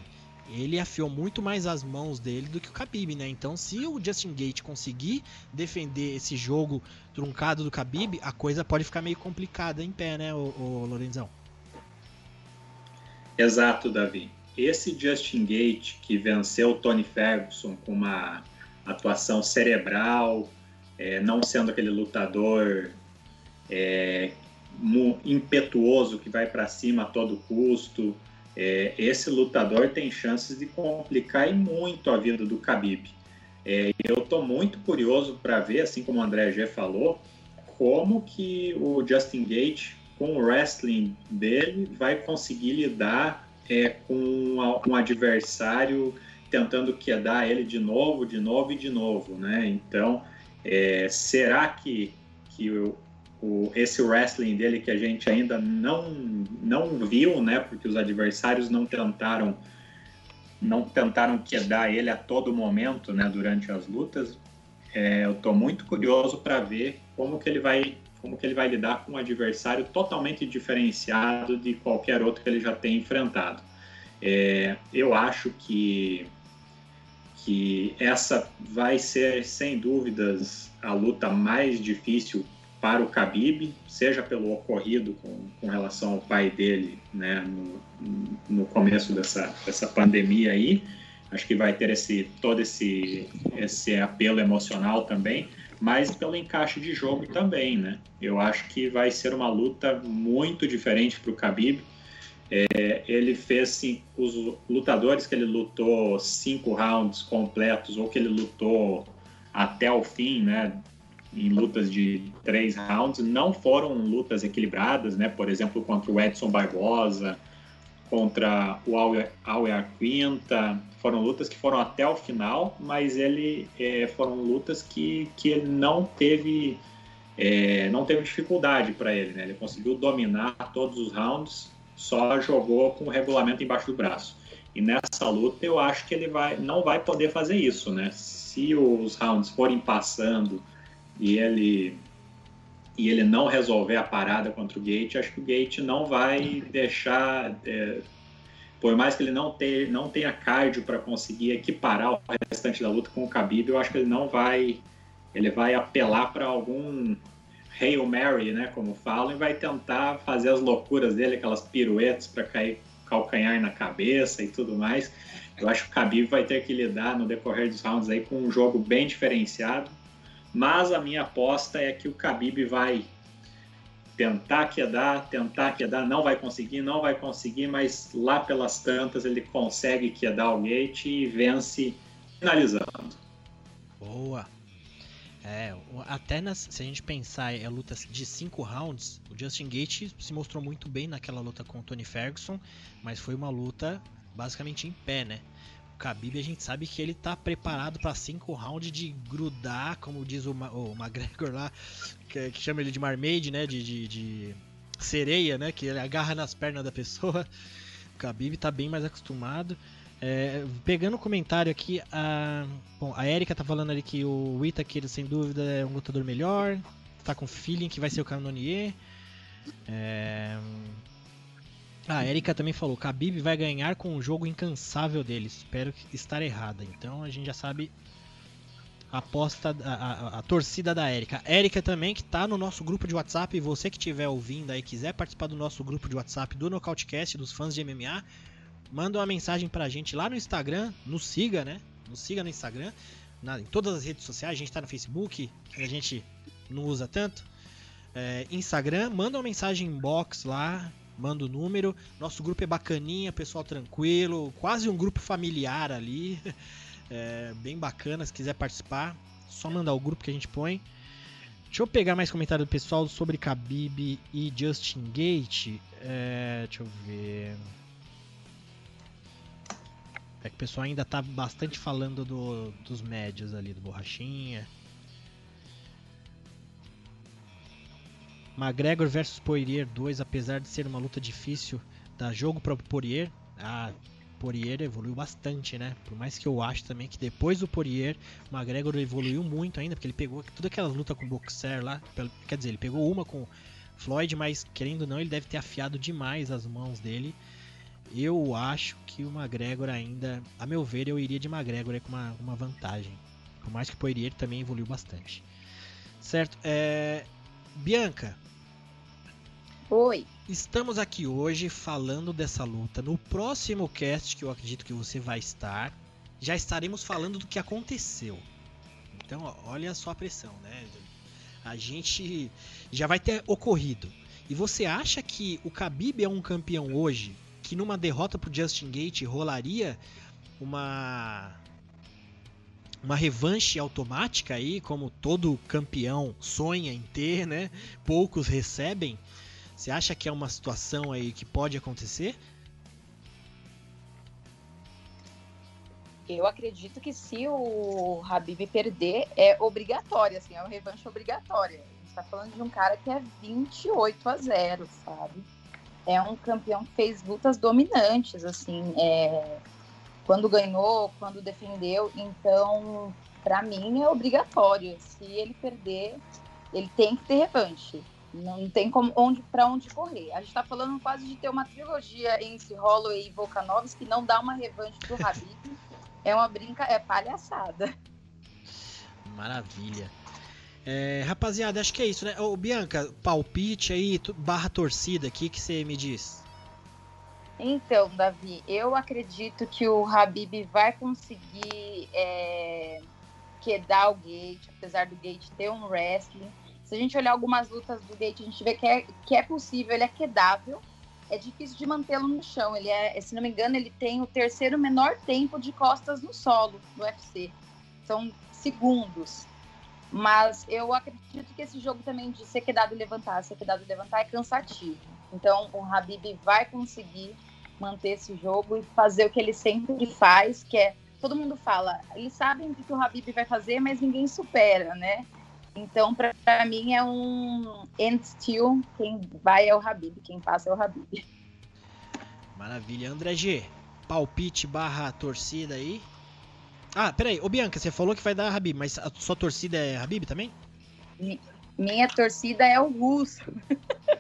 ele afiou muito mais as mãos dele do que o Khabib, né? Então, se o Justin Gate conseguir defender esse jogo truncado do Khabib, a coisa pode ficar meio complicada em pé, né, o, Lorenzão? Exato, Davi. Esse Justin Gate que venceu o Tony Ferguson com uma atuação cerebral, é, não sendo aquele lutador é, impetuoso que vai para cima a todo custo, é, esse lutador tem chances de complicar muito a vida do Khabib. É, eu estou muito curioso para ver, assim como o André G falou, como que o Justin Gate, com o wrestling dele, vai conseguir lidar é, com um adversário tentando quedar ele de novo, de novo e de novo, né? Então, é, será que, que o, o, esse wrestling dele que a gente ainda não, não viu, né? Porque os adversários não tentaram não tentaram quedar ele a todo momento, né? Durante as lutas. É, eu estou muito curioso para ver como que ele vai como que ele vai lidar com um adversário totalmente diferenciado de qualquer outro que ele já tenha enfrentado. É, eu acho que que essa vai ser sem dúvidas a luta mais difícil para o Khabib, seja pelo ocorrido com, com relação ao pai dele, né, no, no começo dessa, dessa pandemia aí, acho que vai ter esse todo esse esse apelo emocional também, mas pelo encaixe de jogo também, né? Eu acho que vai ser uma luta muito diferente para o Khabib. É, ele fez assim, os lutadores que ele lutou cinco rounds completos ou que ele lutou até o fim, né? Em lutas de três rounds não foram lutas equilibradas, né? Por exemplo, contra o Edson Barbosa, contra o Auer Quinta, foram lutas que foram até o final, mas ele é, foram lutas que, que ele não teve é, não teve dificuldade para ele, né? Ele conseguiu dominar todos os rounds, só jogou com o regulamento embaixo do braço. E nessa luta eu acho que ele vai não vai poder fazer isso, né? Se os rounds forem passando e ele e ele não resolver a parada contra o Gate, acho que o Gate não vai deixar, é, por mais que ele não, ter, não tenha cardio para conseguir equiparar o restante da luta com o Khabib, eu acho que ele não vai, ele vai apelar para algum Hail Mary, né, como falam, e vai tentar fazer as loucuras dele, aquelas piruetas para cair calcanhar na cabeça e tudo mais. Eu acho que o Khabib vai ter que lidar no decorrer dos rounds aí com um jogo bem diferenciado mas a minha aposta é que o Khabib vai tentar quedar, tentar quedar, não vai conseguir, não vai conseguir, mas lá pelas tantas ele consegue quedar o gate e vence finalizando. Boa. É, até nas, se a gente pensar em lutas de cinco rounds, o Justin Gate se mostrou muito bem naquela luta com o Tony Ferguson, mas foi uma luta basicamente em pé, né? Khabib a gente sabe que ele tá preparado para cinco rounds de grudar, como diz o, o McGregor lá, que, que, chama ele de marmaid, né? De, de, de, sereia, né? Que ele agarra nas pernas da pessoa. O Khabib tá bem mais acostumado. É, pegando o comentário aqui, a, bom, a Erika tá falando ali que o Whittaker, sem dúvida, é um lutador melhor. Tá com feeling que vai ser o Canonier. É, a Erika também falou: Khabib vai ganhar com o jogo incansável dele. Espero estar errada. Então a gente já sabe a aposta, a, a, a torcida da Erika. Erika também que está no nosso grupo de WhatsApp. Você que estiver ouvindo aí quiser participar do nosso grupo de WhatsApp do Nocautecast dos fãs de MMA, manda uma mensagem pra gente lá no Instagram. Nos siga, né? Nos siga no Instagram. Na, em todas as redes sociais. A gente está no Facebook, que a gente não usa tanto. É, Instagram, manda uma mensagem inbox lá manda o número. Nosso grupo é bacaninha, pessoal tranquilo, quase um grupo familiar ali. É, bem bacana, se quiser participar, só mandar o grupo que a gente põe. Deixa eu pegar mais comentário do pessoal sobre Khabib e Justin Gate. É, deixa eu ver. É que o pessoal ainda tá bastante falando do, dos médios ali, do Borrachinha. McGregor versus Poirier 2, apesar de ser uma luta difícil, dá jogo para Poirier. A Poirier evoluiu bastante, né? Por mais que eu acho também que depois do Poirier, o McGregor evoluiu muito ainda, porque ele pegou todas aquelas lutas com o Boxer lá. Quer dizer, ele pegou uma com Floyd, mas querendo ou não, ele deve ter afiado demais as mãos dele. Eu acho que o McGregor ainda, a meu ver, eu iria de McGregor com uma, uma vantagem. Por mais que o Poirier também evoluiu bastante. Certo? É... Bianca, Oi. Estamos aqui hoje falando dessa luta. No próximo cast, que eu acredito que você vai estar, já estaremos falando do que aconteceu. Então, olha só a pressão, né? A gente já vai ter ocorrido. E você acha que o Khabib é um campeão hoje que numa derrota pro Justin Gate rolaria uma uma revanche automática aí, como todo campeão sonha em ter, né? Poucos recebem. Você acha que é uma situação aí que pode acontecer? Eu acredito que se o Habib perder, é obrigatório, assim, é uma revanche obrigatória. A gente tá falando de um cara que é 28 a 0, sabe? É um campeão que fez lutas dominantes, assim, é... quando ganhou, quando defendeu. Então, para mim, é obrigatório. Se ele perder, ele tem que ter revanche. Não tem como onde para onde correr. A gente está falando quase de ter uma trilogia entre Holloway e Volkanovski que não dá uma revanche pro Habib é uma brinca, é palhaçada. Maravilha. É, rapaziada, acho que é isso, né? Ô, Bianca, palpite aí, barra torcida aqui, que você me diz? Então, Davi, eu acredito que o Habib vai conseguir é, quedar o Gate, apesar do Gate ter um wrestling. Se a gente olhar algumas lutas do Gate, a gente vê que é, que é possível, ele é quedável é difícil de mantê-lo no chão. Ele é, se não me engano, ele tem o terceiro menor tempo de costas no solo no UFC. São segundos. Mas eu acredito que esse jogo também de ser quedado e levantar, ser quedado e levantar é cansativo. Então o Habib vai conseguir manter esse jogo e fazer o que ele sempre faz, que é todo mundo fala, eles sabem o que o Habib vai fazer, mas ninguém supera, né? Então, para mim, é um end still. Quem vai é o Habib, quem passa é o Habib. Maravilha. André G, palpite barra torcida aí. Ah, peraí. Ô, Bianca, você falou que vai dar Habib, mas a sua torcida é Habib também? Minha torcida é o russo.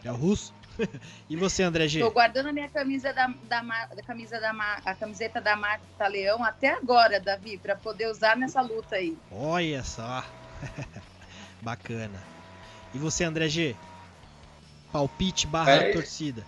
É o russo? e você, André G? Tô guardando a minha camisa da, da, da camisa da a camiseta da Marta Leão até agora, Davi, para poder usar nessa luta aí. Olha só. Bacana. E você, André G? Palpite barra é... torcida.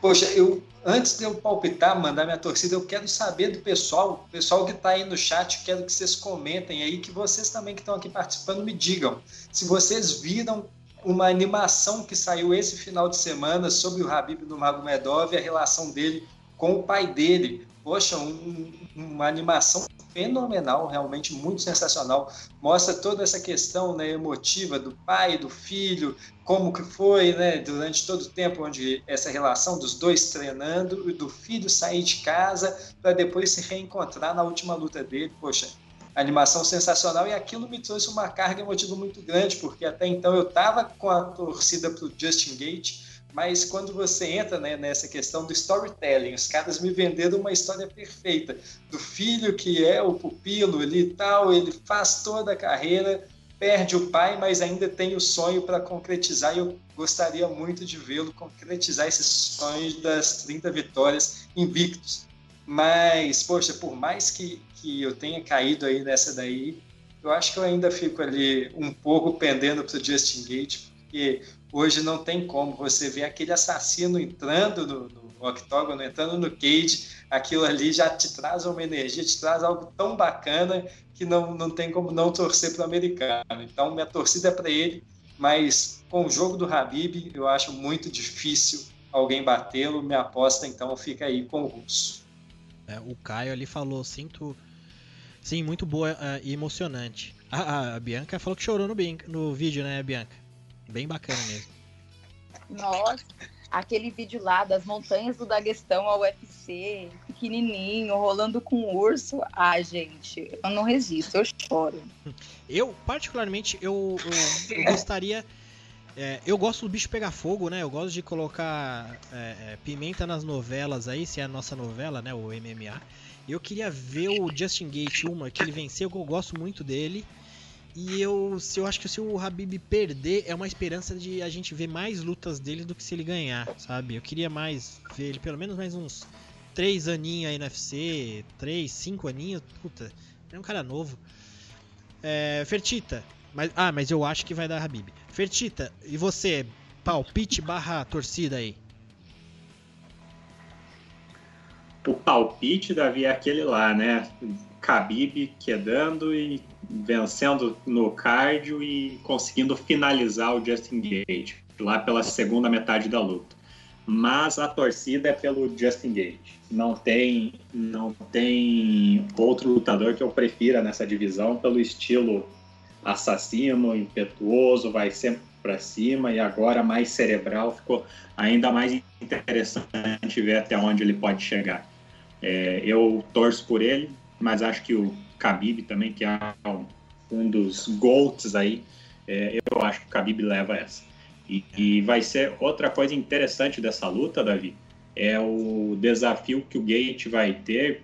Poxa, eu antes de eu palpitar, mandar minha torcida, eu quero saber do pessoal, o pessoal que está aí no chat, quero que vocês comentem aí, que vocês também que estão aqui participando me digam se vocês viram uma animação que saiu esse final de semana sobre o Habib do Magomedov e a relação dele com o pai dele. Poxa, um, uma animação fenomenal, realmente muito sensacional. Mostra toda essa questão né, emotiva do pai, do filho, como que foi né, durante todo o tempo onde essa relação dos dois treinando e do filho sair de casa para depois se reencontrar na última luta dele. Poxa, animação sensacional e aquilo me trouxe uma carga emotiva muito grande, porque até então eu estava com a torcida para o Justin Gate, mas quando você entra né, nessa questão do storytelling, os caras me venderam uma história perfeita do filho que é o pupilo ali e tal, ele faz toda a carreira, perde o pai, mas ainda tem o sonho para concretizar e eu gostaria muito de vê-lo concretizar esses sonhos das 30 vitórias invictos. Mas, poxa, por mais que, que eu tenha caído aí nessa daí, eu acho que eu ainda fico ali um pouco pendendo para o Justin Gate, porque Hoje não tem como você ver aquele assassino entrando no, no octógono, entrando no cage, aquilo ali já te traz uma energia, te traz algo tão bacana que não, não tem como não torcer para o americano. Então, minha torcida é para ele, mas com o jogo do Habib, eu acho muito difícil alguém batê-lo. Minha aposta, então, fica aí com o russo. É, o Caio ali falou, sinto. Sim, muito boa uh, e emocionante. A, a, Bianca falou que chorou no, no vídeo, né, Bianca? Bem bacana mesmo. Nossa, aquele vídeo lá das montanhas do Daguestão ao UFC, pequenininho, rolando com um urso. Ah, gente, eu não resisto, eu choro. Eu, particularmente, eu, eu, eu gostaria. É, eu gosto do bicho pegar fogo, né? Eu gosto de colocar é, é, pimenta nas novelas aí, se é a nossa novela, né? O MMA. Eu queria ver o Justin Gate, uma que ele venceu, que eu gosto muito dele. E eu, se eu acho que se o Habib perder, é uma esperança de a gente ver mais lutas dele do que se ele ganhar, sabe? Eu queria mais ver ele, pelo menos mais uns três aninhos aí no UFC, três, cinco aninhos, puta, é um cara novo. É, Fertita, mas, ah, mas eu acho que vai dar Habib. Fertita, e você, palpite barra torcida aí? O palpite, Davi, é aquele lá, né? Khabib quedando e vencendo no cardio e conseguindo finalizar o Justin Gage lá pela segunda metade da luta. mas a torcida é pelo Justin Gage. Não tem, não tem outro lutador que eu prefira nessa divisão pelo estilo assassino, impetuoso, vai sempre para cima e agora mais cerebral ficou ainda mais interessante ver até onde ele pode chegar. É, eu torço por ele, mas acho que o Khabib também, que é um dos GOATs aí, é, eu acho que o Khabib leva essa. E, e, vai ser outra coisa interessante dessa luta, Davi, é o desafio que o Gate vai ter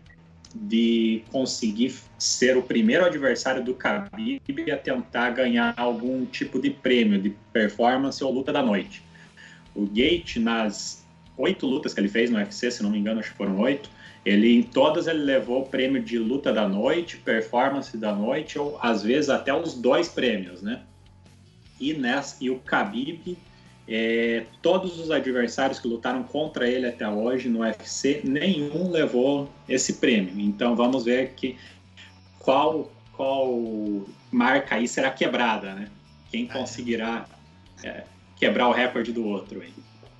de conseguir ser o primeiro adversário do Khabib a tentar ganhar algum tipo de prêmio de performance ou luta da noite. O Gate, nas oito lutas que ele fez no UFC, se não me engano, acho que foram oito, ele em todas ele levou o prêmio de luta da noite, performance da noite, ou às vezes até os dois prêmios, né? E, nessa, e o Khabib, é, todos os adversários que lutaram contra ele até hoje no UFC, nenhum levou esse prêmio. Então vamos ver que qual, qual marca aí será quebrada, né? Quem é. conseguirá é, quebrar o recorde do outro aí.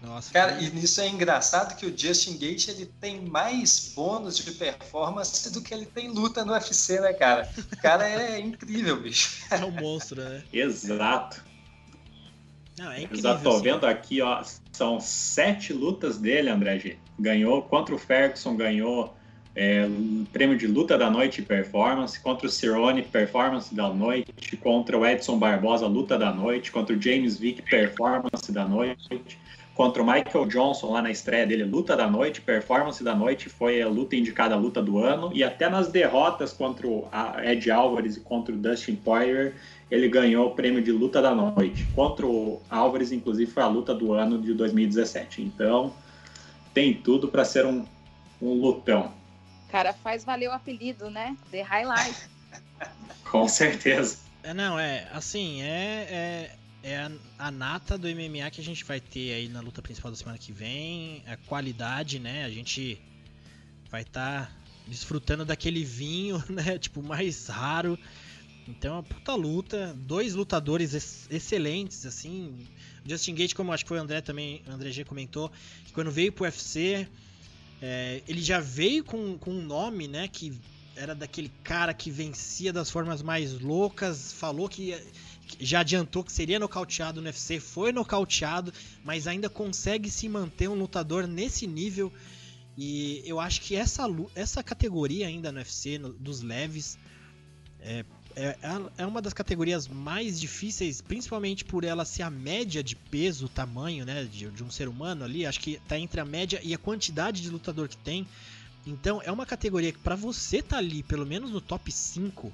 Nossa, cara, que... e isso é engraçado que o Justin Gate ele tem mais bônus de performance do que ele tem luta no UFC, né, cara? O cara é incrível, bicho. É um monstro, né? Exato. Não, é incrível. Exato, tô assim. vendo aqui, ó, são sete lutas dele, André G. Ganhou contra o Ferguson, ganhou é, prêmio de luta da noite performance, contra o Cirone, performance da noite, contra o Edson Barbosa, luta da noite, contra o James Vick, performance da noite contra o Michael Johnson lá na estreia dele, luta da noite, performance da noite, foi a luta indicada a luta do ano, e até nas derrotas contra o Ed Álvares e contra o Dustin Poirier, ele ganhou o prêmio de luta da noite. Contra o Álvares, inclusive, foi a luta do ano de 2017. Então, tem tudo para ser um, um lutão. Cara, faz valer o apelido, né? The Highlight. Com certeza. É, não, é, assim, é, é é a, a, nata do MMA que a gente vai ter aí na luta principal da semana que vem. A qualidade, né? A gente vai estar tá desfrutando daquele vinho, né? Tipo, mais raro. Então, é uma puta luta. Dois lutadores ex excelentes, assim. Justin Gate, como acho que foi o André também, o André G comentou, que quando veio pro UFC, é, ele já veio com, com um nome, né? Que era daquele cara que vencia das formas mais loucas, falou que já adiantou que seria nocauteado no UFC, foi nocauteado, mas ainda consegue se manter um lutador nesse nível. E eu acho que essa, essa categoria ainda no UFC, no, dos leves, é, é, é uma das categorias mais difíceis, principalmente por ela ser a média de peso, tamanho né, de, de um ser humano ali. Acho que está entre a média e a quantidade de lutador que tem. Então é uma categoria que para você tá ali, pelo menos no top 5,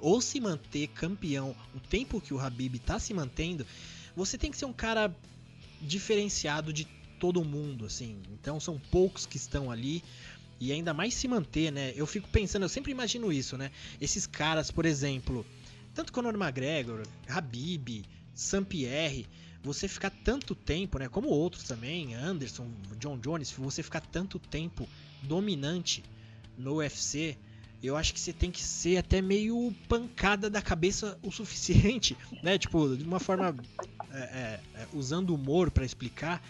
ou se manter campeão o tempo que o Habib está se mantendo, você tem que ser um cara diferenciado de todo mundo, assim. Então são poucos que estão ali e ainda mais se manter, né? Eu fico pensando, eu sempre imagino isso, né? Esses caras, por exemplo, tanto Conor McGregor, Habib, Saint-Pierre, você ficar tanto tempo, né? Como outros também, Anderson, John Jones, você ficar tanto tempo dominante no UFC, eu acho que você tem que ser até meio pancada da cabeça o suficiente, né? Tipo, de uma forma é, é, é usando humor para explicar.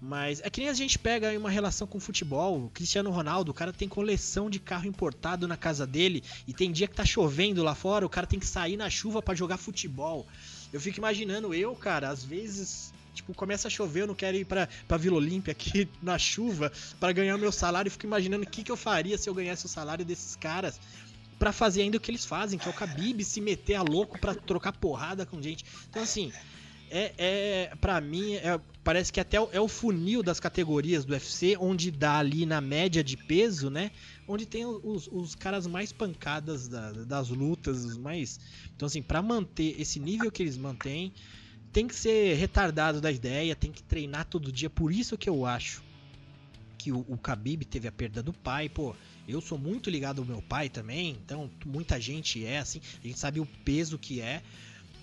Mas é que nem a gente pega uma relação com futebol. O Cristiano Ronaldo, o cara tem coleção de carro importado na casa dele e tem dia que tá chovendo lá fora, o cara tem que sair na chuva para jogar futebol. Eu fico imaginando eu, cara, às vezes Tipo, começa a chover, eu não quero ir pra, pra Vila Olímpia aqui na chuva para ganhar meu salário. Fico imaginando o que, que eu faria se eu ganhasse o salário desses caras para fazer ainda o que eles fazem, que é o Khabib se meter a louco para trocar porrada com gente. Então, assim, é, é para mim, é, parece que até é o funil das categorias do UFC, onde dá ali na média de peso, né? Onde tem os, os caras mais pancadas da, das lutas, mais. Então, assim, para manter esse nível que eles mantêm, tem que ser retardado da ideia, tem que treinar todo dia. Por isso que eu acho que o, o Khabib teve a perda do pai. Pô, eu sou muito ligado ao meu pai também, então muita gente é assim. A gente sabe o peso que é.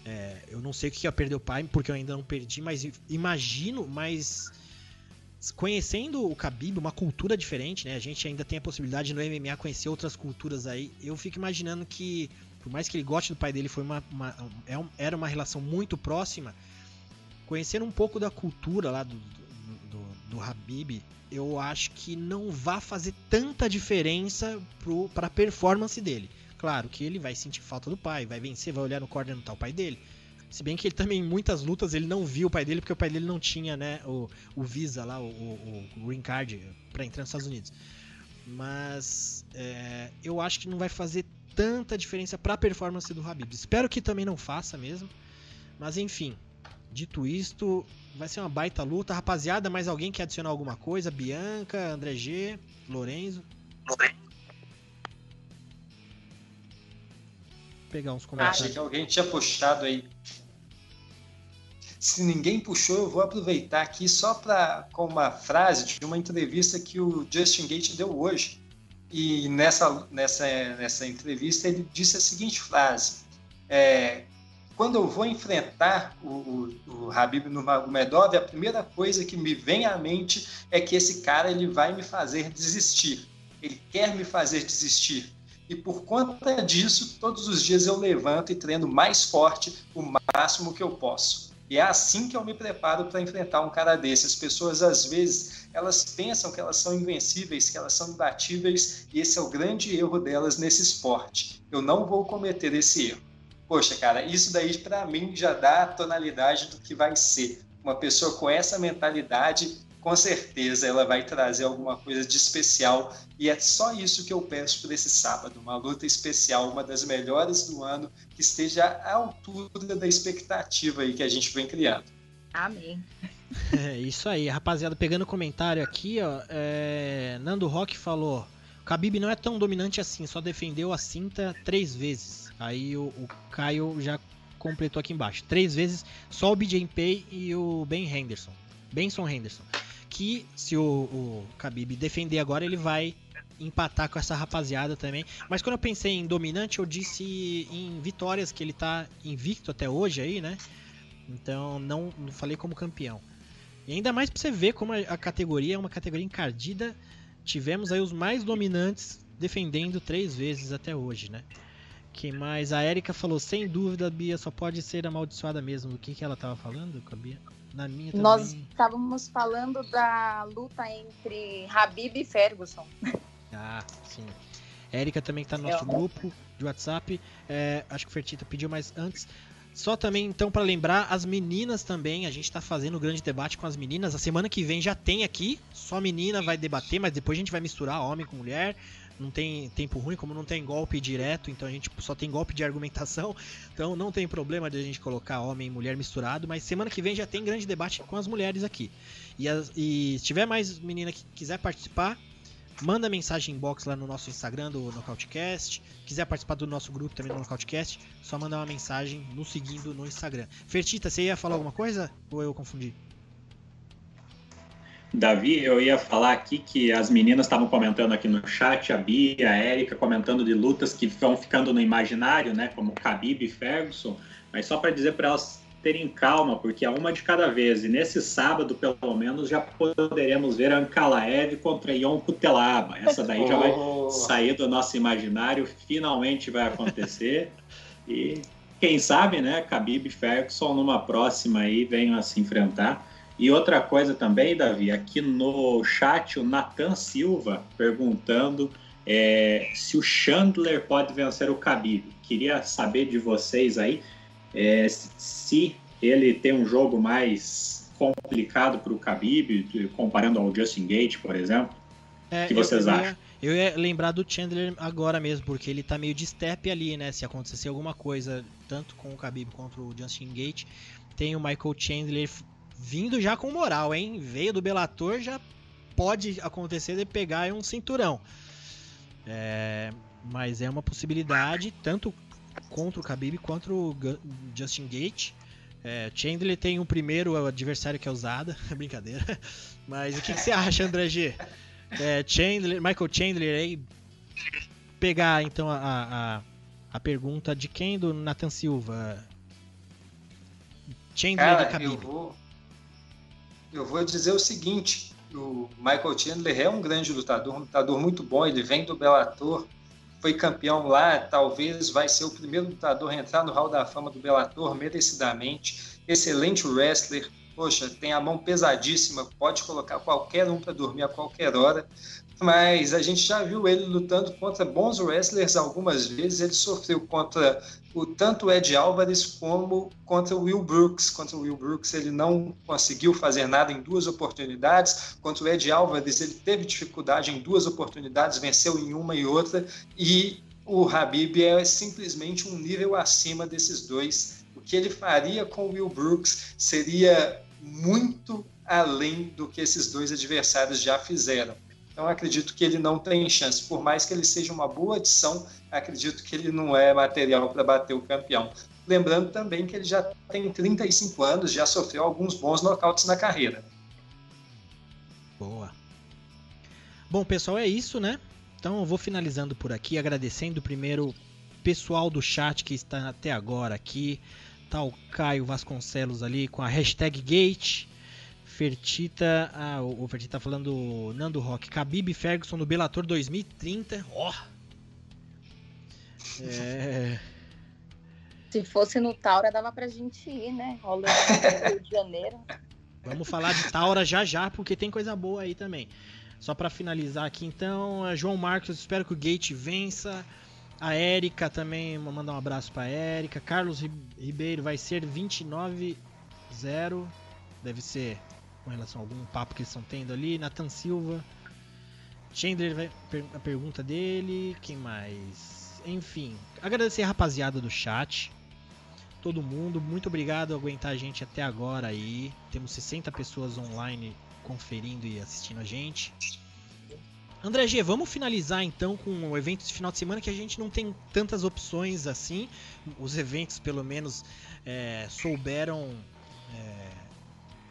é eu não sei o que é perder o pai, porque eu ainda não perdi, mas imagino, mas conhecendo o Khabib, uma cultura diferente, né? A gente ainda tem a possibilidade no MMA conhecer outras culturas aí. Eu fico imaginando que por mais que ele goste do pai dele, foi uma, uma é era uma relação muito próxima. Conhecendo um pouco da cultura lá do, do, do do Habib, eu acho que não vai fazer tanta diferença para a performance dele. Claro que ele vai sentir falta do pai, vai vencer, vai olhar no corner no tal pai dele. Se bem que ele também, em muitas lutas, ele não viu o pai dele, porque o pai dele não tinha né, o, o Visa lá, o, o, o Green Card para entrar nos Estados Unidos. Mas é, eu acho que não vai fazer tanta diferença para a performance do Habib. Espero que também não faça mesmo. Mas enfim, dito isto, vai ser uma baita luta. Rapaziada, mais alguém quer adicionar alguma coisa? Bianca, André G, Lorenzo? Pegar uns comentários. Achei que alguém tinha puxado aí. Se ninguém puxou, eu vou aproveitar aqui só para com uma frase de uma entrevista que o Justin Gate deu hoje. E nessa, nessa, nessa entrevista ele disse a seguinte frase: é, quando eu vou enfrentar o, o, o Habib Nurmagomedov, a primeira coisa que me vem à mente é que esse cara ele vai me fazer desistir. Ele quer me fazer desistir. E por conta disso, todos os dias eu levanto e treino mais forte, o máximo que eu posso. E é assim que eu me preparo para enfrentar um cara desse. As pessoas, às vezes, elas pensam que elas são invencíveis, que elas são imbatíveis, e esse é o grande erro delas nesse esporte. Eu não vou cometer esse erro. Poxa, cara, isso daí para mim já dá a tonalidade do que vai ser. Uma pessoa com essa mentalidade, com certeza ela vai trazer alguma coisa de especial. E é só isso que eu peço para esse sábado: uma luta especial, uma das melhores do ano, que esteja à altura da expectativa aí que a gente vem criando. Amém. É isso aí, rapaziada. Pegando comentário aqui, ó, é... Nando Rock falou: o Khabib não é tão dominante assim, só defendeu a cinta três vezes. Aí o, o Caio já completou aqui embaixo. Três vezes só o BJ Pay e o Ben Henderson. Benson Henderson. Que se o, o Khabib defender agora, ele vai empatar com essa rapaziada também. Mas quando eu pensei em dominante, eu disse em vitórias, que ele tá invicto até hoje aí, né? Então não, não falei como campeão. E ainda mais pra você ver como a, categoria é uma categoria encardida. Tivemos aí os mais dominantes defendendo três vezes até hoje, né? que mais? A Erika falou, sem dúvida, Bia, só pode ser amaldiçoada mesmo. O que, que ela tava falando com a Bia? Na minha também. Nós estávamos falando da luta entre Habib e Ferguson. Ah, sim. Érica também está no nosso Eu... grupo de WhatsApp. É, acho que o Fertita pediu, mas antes. Só também, então, para lembrar, as meninas também, a gente está fazendo um grande debate com as meninas. A semana que vem já tem aqui, só menina vai debater, mas depois a gente vai misturar homem com mulher não tem tempo ruim, como não tem golpe direto, então a gente só tem golpe de argumentação, então não tem problema de a gente colocar homem e mulher misturado, mas semana que vem já tem grande debate com as mulheres aqui. E, as, e se tiver mais menina que quiser participar, manda mensagem inbox lá no nosso Instagram do Nocautecast. Quiser participar do nosso grupo também do Nocautecast, só mandar uma mensagem nos seguindo no Instagram. Fertita, você ia falar alguma coisa ou eu confundi? Davi, eu ia falar aqui que as meninas estavam comentando aqui no chat, a Bia, a Érica, comentando de lutas que vão ficando no imaginário, né, como Khabib e Ferguson, mas só para dizer para elas terem calma, porque é uma de cada vez, e nesse sábado, pelo menos, já poderemos ver Ankalaev contra Ion Kutelaba. Essa daí já vai oh. sair do nosso imaginário, finalmente vai acontecer, e quem sabe, né, Khabib e Ferguson numa próxima aí venham a se enfrentar. E outra coisa também, Davi, aqui no chat o Nathan Silva perguntando é, se o Chandler pode vencer o Khabib. Queria saber de vocês aí é, se ele tem um jogo mais complicado para o Khabib, comparando ao Justin Gate, por exemplo. É, o que vocês acham? Eu ia, lembrar do Chandler agora mesmo, porque ele tá meio de step ali, né? Se acontecer alguma coisa, tanto com o Khabib contra o Justin Gate, tem o Michael Chandler vindo já com moral, hein? Veio do Bellator, já pode acontecer de pegar um cinturão. É, mas é uma possibilidade, tanto contra o Khabib quanto o Justin Gate. É, Chandler tem um primeiro adversário que é usada, brincadeira. Mas o que, que, você acha, André G? É, Chandler, Michael Chandler aí. Pegar então a, a, a pergunta de quem? Do Nathan Silva. Chandler Cara, e Khabib. Eu vou, eu vou dizer o seguinte: o Michael Chandler é um grande lutador, um lutador muito bom. Ele vem do Bellator, foi campeão lá, talvez vai ser o primeiro lutador a entrar no Hall da Fama do Bellator merecidamente. Excelente wrestler, poxa, tem a mão pesadíssima, pode colocar qualquer um para dormir a qualquer hora. Mas a gente já viu ele lutando contra bons wrestlers algumas vezes. Ele sofreu contra o, tanto Ed Álvares como contra o Will Brooks. Contra o Will Brooks ele não conseguiu fazer nada em duas oportunidades. Contra o Ed Álvares ele teve dificuldade em duas oportunidades, venceu em uma e outra. E o Habib é simplesmente um nível acima desses dois. O que ele faria com o Will Brooks seria muito além do que esses dois adversários já fizeram. Então acredito que ele não tem chance. Por mais que ele seja uma boa adição, acredito que ele não é material para bater o campeão. Lembrando também que ele já tem 35 anos, já sofreu alguns bons nocautes na carreira. Boa. Bom, pessoal, é isso, né? Então eu vou finalizando por aqui, agradecendo primeiro pessoal do chat que está até agora aqui. Tá o Caio Vasconcelos ali com a hashtag Gate. Fertita. Ah, o, Fertita tá falando Nando Rock. Khabib Ferguson no Bellator 2030. Ó! Oh. É. Se fosse no Taura, dava pra gente ir, né? Rolando no Rio de Janeiro. Vamos falar de Taura já já, porque tem coisa boa aí também. Só para finalizar aqui, então, João Marcos, espero que o Gate vença. A Érica também, mandar um abraço para Érica. Carlos Ribeiro vai ser 29-0. Deve ser com relação a algum papo que eles estão tendo ali. Nathan Silva. Chandler vai a pergunta dele. Quem mais? Enfim, agradecer a rapaziada do chat. Todo mundo, muito obrigado por aguentar a gente até agora aí. Temos 60 pessoas online conferindo e assistindo a gente. André G, vamos finalizar então com o evento de final de semana que a gente não tem tantas opções assim. Os eventos, pelo menos, é, souberam é,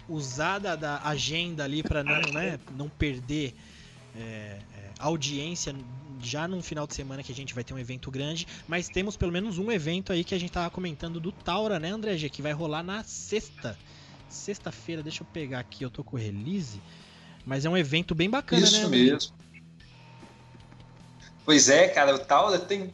usada da agenda ali para não, né, não perder é, é, audiência já num final de semana que a gente vai ter um evento grande, mas temos pelo menos um evento aí que a gente tava comentando do Taura, né, André G, que vai rolar na sexta. Sexta-feira, deixa eu pegar aqui, eu tô com o release, mas é um evento bem bacana, Isso né? Isso mesmo. Pois é, cara, o Taura tem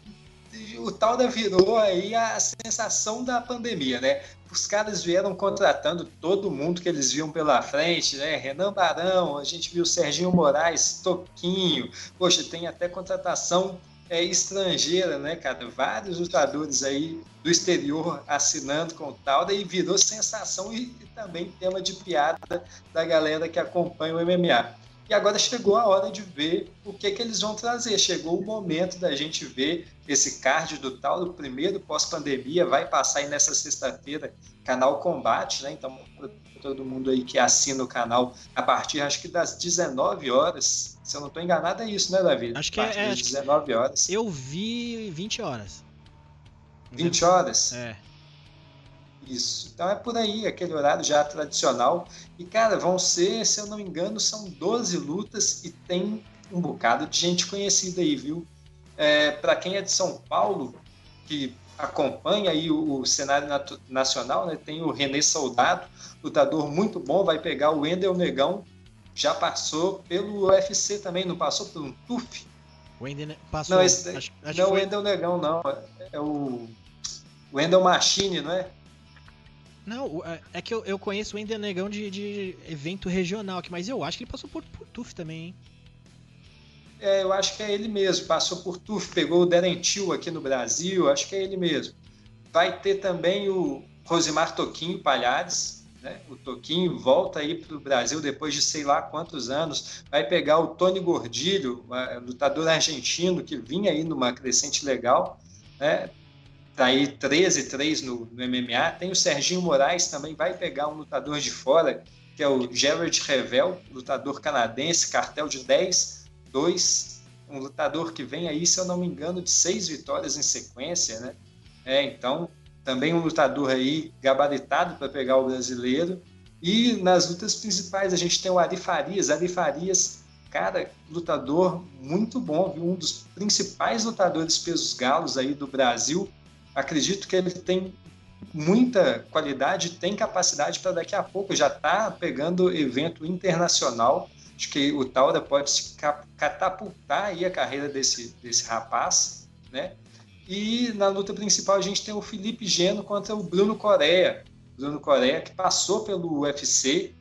o Taura virou aí a sensação da pandemia, né? Os caras vieram contratando todo mundo que eles viam pela frente, né? Renan Barão, a gente viu Serginho Moraes, Toquinho, poxa, tem até contratação é, estrangeira, né, cara? Vários lutadores aí do exterior assinando com o tal, daí virou sensação e, e também tema de piada da galera que acompanha o MMA. E agora chegou a hora de ver o que, que eles vão trazer. Chegou o momento da gente ver esse card do tal, do primeiro pós-pandemia, vai passar aí nessa sexta-feira, canal Combate, né? Então, todo mundo aí que assina o canal, a partir acho que das 19 horas, se eu não estou enganado, é isso, né, Davi? Acho que é. Das 19 horas. Eu vi 20 horas. 20 horas? É. Isso. Então é por aí, aquele horário já tradicional. E, cara, vão ser, se eu não me engano, são 12 lutas e tem um bocado de gente conhecida aí, viu? É, Para quem é de São Paulo, que acompanha aí o, o cenário nacional, né? Tem o René Soldado, lutador muito bom, vai pegar o Wendel Negão, já passou pelo UFC também, não passou por um TUF? O Wendel passou. Não, esse, acho, acho não é o Wendel Negão, não. É o Wendel Machine, não é? Não, é, é que eu, eu conheço o Ender Negão de, de evento regional aqui, mas eu acho que ele passou por, por TUF também, hein? É, eu acho que é ele mesmo. Passou por TUF, pegou o Derentil aqui no Brasil, acho que é ele mesmo. Vai ter também o Rosimar Toquinho Palhares, né? O Toquinho volta aí para o Brasil depois de sei lá quantos anos. Vai pegar o Tony Gordilho, lutador argentino que vinha aí numa crescente legal, né? Tá aí 13-3 no, no, MMA. Tem o Serginho Moraes também, vai pegar um lutador de fora, que é o Gerard Revel, lutador canadense, cartel de 10-2. Um lutador que vem aí, se eu não me engano, de seis vitórias em sequência, né? É, então, também um lutador aí gabaritado para pegar o brasileiro. E nas lutas principais a gente tem o Ari Farias. Ari Farias, cara, lutador muito bom, viu? um dos principais lutadores pesos galos aí do Brasil acredito que ele tem muita qualidade, tem capacidade para daqui a pouco já estar tá pegando evento internacional. Acho que o Taura pode se catapultar aí a carreira desse, desse rapaz, né? E na luta principal a gente tem o Felipe Geno contra o Bruno Coreia, Bruno Coreia, que passou pelo UFC,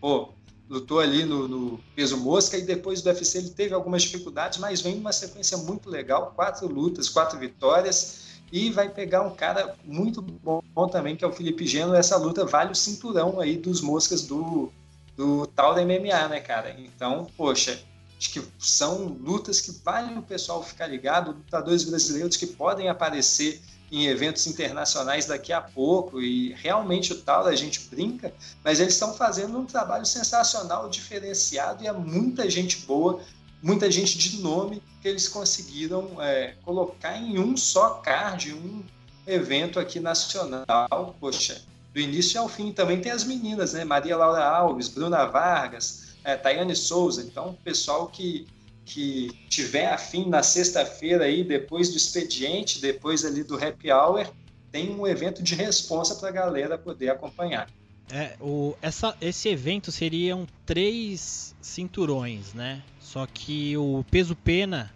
pô, lutou ali no, no, peso mosca e depois do UFC ele teve algumas dificuldades, mas vem numa sequência muito legal, quatro lutas, quatro vitórias e vai pegar um cara muito bom, bom também, que é o Felipe Geno. Essa luta vale o cinturão aí dos moscas do, do tal da MMA, né, cara? Então, poxa, acho que são lutas que vale o pessoal ficar ligado, lutadores brasileiros que podem aparecer em eventos internacionais daqui a pouco e realmente o tal a gente brinca, mas eles estão fazendo um trabalho sensacional, diferenciado e é muita gente boa, muita gente de nome que eles conseguiram é, colocar em um só card, um evento aqui nacional. Poxa, do início ao fim também tem as meninas, né? Maria Laura Alves, Bruna Vargas, é, Tayane Souza. Então, pessoal que que tiver afim na sexta-feira aí, depois do expediente, depois ali do happy hour, tem um evento de responsa para a galera poder acompanhar. É, o, essa, esse evento seriam três cinturões, né? Só que o peso pena,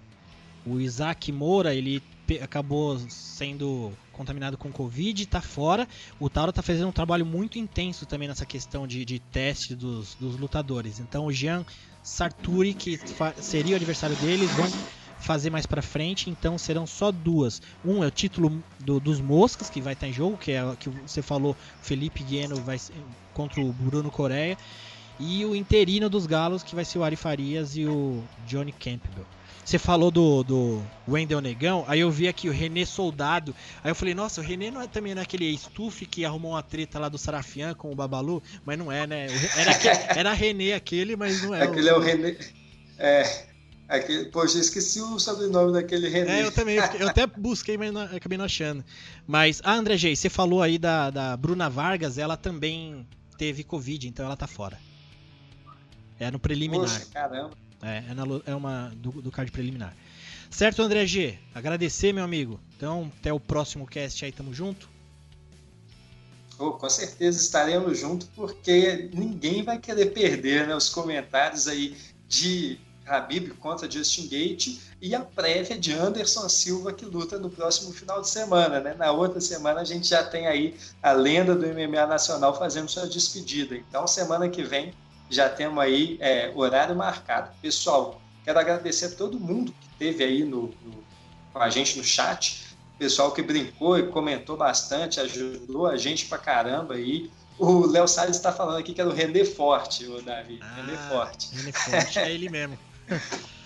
o Isaac Moura, ele acabou sendo contaminado com Covid, está fora. O Tauro está fazendo um trabalho muito intenso também nessa questão de, de teste dos, dos lutadores. Então o Jean Sarturi, que seria o aniversário deles, vão fazer mais para frente, então serão só duas. Um é o título do, dos Moscas, que vai estar em jogo, que é que você falou, Felipe Gueno vai contra o Bruno Coreia, e o interino dos Galos, que vai ser o Ari Farias e o Johnny Campbell. Você falou do, do Wendel Negão, aí eu vi aqui o René Soldado. Aí eu falei, nossa, o René não é também naquele estufe que arrumou uma treta lá do Sarafian com o Babalu? Mas não é, né? Era, aquele, era René aquele, mas não é. Aquele o... é o René. É. Aquele, poxa, esqueci o sobrenome daquele René. É, eu também. Eu até busquei, mas não, acabei não achando. Mas, ah, André G, você falou aí da, da Bruna Vargas, ela também teve Covid, então ela tá fora. É no preliminar. Poxa, caramba. É, é, é uma do, do card preliminar. Certo, André G? Agradecer, meu amigo. Então, até o próximo cast aí, tamo junto. Oh, com certeza estaremos juntos, porque ninguém vai querer perder né, os comentários aí de Habib contra Justin Gate e a prévia de Anderson Silva que luta no próximo final de semana. Né? Na outra semana a gente já tem aí a lenda do MMA Nacional fazendo sua despedida. Então, semana que vem já temos aí é, horário marcado. Pessoal, quero agradecer a todo mundo que esteve aí no, no, com a gente no chat, pessoal que brincou e comentou bastante, ajudou a gente pra caramba aí. O Léo Salles está falando aqui que era o René Forte, o Davi. Ah, René Forte. René Forte, é ele mesmo.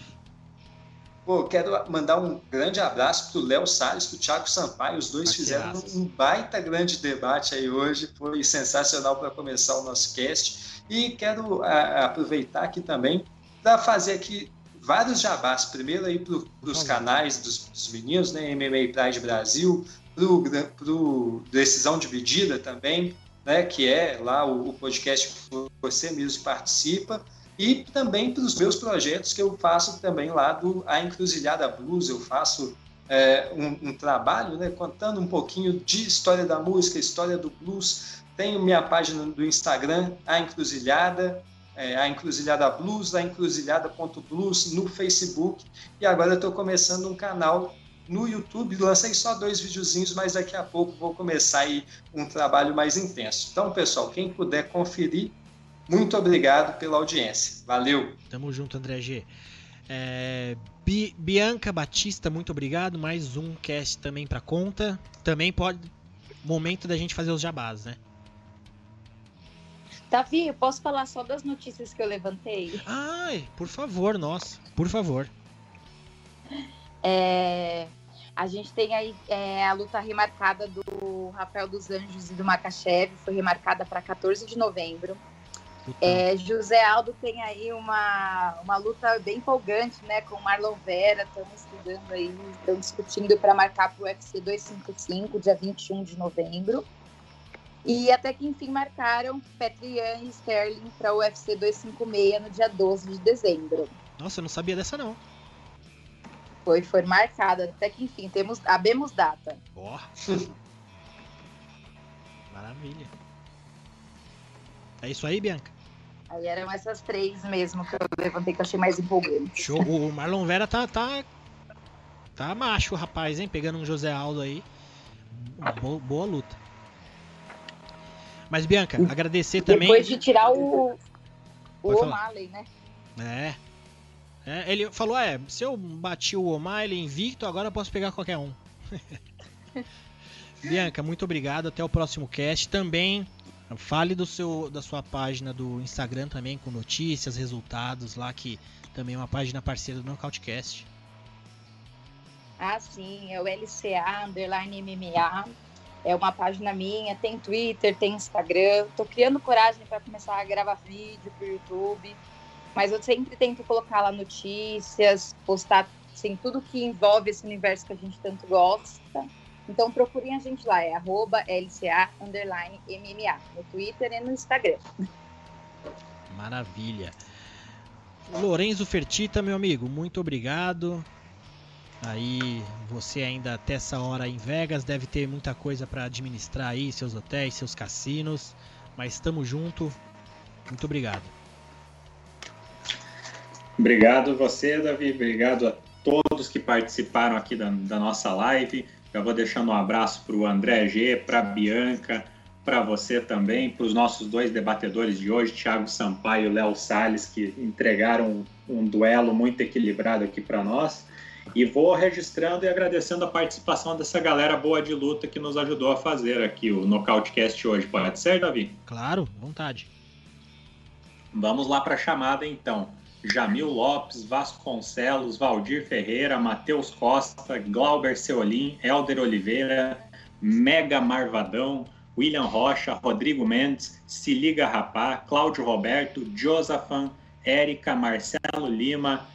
Pô, quero mandar um grande abraço para o Léo Salles, para o Thiago Sampaio. Os dois fizeram um baita grande debate aí hoje. Foi sensacional para começar o nosso cast. E quero a, aproveitar aqui também para fazer aqui vários jabás. Primeiro aí para os canais dos, dos, meninos, né? MMA Pride Brasil, para o Decisão Dividida também, né? Que é lá o, o podcast que você mesmo participa. E também para os meus projetos que eu faço também lá do A Encruzilhada Blues. Eu faço é, um, um, trabalho né, contando um pouquinho de história da música, história do blues, tenho minha página do Instagram, a Encruzilhada, é, a Encruzilhada Blues, a Encruzilhada.blues no Facebook. E agora eu estou começando um canal no YouTube. Lancei só dois videozinhos, mas daqui a pouco vou começar aí um trabalho mais intenso. Então, pessoal, quem puder conferir, muito obrigado pela audiência. Valeu! Tamo junto, André G. É, Bianca Batista, muito obrigado. Mais um cast também para conta. Também pode. Momento da gente fazer os jabás, né? Davi, eu posso falar só das notícias que eu levantei? Ai, por favor, nossa, por favor. É, a gente tem aí é, a luta remarcada do Rafael dos Anjos e do Makachev, foi remarcada para 14 de novembro. É, José Aldo tem aí uma, uma luta bem empolgante, né, com Marlon Vera, estamos estudando aí, estão discutindo para marcar para o UFC 255, dia 21 de novembro. E até que enfim marcaram Petrian e Sterling para o UFC 256 no dia 12 de dezembro. Nossa, eu não sabia dessa não. Foi, foi marcada. Até que enfim, temos, abemos data. Ó. Maravilha. É isso aí, Bianca? Aí eram essas três mesmo que eu levantei que eu achei mais empolgante. Show. O Marlon Vera tá, tá, tá macho, rapaz, hein? Pegando um José Aldo aí. Boa, boa luta. Mas, Bianca, agradecer também. Depois de tirar o, o O'Malley, né? É. é. Ele falou: é, se eu bati o O'Malley invicto, agora eu posso pegar qualquer um. Bianca, muito obrigado. Até o próximo cast. Também fale do seu, da sua página do Instagram também, com notícias, resultados lá, que também é uma página parceira do Nocautecast. Ah, sim, é o LCA Underline MMA. É uma página minha, tem Twitter, tem Instagram. Tô criando coragem para começar a gravar vídeo pro YouTube. Mas eu sempre tento colocar lá notícias, postar assim, tudo que envolve esse universo que a gente tanto gosta. Então procurem a gente lá, é arroba LCA MMA, no Twitter e no Instagram. Maravilha. Lorenzo Fertita, meu amigo, muito obrigado. Aí você ainda até essa hora em Vegas deve ter muita coisa para administrar aí, seus hotéis, seus cassinos, mas estamos junto. Muito obrigado. Obrigado você, Davi. Obrigado a todos que participaram aqui da, da nossa live. Já vou deixando um abraço para o André G, para Bianca, para você também, para os nossos dois debatedores de hoje, Thiago Sampaio e Léo Salles, que entregaram um duelo muito equilibrado aqui para nós. E vou registrando e agradecendo a participação dessa galera boa de luta que nos ajudou a fazer aqui o Nocautecast hoje. Pode ser, Davi? Claro, vontade. Vamos lá para a chamada então. Jamil Lopes, Vasconcelos, Valdir Ferreira, Matheus Costa, Glauber Seolim, Helder Oliveira, Mega Marvadão, William Rocha, Rodrigo Mendes, Siliga Rapá, Cláudio Roberto, Josafan, Érica, Marcelo Lima,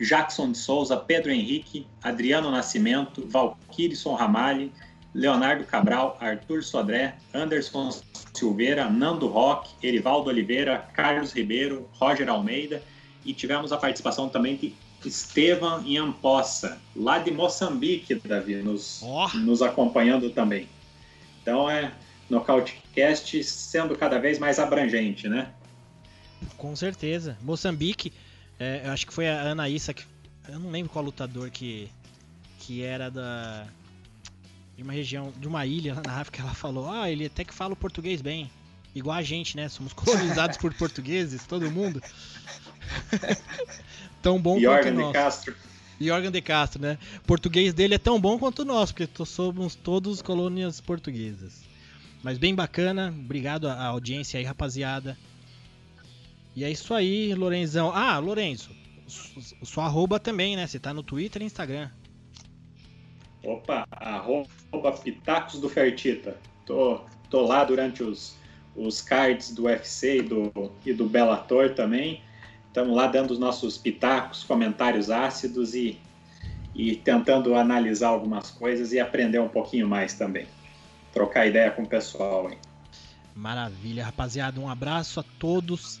Jackson de Souza, Pedro Henrique, Adriano Nascimento, Valquirison Ramalho, Leonardo Cabral, Arthur Sodré, Anderson Silveira, Nando Roque, Erivaldo Oliveira, Carlos Ribeiro, Roger Almeida e tivemos a participação também de Estevam Ampossa, lá de Moçambique, Davi, nos, oh. nos acompanhando também. Então é Nocautecast sendo cada vez mais abrangente, né? Com certeza. Moçambique, é, eu acho que foi a Anaísa que. Eu não lembro qual lutador que. que era da. de uma região. de uma ilha lá na África. Ela falou: Ah, ele até que fala o português bem. Igual a gente, né? Somos colonizados por portugueses, todo mundo. tão bom Jorgen quanto nós. de Castro. Jorgen de Castro, né? O português dele é tão bom quanto nós, porque somos todos colônias portuguesas. Mas bem bacana, obrigado à audiência aí, rapaziada. E é isso aí, Lorenzão. Ah, Lorenzo, sua arroba também, né? Você tá no Twitter e Instagram. Opa, arroba Pitacos do Fertita. Tô, tô lá durante os, os cards do UFC e do, e do Bellator também. Estamos lá dando os nossos pitacos, comentários ácidos e, e tentando analisar algumas coisas e aprender um pouquinho mais também. Trocar ideia com o pessoal. Maravilha, rapaziada. Um abraço a todos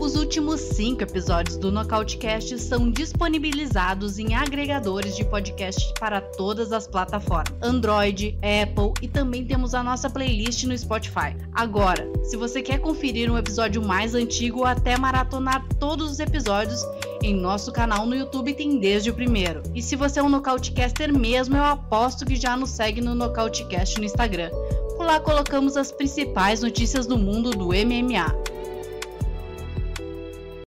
Os últimos cinco episódios do Nocautecast são disponibilizados em agregadores de podcast para todas as plataformas: Android, Apple e também temos a nossa playlist no Spotify. Agora, se você quer conferir um episódio mais antigo ou até maratonar todos os episódios, em nosso canal no YouTube tem desde o primeiro. E se você é um Nocautecaster mesmo, eu aposto que já nos segue no Nocautecast no Instagram. Por lá colocamos as principais notícias do mundo do MMA.